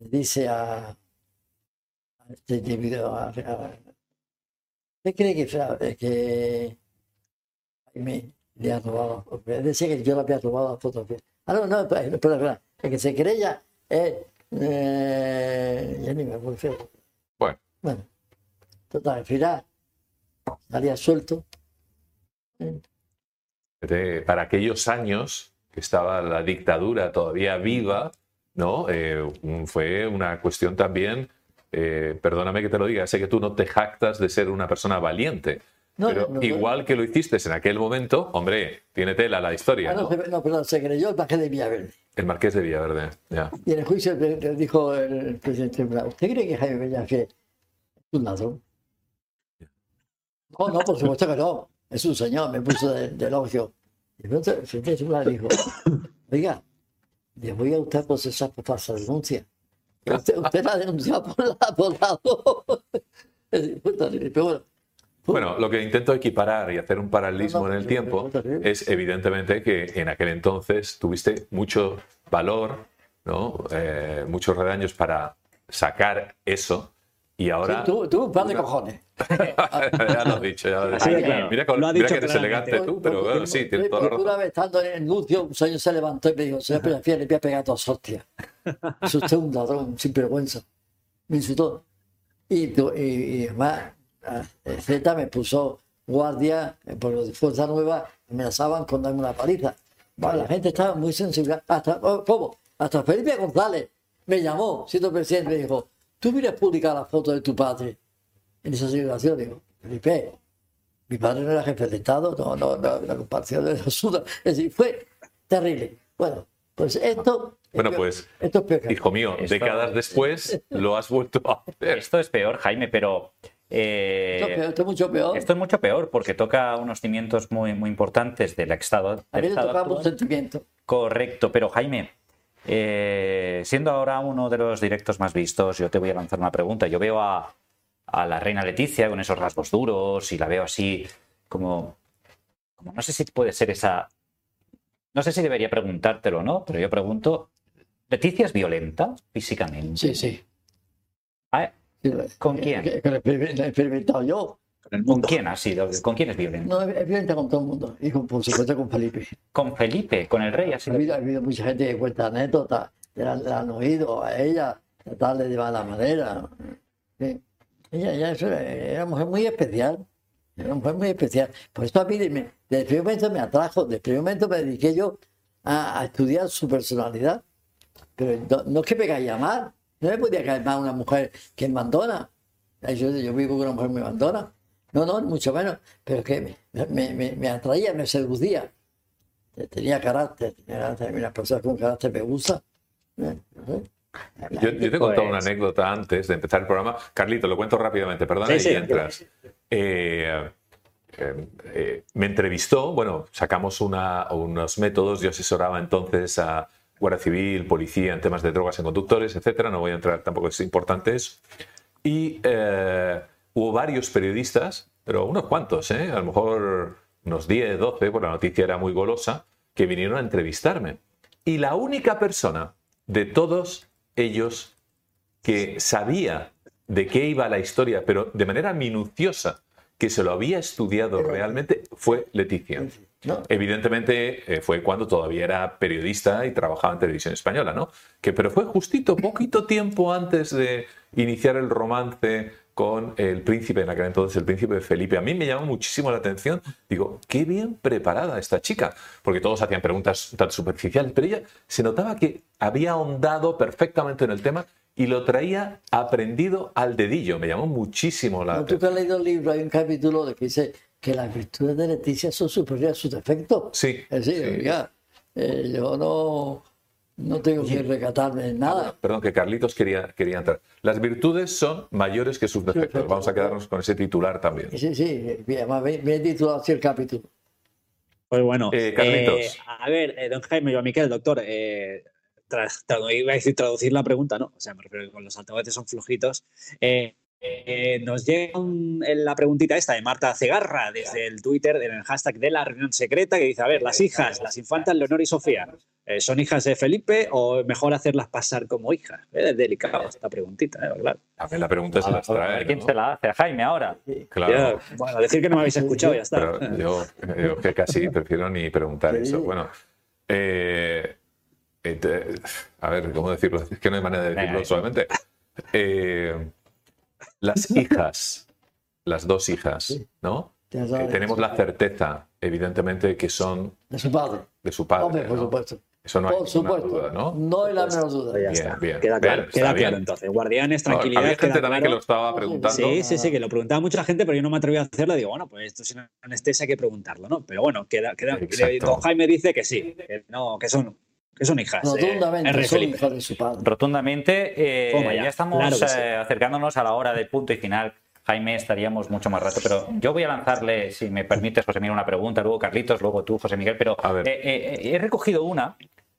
[SPEAKER 6] le dice a este individuo, a- a- ¿usted cree que, que Jaime le ha robado? Decía que yo le había robado la fotografía. Ah, no, no, espera, espera. El que se querella es... Eh, ya ni me acuerdo.
[SPEAKER 3] Bueno,
[SPEAKER 6] Bueno, total, al final salía suelto.
[SPEAKER 3] de- para aquellos años que estaba la dictadura todavía viva, ¿no? Eh, fue una cuestión también, eh, perdóname que te lo diga, sé que tú no te jactas de ser una persona valiente,
[SPEAKER 6] No,
[SPEAKER 3] pero
[SPEAKER 6] no, no,
[SPEAKER 3] igual que lo hiciste en aquel momento, hombre, tiene tela la historia,
[SPEAKER 6] Ah, no,
[SPEAKER 3] ¿no?
[SPEAKER 6] perdón, se creyó el bajé de Villaverde.
[SPEAKER 3] El Marqués de Villaverde, ya.
[SPEAKER 6] Y en el juicio dijo el presidente ¿usted cree que Jaime Bellafe es un ladrón? No, no, por supuesto que no. Es un señor, me puso de, de elogio. Y el presidente dijo, oiga, le voy a usted procesar por falsa denuncia. Usted, por la bueno,
[SPEAKER 3] Bueno, lo que intento equiparar y hacer un paralelismo en el tiempo es evidentemente que en aquel entonces tuviste mucho valor, ¿no? Eh, muchos redaños para sacar eso y ahora...
[SPEAKER 6] Sí, tú, tú un par de cojones.
[SPEAKER 3] ya lo has dicho, ya lo has dicho.
[SPEAKER 5] de claro.
[SPEAKER 3] Mira,
[SPEAKER 5] Lo ha
[SPEAKER 3] mira
[SPEAKER 5] dicho
[SPEAKER 3] que eres
[SPEAKER 5] claramente.
[SPEAKER 3] elegante tú, pero bueno, sí, tienes toda la
[SPEAKER 6] Porque Una
[SPEAKER 3] razón.
[SPEAKER 6] vez estando en el nuncio, un señor se levantó y me dijo, señor Peñafiel, le voy a pegar dos hostias. Es usted un ladrón, sin vergüenza. Me insultó. Y, y, y además, Z me puso guardia eh, por los de Fuerza Nueva, amenazaban con darme una paliza. Bueno, la gente estaba muy sensible. Hasta, oh, ¿Cómo? Hasta Felipe González me llamó, siendo presidente, me dijo, ¿tú vienes a publicar la foto de tu padre en esa situación? Digo, Felipe, mi padre no era jefe de Estado, no, no, no, la comparación de los sudas. Es decir, fue terrible. Bueno, pues esto. es
[SPEAKER 3] Bueno, pues,
[SPEAKER 6] Esto es peor que
[SPEAKER 3] Hijo mío,
[SPEAKER 4] Esto-
[SPEAKER 3] décadas después lo has vuelto a hacer.
[SPEAKER 4] Esto es peor, Jaime, pero eh,
[SPEAKER 6] Esto es peor, esto es mucho peor.
[SPEAKER 4] esto es mucho peor porque toca unos cimientos muy, muy importantes del estado.
[SPEAKER 6] a
[SPEAKER 4] del
[SPEAKER 6] mí le tocaba un sentimiento.
[SPEAKER 4] Correcto, pero Jaime, eh, siendo ahora uno de los directos más vistos, yo te voy a lanzar una pregunta. Yo veo a, a la reina Leticia con esos rasgos duros y la veo así como, como no sé si puede ser esa, no sé si debería preguntártelo o no, pero yo pregunto, ¿Leticia es violenta físicamente?
[SPEAKER 6] Sí, sí.
[SPEAKER 4] Ah,
[SPEAKER 6] Sí,
[SPEAKER 4] ¿Con
[SPEAKER 6] que-
[SPEAKER 4] quién?
[SPEAKER 6] Que, que lo he experimentado yo.
[SPEAKER 5] Con el
[SPEAKER 4] ¿Con
[SPEAKER 5] mundo.
[SPEAKER 4] quién ha sido? ¿Con quién es violenta?
[SPEAKER 6] No, es violenta con todo el mundo. Y con, por supuesto con Felipe.
[SPEAKER 4] Con Felipe, con el rey ha
[SPEAKER 6] Ha
[SPEAKER 4] sido.
[SPEAKER 6] habido, ha habido mucha gente que cuenta anécdotas, le han, le han oído a ella, tratarle de mala manera. Sí. Ella, ella es era una mujer muy especial. Era una mujer muy especial. Por eso a mí, de- me- desde el primer momento me atrajo, desde el primer momento me dediqué yo a, a estudiar su personalidad. Pero no, no es que me caía mal. No me podía caer mal una mujer que es mandona. Yo, yo vivo con una mujer muy mandona. No, no, mucho menos. Pero que me, me, me- me atraía, me seducía. Tenía carácter. Tenía. Una persona con carácter me gusta. Eh, sé.
[SPEAKER 3] Yo, yo te he contado una
[SPEAKER 5] Pues-
[SPEAKER 3] anécdota antes de empezar el programa. Carlito, lo cuento rápidamente, perdona,
[SPEAKER 5] Sí, sí.
[SPEAKER 3] y entras. Eh, eh, eh, me entrevistó, bueno, sacamos una- unos métodos, yo asesoraba entonces a Guardia Civil, policía en temas de drogas en conductores, etcétera, no voy a entrar, tampoco es importante eso. Y eh, hubo varios periodistas, pero unos cuantos, ¿eh? a lo mejor unos 10, 12, porque la noticia era muy golosa, que vinieron a entrevistarme. Y la única persona de todos ellos que sabía de qué iba la historia, pero de manera minuciosa, que se lo había estudiado realmente, fue Leticia.
[SPEAKER 6] ¿no?
[SPEAKER 3] Evidentemente eh, fue cuando todavía era periodista y trabajaba en televisión española, ¿no? Que, pero fue justito, poquito tiempo antes de iniciar el romance con el príncipe, en aquel entonces el príncipe Felipe. A mí me llamó muchísimo la atención. Digo, qué bien preparada esta chica, porque todos hacían preguntas tan superficiales, pero ella se notaba que había ahondado perfectamente en el tema y lo traía aprendido al dedillo. Me llamó muchísimo la
[SPEAKER 6] Cuando tú que
[SPEAKER 3] atención.
[SPEAKER 6] has leído el libro, hay un capítulo de que dice que las virtudes de Leticia son superiores a sus defectos.
[SPEAKER 3] Sí,
[SPEAKER 6] Es decir,
[SPEAKER 3] sí.
[SPEAKER 6] oiga, eh, yo no, no tengo que recatarme en nada.
[SPEAKER 3] Perdón, que Carlitos quería, quería entrar. Las virtudes son mayores que sus defectos. Vamos a quedarnos con ese titular también.
[SPEAKER 6] Sí, sí, además me, me he titulado así el capítulo.
[SPEAKER 5] Pues bueno,
[SPEAKER 3] Eh, Carlitos.
[SPEAKER 5] eh, a ver, eh, don Jaime, yo a Miquel, doctor, eh, tra- tra- iba a decir traducir la pregunta, ¿no? O sea, me refiero que con los altavoces son flojitos. Eh, eh, nos llega un- la preguntita esta de Marta Cegarra desde el Twitter, en el hashtag de la reunión secreta, que dice, a ver, las hijas, las infantas Leonor y Sofía, eh, ¿son hijas de Felipe o mejor hacerlas pasar como hijas? Eh, Es delicado esta preguntita, eh, claro.
[SPEAKER 3] A ver, la pregunta se las
[SPEAKER 4] A ver,
[SPEAKER 3] trae.
[SPEAKER 4] ¿Quién
[SPEAKER 3] ¿no?
[SPEAKER 4] se la hace? A Jaime ahora.
[SPEAKER 3] Claro.
[SPEAKER 5] Bueno, decir que no me habéis escuchado, ya está.
[SPEAKER 3] Pero yo, yo que casi prefiero ni preguntar
[SPEAKER 6] Sí.
[SPEAKER 3] eso. Bueno, eh, a ver, ¿cómo decirlo? Es que no hay manera de decirlo solamente. Eh, las hijas, las dos hijas, ¿no? Eh, tenemos la certeza, evidentemente, que son
[SPEAKER 6] De su padre.
[SPEAKER 3] de su padre.
[SPEAKER 6] Hombre, por
[SPEAKER 3] ¿no?
[SPEAKER 6] supuesto.
[SPEAKER 3] Eso no hay
[SPEAKER 6] por
[SPEAKER 3] ninguna
[SPEAKER 6] supuesto.
[SPEAKER 3] duda, ¿no?
[SPEAKER 6] No hay la menor duda.
[SPEAKER 5] Ya
[SPEAKER 3] Bien,
[SPEAKER 5] está.
[SPEAKER 3] bien.
[SPEAKER 5] Queda claro,
[SPEAKER 3] Bien,
[SPEAKER 5] queda claro entonces. Guardianes, tranquilidad.
[SPEAKER 3] Había gente también que lo estaba preguntando.
[SPEAKER 5] Sí, sí, sí, que lo preguntaba mucha gente, pero yo no me atreví a hacerlo. Digo, bueno, pues esto sin anestesia hay que preguntarlo, ¿no? Pero bueno, queda, queda,
[SPEAKER 3] Exacto.
[SPEAKER 5] don Jaime dice que sí, que no, que son, que son hijas. eh,
[SPEAKER 6] Rotundamente,
[SPEAKER 5] R.
[SPEAKER 6] son hijos de su padre.
[SPEAKER 4] Rotundamente, eh,
[SPEAKER 5] Toma ya,
[SPEAKER 4] ya, estamos
[SPEAKER 5] claro que sí.
[SPEAKER 4] eh, acercándonos a la hora del punto y final. Jaime, estaríamos mucho más rato, pero yo voy a lanzarle, si me permites, José Miguel, una pregunta, luego Carlitos, luego tú, José Miguel, pero
[SPEAKER 3] A ver.
[SPEAKER 4] eh, eh, he recogido una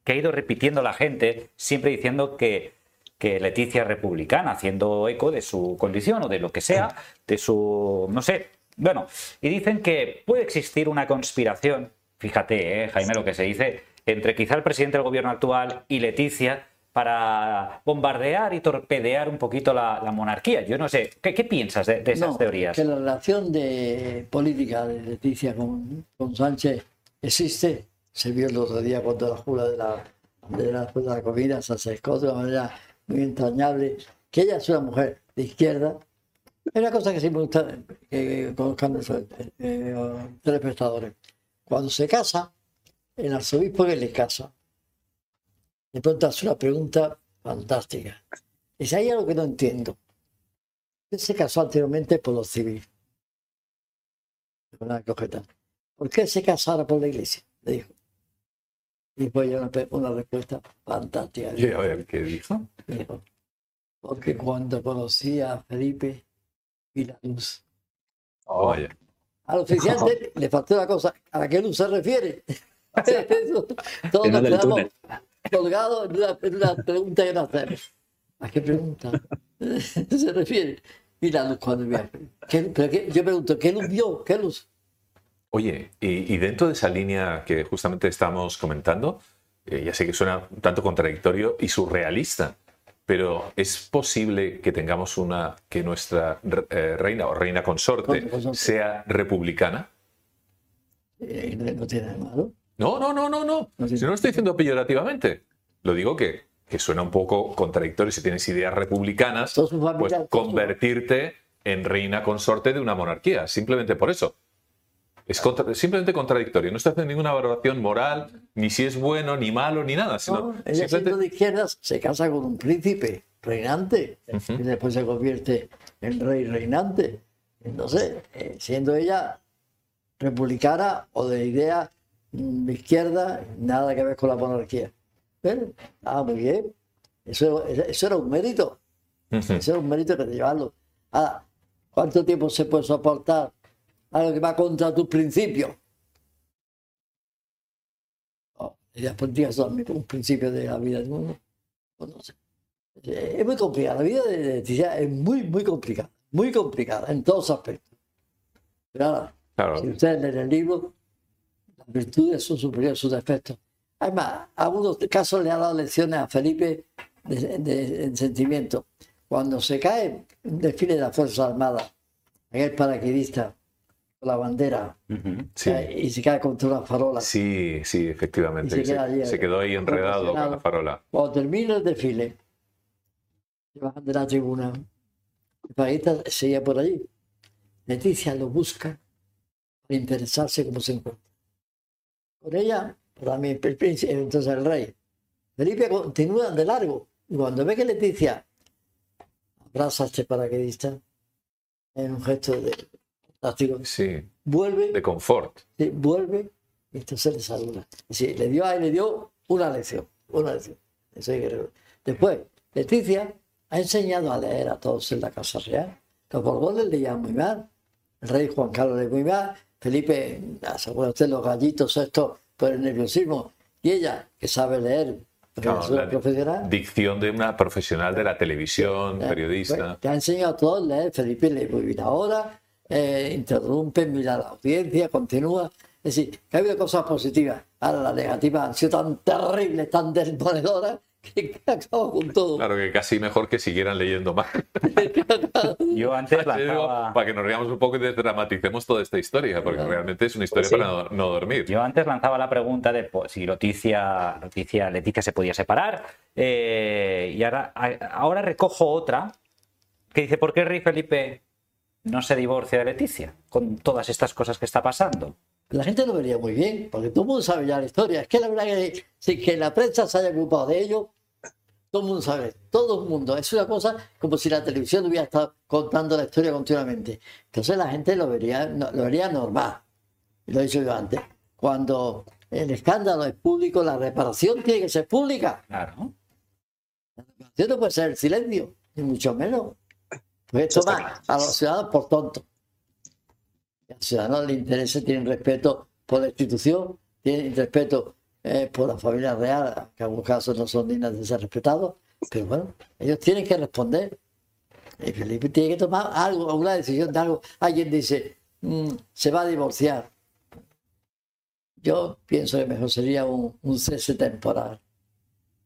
[SPEAKER 4] que ha ido repitiendo la gente, siempre diciendo que, que Leticia es republicana, haciendo eco de su condición o de lo que sea, de su, no sé, Bueno, y dicen que puede existir una conspiración, fíjate, eh, Jaime, lo que se dice, entre quizá el presidente del gobierno actual y Leticia para bombardear y torpedear un poquito la, la monarquía. Yo no sé, ¿qué, qué piensas de, de esas
[SPEAKER 6] No,
[SPEAKER 4] teorías?
[SPEAKER 6] Que la relación de política de Leticia con, con Sánchez existe. Se vio el otro día cuando la jura de la, de la, de la comida se acercó de una manera muy entrañable. Que ella es una mujer de izquierda. Es una cosa que me gusta que conozcan los eh, eh, telespectadores. Cuando se casa, el arzobispo que le casa, de pronto hace una pregunta fantástica. Dice, hay algo que no entiendo. Usted se casó anteriormente por lo civil. Una. ¿Por qué se casara por la iglesia? Le dijo. Y después ya una, una respuesta fantástica.
[SPEAKER 3] Y a ver, ¿qué dijo?
[SPEAKER 6] Dijo, Porque cuando conocí a Felipe vi la luz.
[SPEAKER 3] Oh.
[SPEAKER 6] Al oficial de- le faltó una cosa. ¿A qué luz se refiere? Eso, Todos nos quedamos colgados en una pregunta que no hacemos. ¿A qué pregunta se refiere? Vi la luz cuando vi a Felipe. ¿Qué- pero qué- yo pregunto, ¿qué luz vio? ¿Qué luz?
[SPEAKER 3] Oye, y, y dentro de esa línea que justamente estamos comentando, eh, ya sé que suena un tanto contradictorio y surrealista, pero ¿es posible que tengamos una, que nuestra eh, reina o reina consorte sea republicana?
[SPEAKER 6] Eh, no, no tiene nada malo.
[SPEAKER 3] No, no, no, no, no.
[SPEAKER 6] No,
[SPEAKER 3] no lo estoy diciendo peyorativamente. Lo digo que, que suena un poco contradictorio si tienes ideas republicanas, pues convertirte en reina consorte de una monarquía, simplemente por eso. Es contra- simplemente contradictorio. No estoy haciendo ninguna valoración moral, ni si es bueno, ni malo, ni nada, sino
[SPEAKER 6] No, ella siendo
[SPEAKER 3] simplemente...
[SPEAKER 6] de izquierdas se casa con un príncipe reinante
[SPEAKER 3] Ujú.
[SPEAKER 6] y después se convierte en rey reinante. Entonces, eh, siendo ella republicana o de idea mm, de izquierda, nada que ver con la monarquía. Pero, ah, muy bien. Eso, eso era un mérito.
[SPEAKER 3] Ujú.
[SPEAKER 6] Eso era un mérito que te llevarlo. Ahora, ¿cuánto tiempo se puede soportar algo que va contra tus principios? Oh, y las políticas son un principio de la vida del mundo. Pues no sé. Eh, Es muy complicada. La vida de Leticia es muy, muy complicada. Muy complicada en todos aspectos. Pero ahora,
[SPEAKER 3] Claro.
[SPEAKER 6] si ustedes leen el libro, las virtudes son superiores a sus defectos. Además, a algunos casos le ha dado lecciones a Felipe en sentimiento. Cuando se cae un desfile de las Fuerzas Armadas, aquel paraquedista la bandera.
[SPEAKER 3] Sí.
[SPEAKER 6] y se cae contra una farola.
[SPEAKER 3] Sí, sí, efectivamente.
[SPEAKER 6] Se
[SPEAKER 3] quedó ahí enredado con la farola.
[SPEAKER 6] Cuando termina el desfile, se bajan de la tribuna. El paraquedista seguía por allí. Leticia lo busca para interesarse cómo se encuentra. Con ella, también el príncipe, entonces el rey. Felipe continúa de largo. Y cuando ve que Leticia abraza a este paraquedista, en un gesto de fantástico,
[SPEAKER 3] Sí,
[SPEAKER 6] vuelve
[SPEAKER 3] de confort.
[SPEAKER 6] Sí, vuelve y entonces le saluda. Sí, le dio ahí, le dio una lección, una lección. Después, Leticia ha enseñado a leer a todos en la Casa Real. Los Borbones leían muy mal, el rey Juan Carlos leía muy mal, Felipe, ah, se acuerda usted, los gallitos estos por el nerviosismo, y ella, que sabe leer,
[SPEAKER 3] Claro, la
[SPEAKER 6] profesional,
[SPEAKER 3] Dicción de una profesional de la televisión,
[SPEAKER 6] eh,
[SPEAKER 3] periodista.
[SPEAKER 6] pues, te ha enseñado a todos a leer. Felipe lee muy bien ahora, eh, interrumpe, mira la audiencia, continúa. Es decir, que ha habido cosas positivas. Ahora las negativas han sido tan terribles, tan desmoledoras, que acabo con todo.
[SPEAKER 3] Claro que casi mejor que siguieran leyendo más.
[SPEAKER 4] Yo antes lanzaba...
[SPEAKER 3] para que nos riamos un poco y desdramaticemos toda esta historia, porque realmente es una historia
[SPEAKER 4] Sí.
[SPEAKER 3] para no, no dormir.
[SPEAKER 4] Yo antes lanzaba la pregunta de pues, si Leticia, Leticia, Leticia se podía separar. eh, y ahora, ahora recojo otra que dice: ¿Por qué el rey Felipe no se divorcia de Leticia? Con todas estas cosas que está pasando.
[SPEAKER 6] La gente lo vería muy bien, porque todo el mundo sabe ya la historia. Es que la verdad que sin que la prensa se haya ocupado de ello, todo el mundo sabe, todo el mundo. Es una cosa como si la televisión hubiera estado contando la historia continuamente. Entonces la gente lo vería, lo vería normal. Lo he dicho yo antes. Cuando el escándalo es público, la reparación tiene que ser pública.
[SPEAKER 4] Claro.
[SPEAKER 6] La reparación no puede ser el silencio, ni mucho menos. Pues toma a los ciudadanos por tontos. A los ciudadanos les interesa, tienen respeto por la institución, tienen respeto eh, por la familia real, que en algunos casos no son dignas de ser respetados, pero bueno, ellos tienen que responder. Y Felipe tiene que tomar algo, una decisión de algo. Alguien dice, mm, se va a divorciar. Yo pienso que mejor sería un, un cese temporal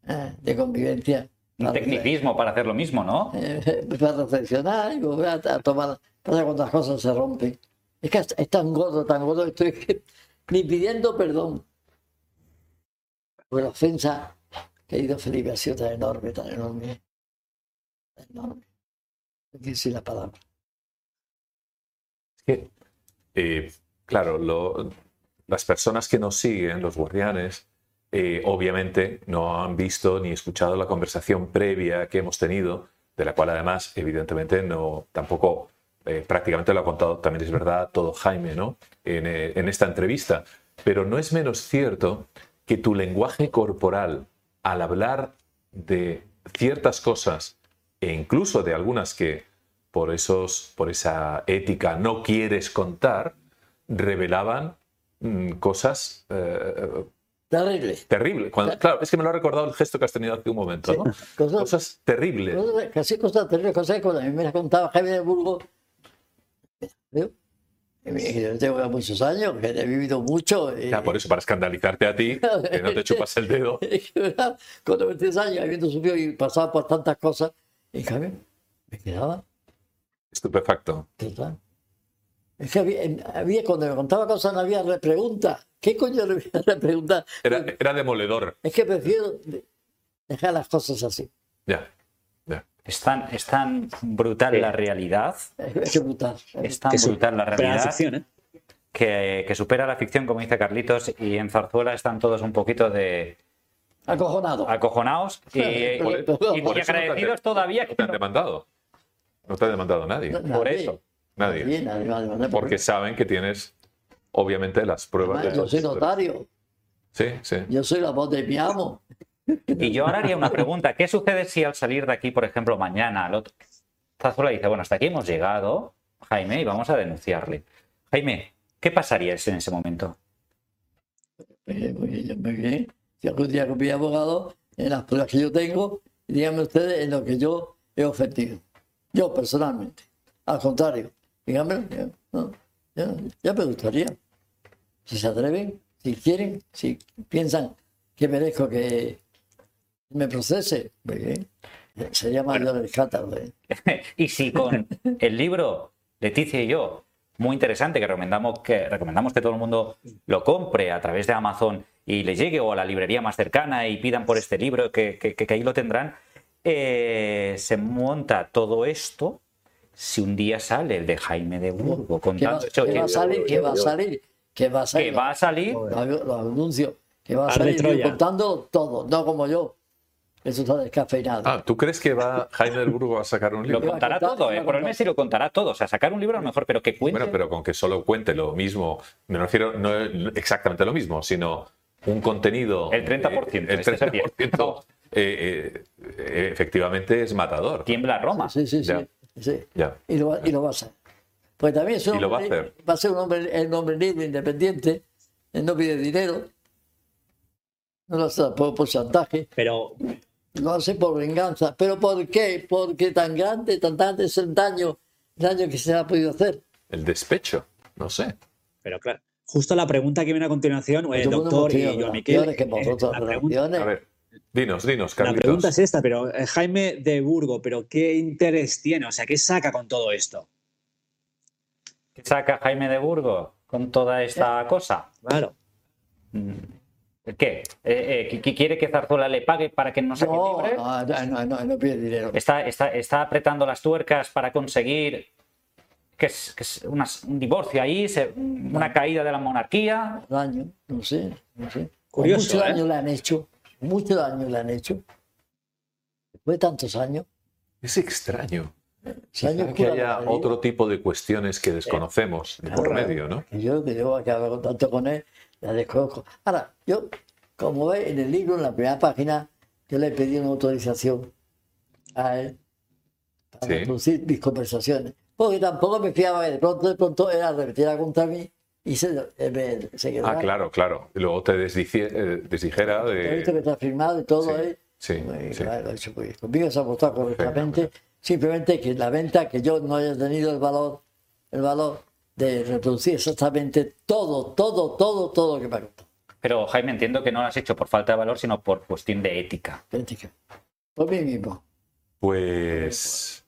[SPEAKER 6] eh, de convivencia.
[SPEAKER 4] Un
[SPEAKER 6] para-
[SPEAKER 4] tecnicismo para hacer lo mismo, ¿no?
[SPEAKER 6] eh, para reflexionar y volver a, a tomar. Pasa cuando las cosas se rompen. Es que es, es tan gordo, tan gordo, estoy que- ni pidiendo perdón. Por la ofensa, querido Felipe, ha sido tan enorme, tan enorme. Tan enorme. No decir la palabra.
[SPEAKER 3] Es que, eh, claro, lo- las personas que nos siguen, los guardianes, eh, obviamente no han visto ni escuchado la conversación previa que hemos tenido, de la cual además, evidentemente, no tampoco eh, prácticamente lo ha contado, también es verdad, todo Jaime, ¿no? En, eh, en esta entrevista. Pero no es menos cierto que tu lenguaje corporal, al hablar de ciertas cosas, e incluso de algunas que por, esos, por esa ética no quieres contar, revelaban mm, cosas
[SPEAKER 6] Terrible.
[SPEAKER 3] terribles. Cuando- claro, es que me lo ha recordado el gesto que has tenido hace un momento,
[SPEAKER 6] Sí,
[SPEAKER 3] ¿no?
[SPEAKER 6] cosas-
[SPEAKER 3] Cosas terribles.
[SPEAKER 6] Cosas- Casi cosas terribles, cosas que cuando a mí me las contaba Jaime de Burgos. mira, que Yo tengo muchos años, que he vivido mucho. y-
[SPEAKER 3] Ya, por eso, para escandalizarte a ti, que no te chupas el dedo.
[SPEAKER 6] ¿verdad? Con 93 años, habiendo sufrido y pasado por tantas cosas, y cambio, me quedaba
[SPEAKER 3] Estupefacto.
[SPEAKER 6] total. Es que había, había- cuando me contaba cosas no había repregunta. ¿Qué coño le voy a repreguntar?
[SPEAKER 3] Era, era demoledor.
[SPEAKER 6] Es que prefiero de- dejar las cosas así.
[SPEAKER 3] Ya, ya.
[SPEAKER 4] Es tan, es tan brutal la realidad,
[SPEAKER 6] Es brutal.
[SPEAKER 4] es tan
[SPEAKER 5] Que
[SPEAKER 4] brutal la realidad
[SPEAKER 5] ficción, ¿eh?
[SPEAKER 4] que, que supera la ficción, como dice Carlitos, y en Zarzuela están todos un poquito de
[SPEAKER 6] Acojonado.
[SPEAKER 4] acojonados y, y-
[SPEAKER 3] no
[SPEAKER 4] agradecidos
[SPEAKER 3] de-
[SPEAKER 4] todavía.
[SPEAKER 3] no te han
[SPEAKER 4] no-
[SPEAKER 3] demandado. No te ha demandado nadie.
[SPEAKER 6] No,
[SPEAKER 4] por eso.
[SPEAKER 3] Nadie.
[SPEAKER 6] Nadie, nadie, nadie, nadie.
[SPEAKER 3] Porque saben que tienes, obviamente, las pruebas
[SPEAKER 6] Además,
[SPEAKER 3] de
[SPEAKER 6] yo soy notario.
[SPEAKER 3] Sí, sí.
[SPEAKER 6] Yo soy la voz de mi amo.
[SPEAKER 4] Y yo ahora haría una pregunta. ¿Qué sucede si al salir de aquí, por ejemplo, mañana, al otro... Zarzuela dice, bueno, hasta aquí hemos llegado, Jaime, y vamos a denunciarle. Jaime, ¿qué pasaría en ese momento?
[SPEAKER 6] Eh, Muy bien, muy bien. Si algún día con mi abogado, en las pruebas que yo tengo, díganme ustedes en lo que yo he ofendido. Yo personalmente. Al contrario, díganme, ya, no, ya, ya me gustaría. Si se atreven, si quieren, si piensan que merezco que me procese, muy bien. Sería mayor el. ¿eh?
[SPEAKER 4] y si con el libro Leticia y yo, muy interesante, que recomendamos que, recomendamos que todo el mundo lo compre a través de Amazon y le llegue o a la librería más cercana y pidan por este libro, que, que- que ahí lo tendrán, eh, se monta todo esto si un día sale el de Jaime de Burgo
[SPEAKER 6] ¿Qué va,
[SPEAKER 4] esto,
[SPEAKER 6] qué va a salir? ¿Qué va a salir? ¿Qué va a
[SPEAKER 4] que
[SPEAKER 6] salir?
[SPEAKER 4] va a salir
[SPEAKER 6] Lo, lo anuncio. Que va a
[SPEAKER 5] Arde
[SPEAKER 6] salir contando todo, no como yo. Eso está descafeinado.
[SPEAKER 3] Ah, ¿tú crees que va Jaime del Burgo a sacar un
[SPEAKER 4] Lo
[SPEAKER 3] libro?
[SPEAKER 4] contará
[SPEAKER 6] contar,
[SPEAKER 4] todo,
[SPEAKER 6] lo
[SPEAKER 4] ¿eh?
[SPEAKER 6] a
[SPEAKER 4] por el mes y lo contará todo. O sea, sacar un libro a lo mejor, pero que cuente.
[SPEAKER 3] Bueno, pero con que solo cuente lo mismo, me refiero no exactamente lo mismo, sino un contenido.
[SPEAKER 4] El 30%,
[SPEAKER 3] eh, el
[SPEAKER 4] este sería.
[SPEAKER 3] 30% eh, eh, efectivamente es matador.
[SPEAKER 4] Tiembla Roma.
[SPEAKER 6] Sí, sí, sí.
[SPEAKER 3] Ya.
[SPEAKER 6] sí.
[SPEAKER 3] Ya.
[SPEAKER 6] Y, lo, va- y lo va a hacer. Pues también es un
[SPEAKER 3] Y lo va a hacer.
[SPEAKER 6] va a ser un hombre, el hombre libre, independiente. Él no pide dinero. No lo hace por, por chantaje.
[SPEAKER 5] Pero
[SPEAKER 6] Lo hace por venganza. ¿Pero por qué? Porque tan grande, tan grande es el daño, el daño que se ha podido hacer.
[SPEAKER 3] El despecho, no sé.
[SPEAKER 5] Pero claro, justo la pregunta que viene a continuación, eh,
[SPEAKER 6] el mundo
[SPEAKER 5] doctor
[SPEAKER 6] hemos
[SPEAKER 5] y Joan Miquel,
[SPEAKER 6] que
[SPEAKER 5] eh,
[SPEAKER 6] vosotros
[SPEAKER 5] la, pregunta.
[SPEAKER 3] A ver, dinos, dinos,
[SPEAKER 5] la
[SPEAKER 3] Carlitos.
[SPEAKER 5] pregunta es esta, pero eh, Jaime de Burgo, ¿pero qué interés tiene? O sea, ¿qué saca con todo esto?
[SPEAKER 4] ¿Qué saca Jaime de Burgo con toda esta cosa?
[SPEAKER 5] Claro.
[SPEAKER 4] ¿Qué? Eh, eh, ¿qui- ¿Quiere que Zarzuela le pague para que no saque
[SPEAKER 6] No,
[SPEAKER 4] libre?
[SPEAKER 6] no, no, no, no, no pide dinero.
[SPEAKER 4] Está, está, está apretando las tuercas para conseguir que es, que es unas- un divorcio ahí, se- una caída de la monarquía.
[SPEAKER 6] daño, no sé, no sé.
[SPEAKER 5] Curioso,
[SPEAKER 6] mucho
[SPEAKER 5] ¿eh?
[SPEAKER 6] daño le han hecho, mucho daño le han hecho. Después de tantos años,
[SPEAKER 3] Es extraño.
[SPEAKER 6] Año
[SPEAKER 3] que haya
[SPEAKER 6] digo,
[SPEAKER 3] otro tipo de cuestiones que desconocemos de por
[SPEAKER 6] claro,
[SPEAKER 3] medio, ¿no?
[SPEAKER 6] yo que llevo haber contacto con él, la desconozco. Ahora, yo, como ve en el libro, en la primera página, yo le pedí una autorización a él para
[SPEAKER 3] Sí.
[SPEAKER 6] reproducir mis conversaciones. Porque tampoco me fiaba de pronto, de pronto era arremetiera contra mí y se, él me- se quedó.
[SPEAKER 3] Ah, claro, claro. Y luego te eh, desdijera
[SPEAKER 6] He visto que
[SPEAKER 3] de...
[SPEAKER 6] está firmado y todo,
[SPEAKER 3] Sí,
[SPEAKER 6] ¿eh?
[SPEAKER 3] sí,
[SPEAKER 6] Muy
[SPEAKER 3] sí.
[SPEAKER 6] claro, bien. Conmigo se ha votado correctamente. Simplemente que la venta, que yo no haya tenido el valor, el valor de reproducir exactamente todo, todo, todo, todo lo que me ha.
[SPEAKER 4] Pero Jaime, entiendo que no lo has hecho por falta de valor, sino por cuestión de ética.
[SPEAKER 6] Ética. Por mí mismo.
[SPEAKER 3] Pues,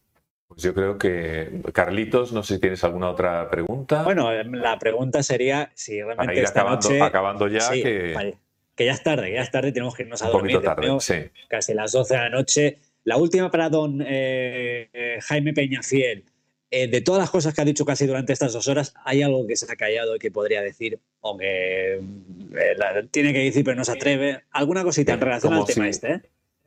[SPEAKER 3] pues yo creo que Carlitos, no sé si tienes alguna otra pregunta.
[SPEAKER 5] Bueno, em, la pregunta sería si
[SPEAKER 3] para
[SPEAKER 5] realmente
[SPEAKER 3] ir
[SPEAKER 5] esta
[SPEAKER 3] acabando,
[SPEAKER 5] noche...
[SPEAKER 3] acabando ya,
[SPEAKER 5] Sí,
[SPEAKER 3] que
[SPEAKER 5] vale. Que ya es tarde, que ya es tarde, tenemos que irnos a
[SPEAKER 3] un
[SPEAKER 5] dormir.
[SPEAKER 3] poquito tarde. Sí.
[SPEAKER 5] Casi las 12 de la noche. La última para don eh, eh, Jaime Peñafiel. Eh, de todas las cosas que ha dicho casi durante estas dos horas, ¿hay algo que se ha callado y que podría decir? O que la- tiene que decir pero no se atreve. ¿Alguna cosita en relación al tema este?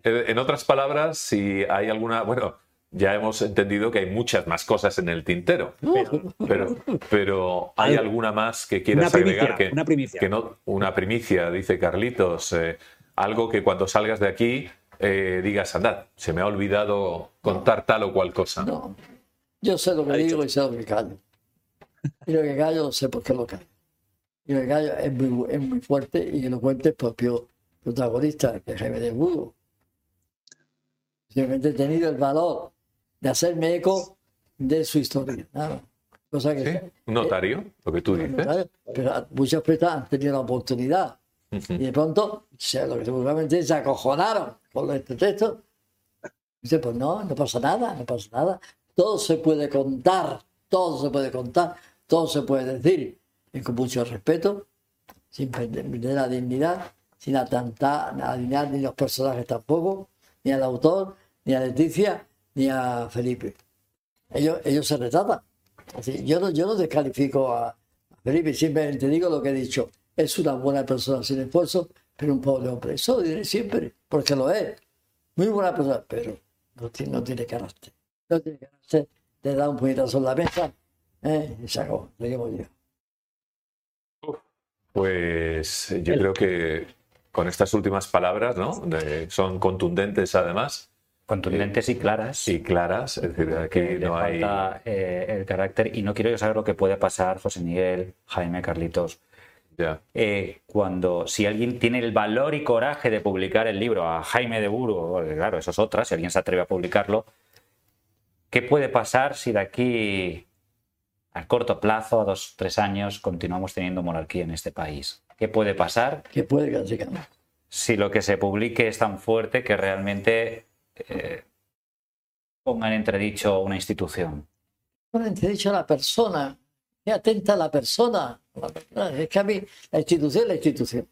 [SPEAKER 3] En otras palabras, si hay alguna, bueno, ya hemos entendido que hay muchas más cosas en el tintero,
[SPEAKER 5] Pero-
[SPEAKER 3] pero, pero ¿hay alguna más que quieras
[SPEAKER 5] Una primicia,
[SPEAKER 3] agregar? Que,
[SPEAKER 5] una primicia.
[SPEAKER 3] que no, una primicia, dice Carlitos, eh, algo que cuando salgas de aquí eh, digas, andad, se me ha olvidado contar tal o cual cosa.
[SPEAKER 6] No. Yo sé lo que
[SPEAKER 5] Ha dicho.
[SPEAKER 6] digo y sé lo que callo. Y lo que callo sé por qué lo callo. Y lo que callo es muy, es muy fuerte y que lo cuente el propio protagonista, que es Jaime de Burgos. Simplemente he tenido el valor de hacerme eco de su historia. nada. Cosa que
[SPEAKER 3] ¿Sí? Un notario, lo que tú dices.
[SPEAKER 6] ¿sabes? Pero muchas personas han tenido la oportunidad Y de pronto lo que seguramente se acojonaron con este texto. Dice, pues no, no pasa nada, no pasa nada. Todo se puede contar, todo se puede contar, todo se puede decir, y con mucho respeto, sin perder la dignidad, sin atentar a ni los personajes tampoco, ni al autor, ni a Leticia, ni a Felipe. Ellos, ellos se retratan. Así, yo, no, yo no descalifico a, Felipe, simplemente digo lo que he dicho. Es una buena persona sin esfuerzo, pero un pobre hombre. Eso lo diré siempre, porque lo es. Muy buena persona, pero no tiene, no tiene carácter. No tiene carácter, te da un puñetazo en la mesa ¿eh? y se acabó. Seguimos yo.
[SPEAKER 3] Pues yo creo que con estas últimas palabras, ¿no? De- son contundentes además
[SPEAKER 4] Contundentes y claras.
[SPEAKER 3] y claras, es decir, aquí
[SPEAKER 4] que le
[SPEAKER 3] no hay...
[SPEAKER 4] falta eh, el carácter. Y no quiero yo saber lo que puede pasar, José Miguel, Jaime, Carlitos.
[SPEAKER 3] Ya.
[SPEAKER 4] eh, cuando si alguien tiene el valor y coraje de publicar el libro a Jaime de Burgo, porque claro, eso es otra, si alguien se atreve a publicarlo, ¿qué puede pasar si de aquí a corto plazo, a dos, tres años, continuamos teniendo monarquía en este país? ¿Qué puede pasar
[SPEAKER 6] Que puede cambie.
[SPEAKER 4] si lo que se publique es tan fuerte que realmente eh, ponga en entredicho una institución?
[SPEAKER 6] Solamente he dicho a la persona, que atenta a la persona. Es que a mí la institución es la institución.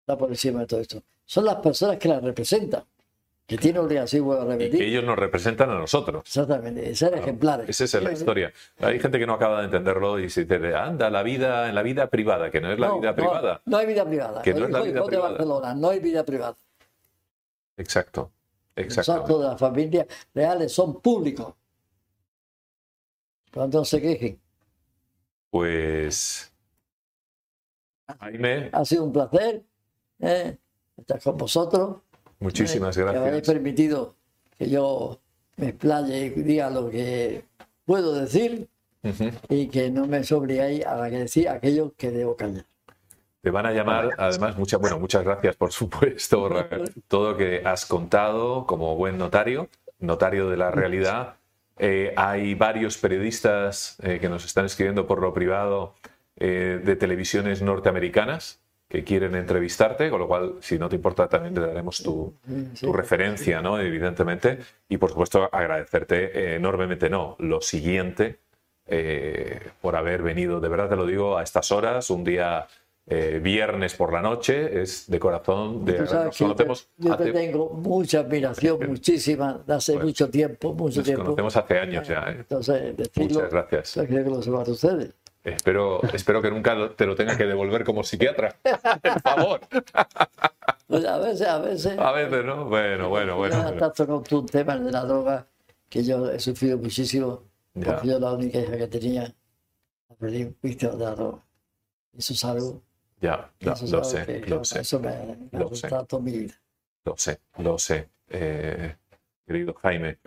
[SPEAKER 6] Está por encima de todo esto. Son las personas que la representan, que tienen obligación, vuelvo a
[SPEAKER 3] Y
[SPEAKER 6] repetir.
[SPEAKER 3] que ellos nos representan a nosotros.
[SPEAKER 6] Exactamente, ser ejemplares.
[SPEAKER 3] Esa es la historia. Hay gente que no acaba de entenderlo y se dice, anda, la vida en la vida privada, que no es la
[SPEAKER 6] No,
[SPEAKER 3] vida
[SPEAKER 6] no,
[SPEAKER 3] privada.
[SPEAKER 6] No, hay vida privada.
[SPEAKER 3] Que no es la vida
[SPEAKER 6] de
[SPEAKER 3] privada.
[SPEAKER 6] Barcelona, no hay vida privada.
[SPEAKER 3] Exacto.
[SPEAKER 6] Los
[SPEAKER 3] Exacto.
[SPEAKER 6] actos de la familia reales son públicos. Cuando no se quejen.
[SPEAKER 3] Pues. Jaime,
[SPEAKER 6] Ha sido un placer ¿eh? estar con vosotros.
[SPEAKER 3] muchísimas
[SPEAKER 6] eh, Que me habéis
[SPEAKER 3] gracias.
[SPEAKER 6] permitido que yo me explaye y diga lo que puedo decir y que no me obligáis a decir aquello que debo callar.
[SPEAKER 3] Te van a llamar, además, muchas, bueno, muchas gracias, por supuesto, por todo lo que has contado como buen notario, notario de la realidad. Eh, hay varios periodistas eh, que nos están escribiendo por lo privado eh, de televisiones norteamericanas que quieren entrevistarte, con lo cual, si no te importa, también te daremos tu, tu referencia, ¿no? Evidentemente. Y por supuesto, agradecerte enormemente, no, lo siguiente, por haber venido, de verdad te lo digo, a estas horas, un día eh, viernes por la noche, es de corazón, de nos
[SPEAKER 6] yo te,
[SPEAKER 3] conocemos,
[SPEAKER 6] yo te
[SPEAKER 3] hace,
[SPEAKER 6] tengo mucha admiración, muchísima, de hace
[SPEAKER 3] Bueno,
[SPEAKER 6] mucho tiempo, mucho
[SPEAKER 3] nos
[SPEAKER 6] tiempo.
[SPEAKER 3] conocemos hace años ya. ¿eh?
[SPEAKER 6] Entonces, decirlo,
[SPEAKER 3] Muchas gracias.
[SPEAKER 6] yo creo que lo sepan ustedes.
[SPEAKER 3] Espero, espero que nunca te lo tenga que devolver como psiquiatra. Por favor.
[SPEAKER 6] Pues a veces, a veces,
[SPEAKER 3] A veces, ¿no? Bueno, bueno, bueno.
[SPEAKER 6] tanto con tu tema de la droga que yo he sufrido muchísimo,
[SPEAKER 3] Ya.
[SPEAKER 6] porque yo la única hija que tenía, la perdí víctima de la droga. Eso es algo,
[SPEAKER 3] Ya, lo, sé,
[SPEAKER 6] que
[SPEAKER 3] lo sé.
[SPEAKER 6] eso me, me
[SPEAKER 3] lo sé.
[SPEAKER 6] gustado toda mi vida.
[SPEAKER 3] Lo sé, lo sé. Eh, querido Jaime,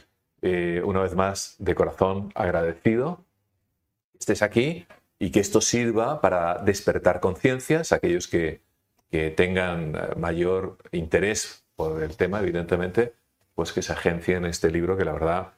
[SPEAKER 3] eh, una vez más, de corazón agradecido que estés aquí y que esto sirva para despertar conciencias, aquellos que, que tengan mayor interés por el tema, evidentemente, pues que se agencien este libro que la verdad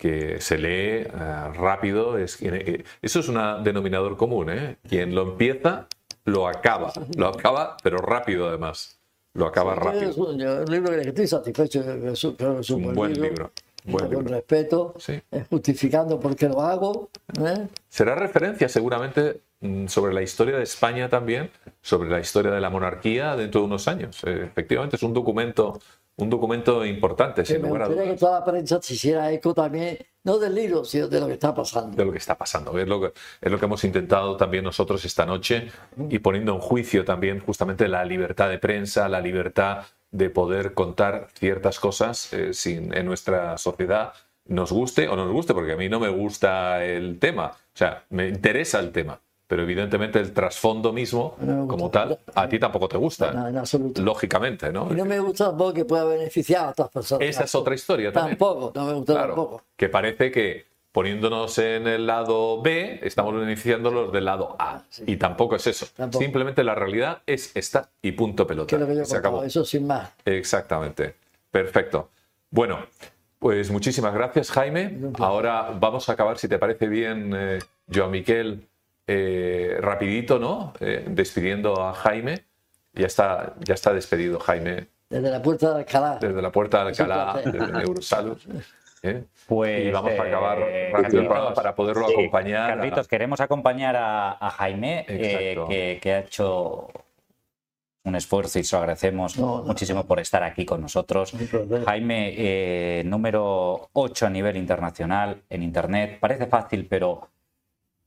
[SPEAKER 3] que se lee eh, rápido. Es, eh, eso es un denominador común. ¿eh? Quien lo empieza, lo acaba. Lo acaba, pero rápido además. Lo acaba rápido.
[SPEAKER 6] Es un, libro que estoy satisfecho. Es un, es un,
[SPEAKER 3] un buen libro. Buen
[SPEAKER 6] con
[SPEAKER 3] libro.
[SPEAKER 6] respeto,
[SPEAKER 3] Sí.
[SPEAKER 6] eh, justificando por qué lo hago. ¿eh?
[SPEAKER 3] Será referencia seguramente mm, sobre la historia de España también, sobre la historia de la monarquía dentro de unos años. Eh, efectivamente, es un documento, un documento importante, sin lugar a
[SPEAKER 6] gustaría que
[SPEAKER 3] dudas,
[SPEAKER 6] toda la prensa se hiciera eco también, no del libro, sino de lo que está pasando.
[SPEAKER 3] de lo que está pasando. Es lo que, es lo que hemos intentado también nosotros esta noche y poniendo en juicio también justamente la libertad de prensa, la libertad de poder contar ciertas cosas eh, sin, en nuestra sociedad, nos guste o no nos guste, porque a mí no me gusta el tema, o sea, me interesa el tema, pero evidentemente el trasfondo mismo,
[SPEAKER 6] No me gusta.
[SPEAKER 3] como tal, a ti tampoco te gusta,
[SPEAKER 6] No, en absoluto.
[SPEAKER 3] lógicamente, ¿no?
[SPEAKER 6] Y no me gusta tampoco que pueda beneficiar a otras personas.
[SPEAKER 3] Esa es otra historia también.
[SPEAKER 6] Tampoco, no me gusta
[SPEAKER 3] Claro,
[SPEAKER 6] tampoco.
[SPEAKER 3] que parece que poniéndonos en el lado B, estamos beneficiando los del lado A. Y tampoco es eso.
[SPEAKER 6] Tampoco.
[SPEAKER 3] Simplemente la realidad es esta y punto pelota.
[SPEAKER 6] Que es lo que yo
[SPEAKER 3] Se acabó.
[SPEAKER 6] eso sin más.
[SPEAKER 3] Exactamente. Perfecto. Bueno, pues muchísimas gracias, Jaime. Ahora vamos a acabar, si te parece bien, eh, Joan Miquel, eh, rapidito, ¿no? Eh, despidiendo a Jaime. Ya está, ya está despedido Jaime
[SPEAKER 6] Desde la puerta de Alcalá.
[SPEAKER 3] desde la puerta de Alcalá, desde Neurosalud. ¿eh?
[SPEAKER 4] Pues,
[SPEAKER 3] y vamos a acabar
[SPEAKER 4] eh,
[SPEAKER 3] rápido el
[SPEAKER 4] Carlitos,
[SPEAKER 3] para poderlo
[SPEAKER 4] sí,
[SPEAKER 3] acompañar. a-
[SPEAKER 4] Carlitos, queremos acompañar a, a Jaime, eh, que, que ha hecho un esfuerzo y se lo agradecemos
[SPEAKER 6] No, no.
[SPEAKER 4] muchísimo por estar aquí con nosotros. Jaime, eh, número 8 a nivel internacional en Internet. Parece fácil, pero,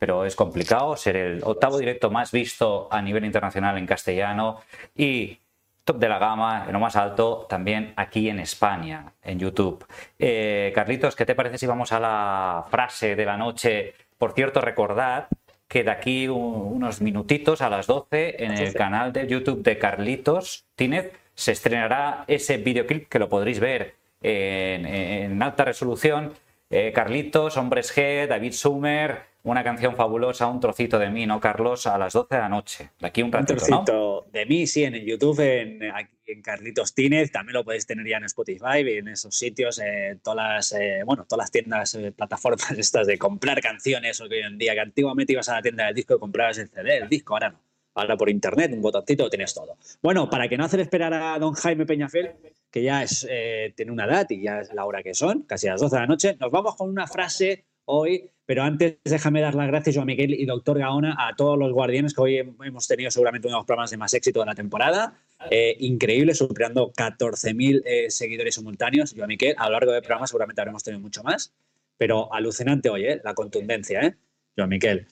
[SPEAKER 4] pero es complicado. Ser el octavo directo más visto a nivel internacional en castellano y top de la gama, en lo más alto, también aquí en España, en YouTube. Eh, Carlitos, ¿qué te parece si vamos a la frase de la noche? Por cierto, recordad que de aquí un- unos minutitos a las 12 en el canal de YouTube de Carlitos Tínez se estrenará ese videoclip que lo podréis ver en, en alta resolución. Eh, Carlitos, Hombres G, David Sumer, una canción fabulosa, un trocito de mí, ¿no, Carlos? A las 12 de la noche. De aquí un
[SPEAKER 5] Un
[SPEAKER 4] ratito, ¿no?
[SPEAKER 5] trocito de mí, sí, en el YouTube, en, aquí en Carlitos Tínez, también lo podéis tener ya en Spotify y en esos sitios, eh, todas las, eh, bueno, todas las tiendas, eh, plataformas estas de comprar canciones, o que hoy en día, que antiguamente ibas a la tienda del disco y comprabas el CD, el disco, ahora no. Ahora por internet, un botoncito, lo tienes todo. Bueno, para que no hacer esperar a don Jaime Peñafel, que ya es, eh, tiene una edad y ya es la hora que son, casi a las 12 de la noche, nos vamos con una frase hoy, pero antes déjame dar las gracias, Joan Miguel y doctor Gaona, a todos los guardianes que hoy hem- hemos tenido seguramente uno de los programas de más éxito de la temporada. Eh, increíble, superando 14.000 eh, seguidores simultáneos. Joan Miquel, a lo largo del programa seguramente habremos tenido mucho más, pero alucinante hoy, ¿eh? la contundencia, ¿eh? Joan Miquel.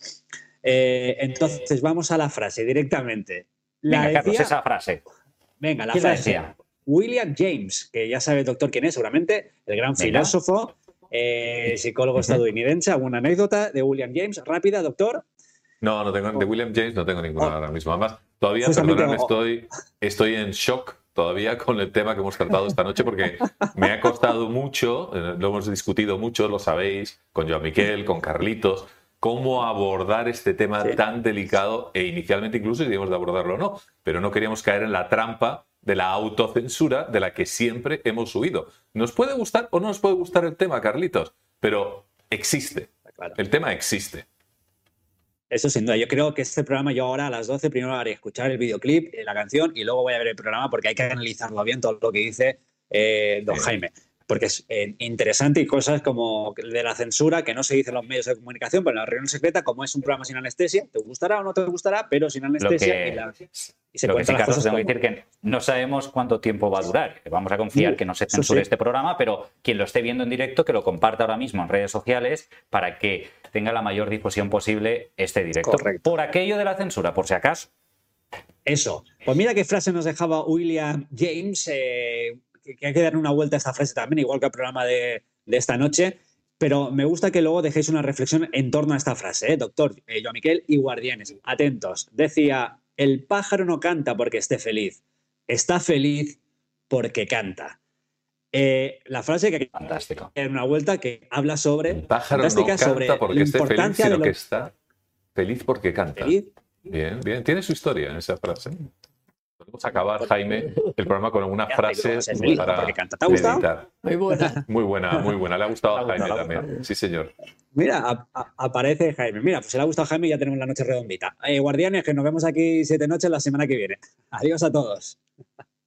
[SPEAKER 5] Eh, entonces, vamos a la frase directamente. La
[SPEAKER 4] Venga, Carlos, esa frase.
[SPEAKER 5] Venga, la
[SPEAKER 4] ¿Quién la
[SPEAKER 5] frase. William James, que ya sabe el doctor quién es, seguramente, el gran
[SPEAKER 4] Venga.
[SPEAKER 5] filósofo, eh, psicólogo estadounidense. ¿Alguna anécdota de William James? Rápida, doctor.
[SPEAKER 3] No, no tengo, de William James no tengo ninguna
[SPEAKER 5] Oh.
[SPEAKER 3] ahora mismo. Además, todavía, perdonadme, estoy, estoy en shock todavía con el tema que hemos tratado esta noche porque me ha costado mucho, eh, lo hemos discutido mucho, lo sabéis, con Joan Miquel, con Carlitos, cómo abordar este tema
[SPEAKER 5] Sí.
[SPEAKER 3] tan delicado e inicialmente incluso decidimos de abordarlo o no, pero no queríamos caer en la trampa de la autocensura de la que siempre hemos huido. Nos puede gustar o no nos puede gustar el tema, Carlitos, pero existe.
[SPEAKER 5] Claro.
[SPEAKER 3] El tema existe.
[SPEAKER 5] Eso sin duda. Yo creo que este programa, yo ahora a las 12 primero haré escuchar el videoclip, eh, la canción, y luego voy a ver el programa porque hay que analizarlo bien todo lo que dice eh, don. Jaime. Porque es eh, interesante y cosas como de la censura que no se dice en los medios de comunicación, pero en la reunión secreta, como es un programa sin anestesia, te gustará o no te gustará, pero sin anestesia
[SPEAKER 4] que,
[SPEAKER 5] y, la- y se
[SPEAKER 4] lo que sí,
[SPEAKER 5] las
[SPEAKER 4] Carlos,
[SPEAKER 5] cosas
[SPEAKER 4] tengo que decir que no sabemos cuánto tiempo va a durar. Vamos a confiar que no se censure
[SPEAKER 5] sí.
[SPEAKER 4] este programa, pero quien lo esté viendo en directo, que lo comparta ahora mismo en redes sociales para que tenga la mayor difusión posible este directo.
[SPEAKER 5] Correcto.
[SPEAKER 4] Por aquello de la censura, por si acaso.
[SPEAKER 5] Eso. Pues mira qué frase nos dejaba William James, eh, que, que hay que dar una vuelta a esta frase también, igual que al programa de, de esta noche. Pero me gusta que luego dejéis una reflexión en torno a esta frase, ¿eh? doctor eh, Joan Miquel y guardianes. Atentos. Decía, el pájaro no canta porque esté feliz, está feliz porque canta. Eh, la frase que que
[SPEAKER 4] Fantástico.
[SPEAKER 5] dar una vuelta que habla sobre...
[SPEAKER 3] El pájaro no canta
[SPEAKER 5] sobre
[SPEAKER 3] porque
[SPEAKER 5] la
[SPEAKER 3] esté feliz,
[SPEAKER 5] importancia
[SPEAKER 3] sino
[SPEAKER 5] de
[SPEAKER 3] que
[SPEAKER 5] lo-
[SPEAKER 3] está feliz porque canta.
[SPEAKER 5] feliz
[SPEAKER 3] Bien, bien. Tiene su historia esa frase. A acabar, Jaime, el programa con alguna
[SPEAKER 5] Ya,
[SPEAKER 3] frase
[SPEAKER 5] pero se feliz,
[SPEAKER 3] para meditar.
[SPEAKER 6] Muy buena.
[SPEAKER 3] Muy buena, muy buena. Le ha gustado a Jaime también. Sí, señor.
[SPEAKER 5] Mira, a- a- aparece Jaime. Mira, pues si le ha gustado a Jaime, ya tenemos la noche redondita. Eh, guardianes, que nos vemos aquí siete noches la semana que viene. Adiós a todos.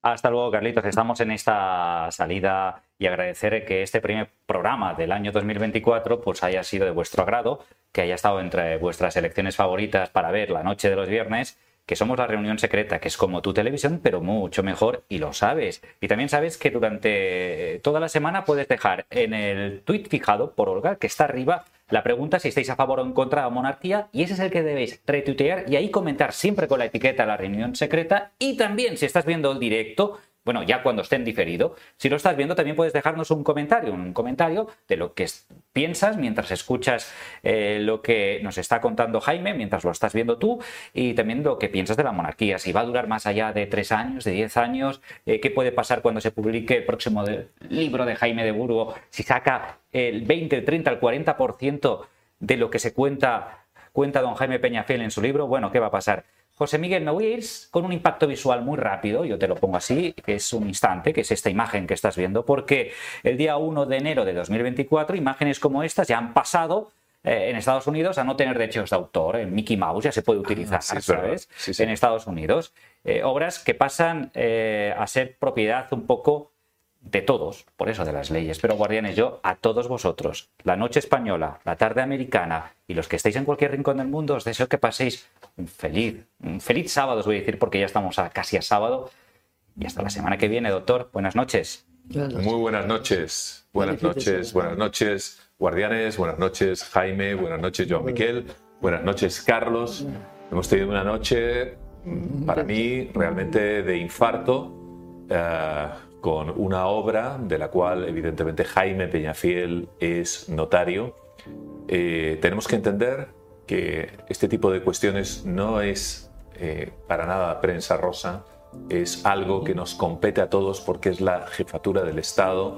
[SPEAKER 4] Hasta luego, Carlitos. Estamos en esta salida y agradecer que este primer programa del año 2024 pues haya sido de vuestro agrado, que haya estado entre vuestras elecciones favoritas para ver la noche de los viernes, que somos la reunión secreta, que es como tu televisión, pero mucho mejor y lo sabes. Y también sabes que durante toda la semana puedes dejar en el tweet fijado por Olga, que está arriba, la pregunta si estáis a favor o en contra de la monarquía y ese es el que debéis retuitear y ahí comentar siempre con la etiqueta la reunión secreta y también si estás viendo el directo, bueno, ya cuando esté en diferido, si lo estás viendo también puedes dejarnos un comentario, un comentario de lo que piensas mientras escuchas eh, lo que nos está contando Jaime, mientras lo estás viendo tú y también lo que piensas de la monarquía, si va a durar más allá de tres años, de diez años, eh, qué puede pasar cuando se publique el próximo libro de Jaime de Burgo, si saca el 20, el 30, el 40% de lo que se cuenta, cuenta don Jaime Peñafiel en su libro, bueno, ¿qué va a pasar? José Miguel, me voy a ir con un impacto visual muy rápido, yo te lo pongo así, que es un instante, que es esta imagen que estás viendo, porque el día 1 de enero de 2024, imágenes como estas ya han pasado eh, en Estados Unidos a no tener derechos de autor. En Mickey Mouse ya se puede utilizar,
[SPEAKER 3] Ah, sí, verdad.
[SPEAKER 4] ¿sabes?
[SPEAKER 3] Sí, sí.
[SPEAKER 4] En Estados Unidos. Eh, obras que pasan eh, a ser propiedad un poco de todos, por eso de las leyes. Pero guardianes, yo a todos vosotros, la noche española, la tarde americana y los que estáis en cualquier rincón del mundo, os deseo que paséis un feliz, un feliz sábado, os voy a decir, porque ya estamos a, casi a sábado. Y hasta la semana que viene, doctor. Buenas noches.
[SPEAKER 3] Muy buenas noches. Buenas noches, buenas noches, guardianes. Buenas noches, Jaime. Buenas noches, Joan Miquel. Buenas noches, Carlos. Hemos tenido una noche, mm, para mí, realmente de infarto, eh, con una obra de la cual, evidentemente, Jaime Peñafiel es notario. Eh, tenemos que entender que este tipo de cuestiones no es eh, para nada prensa rosa, es algo que nos compete a todos porque es la jefatura del Estado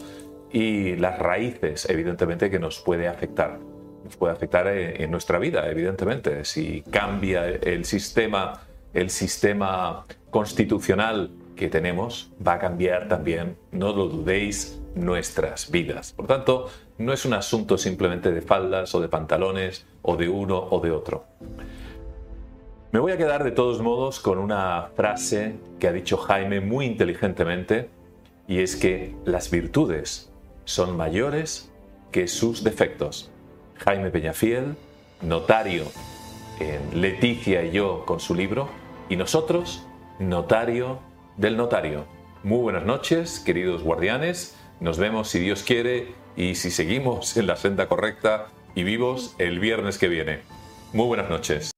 [SPEAKER 3] y las raíces, evidentemente, que nos puede afectar. Nos puede afectar en, en nuestra vida, evidentemente. Si cambia el sistema, el sistema constitucional que tenemos, va a cambiar también, no lo dudéis, nuestras vidas. Por tanto, no es un asunto simplemente de faldas o de pantalones o de uno o de otro. Me voy a quedar de todos modos con una frase que ha dicho Jaime muy inteligentemente y es que las virtudes son mayores que sus defectos. Jaime Peñafiel, notario en Leticia y yo con su libro y nosotros, notario del notario. Muy buenas noches, queridos guardianes. Nos vemos si Dios quiere y si seguimos en la senda correcta y vivos el viernes que viene. Muy buenas noches.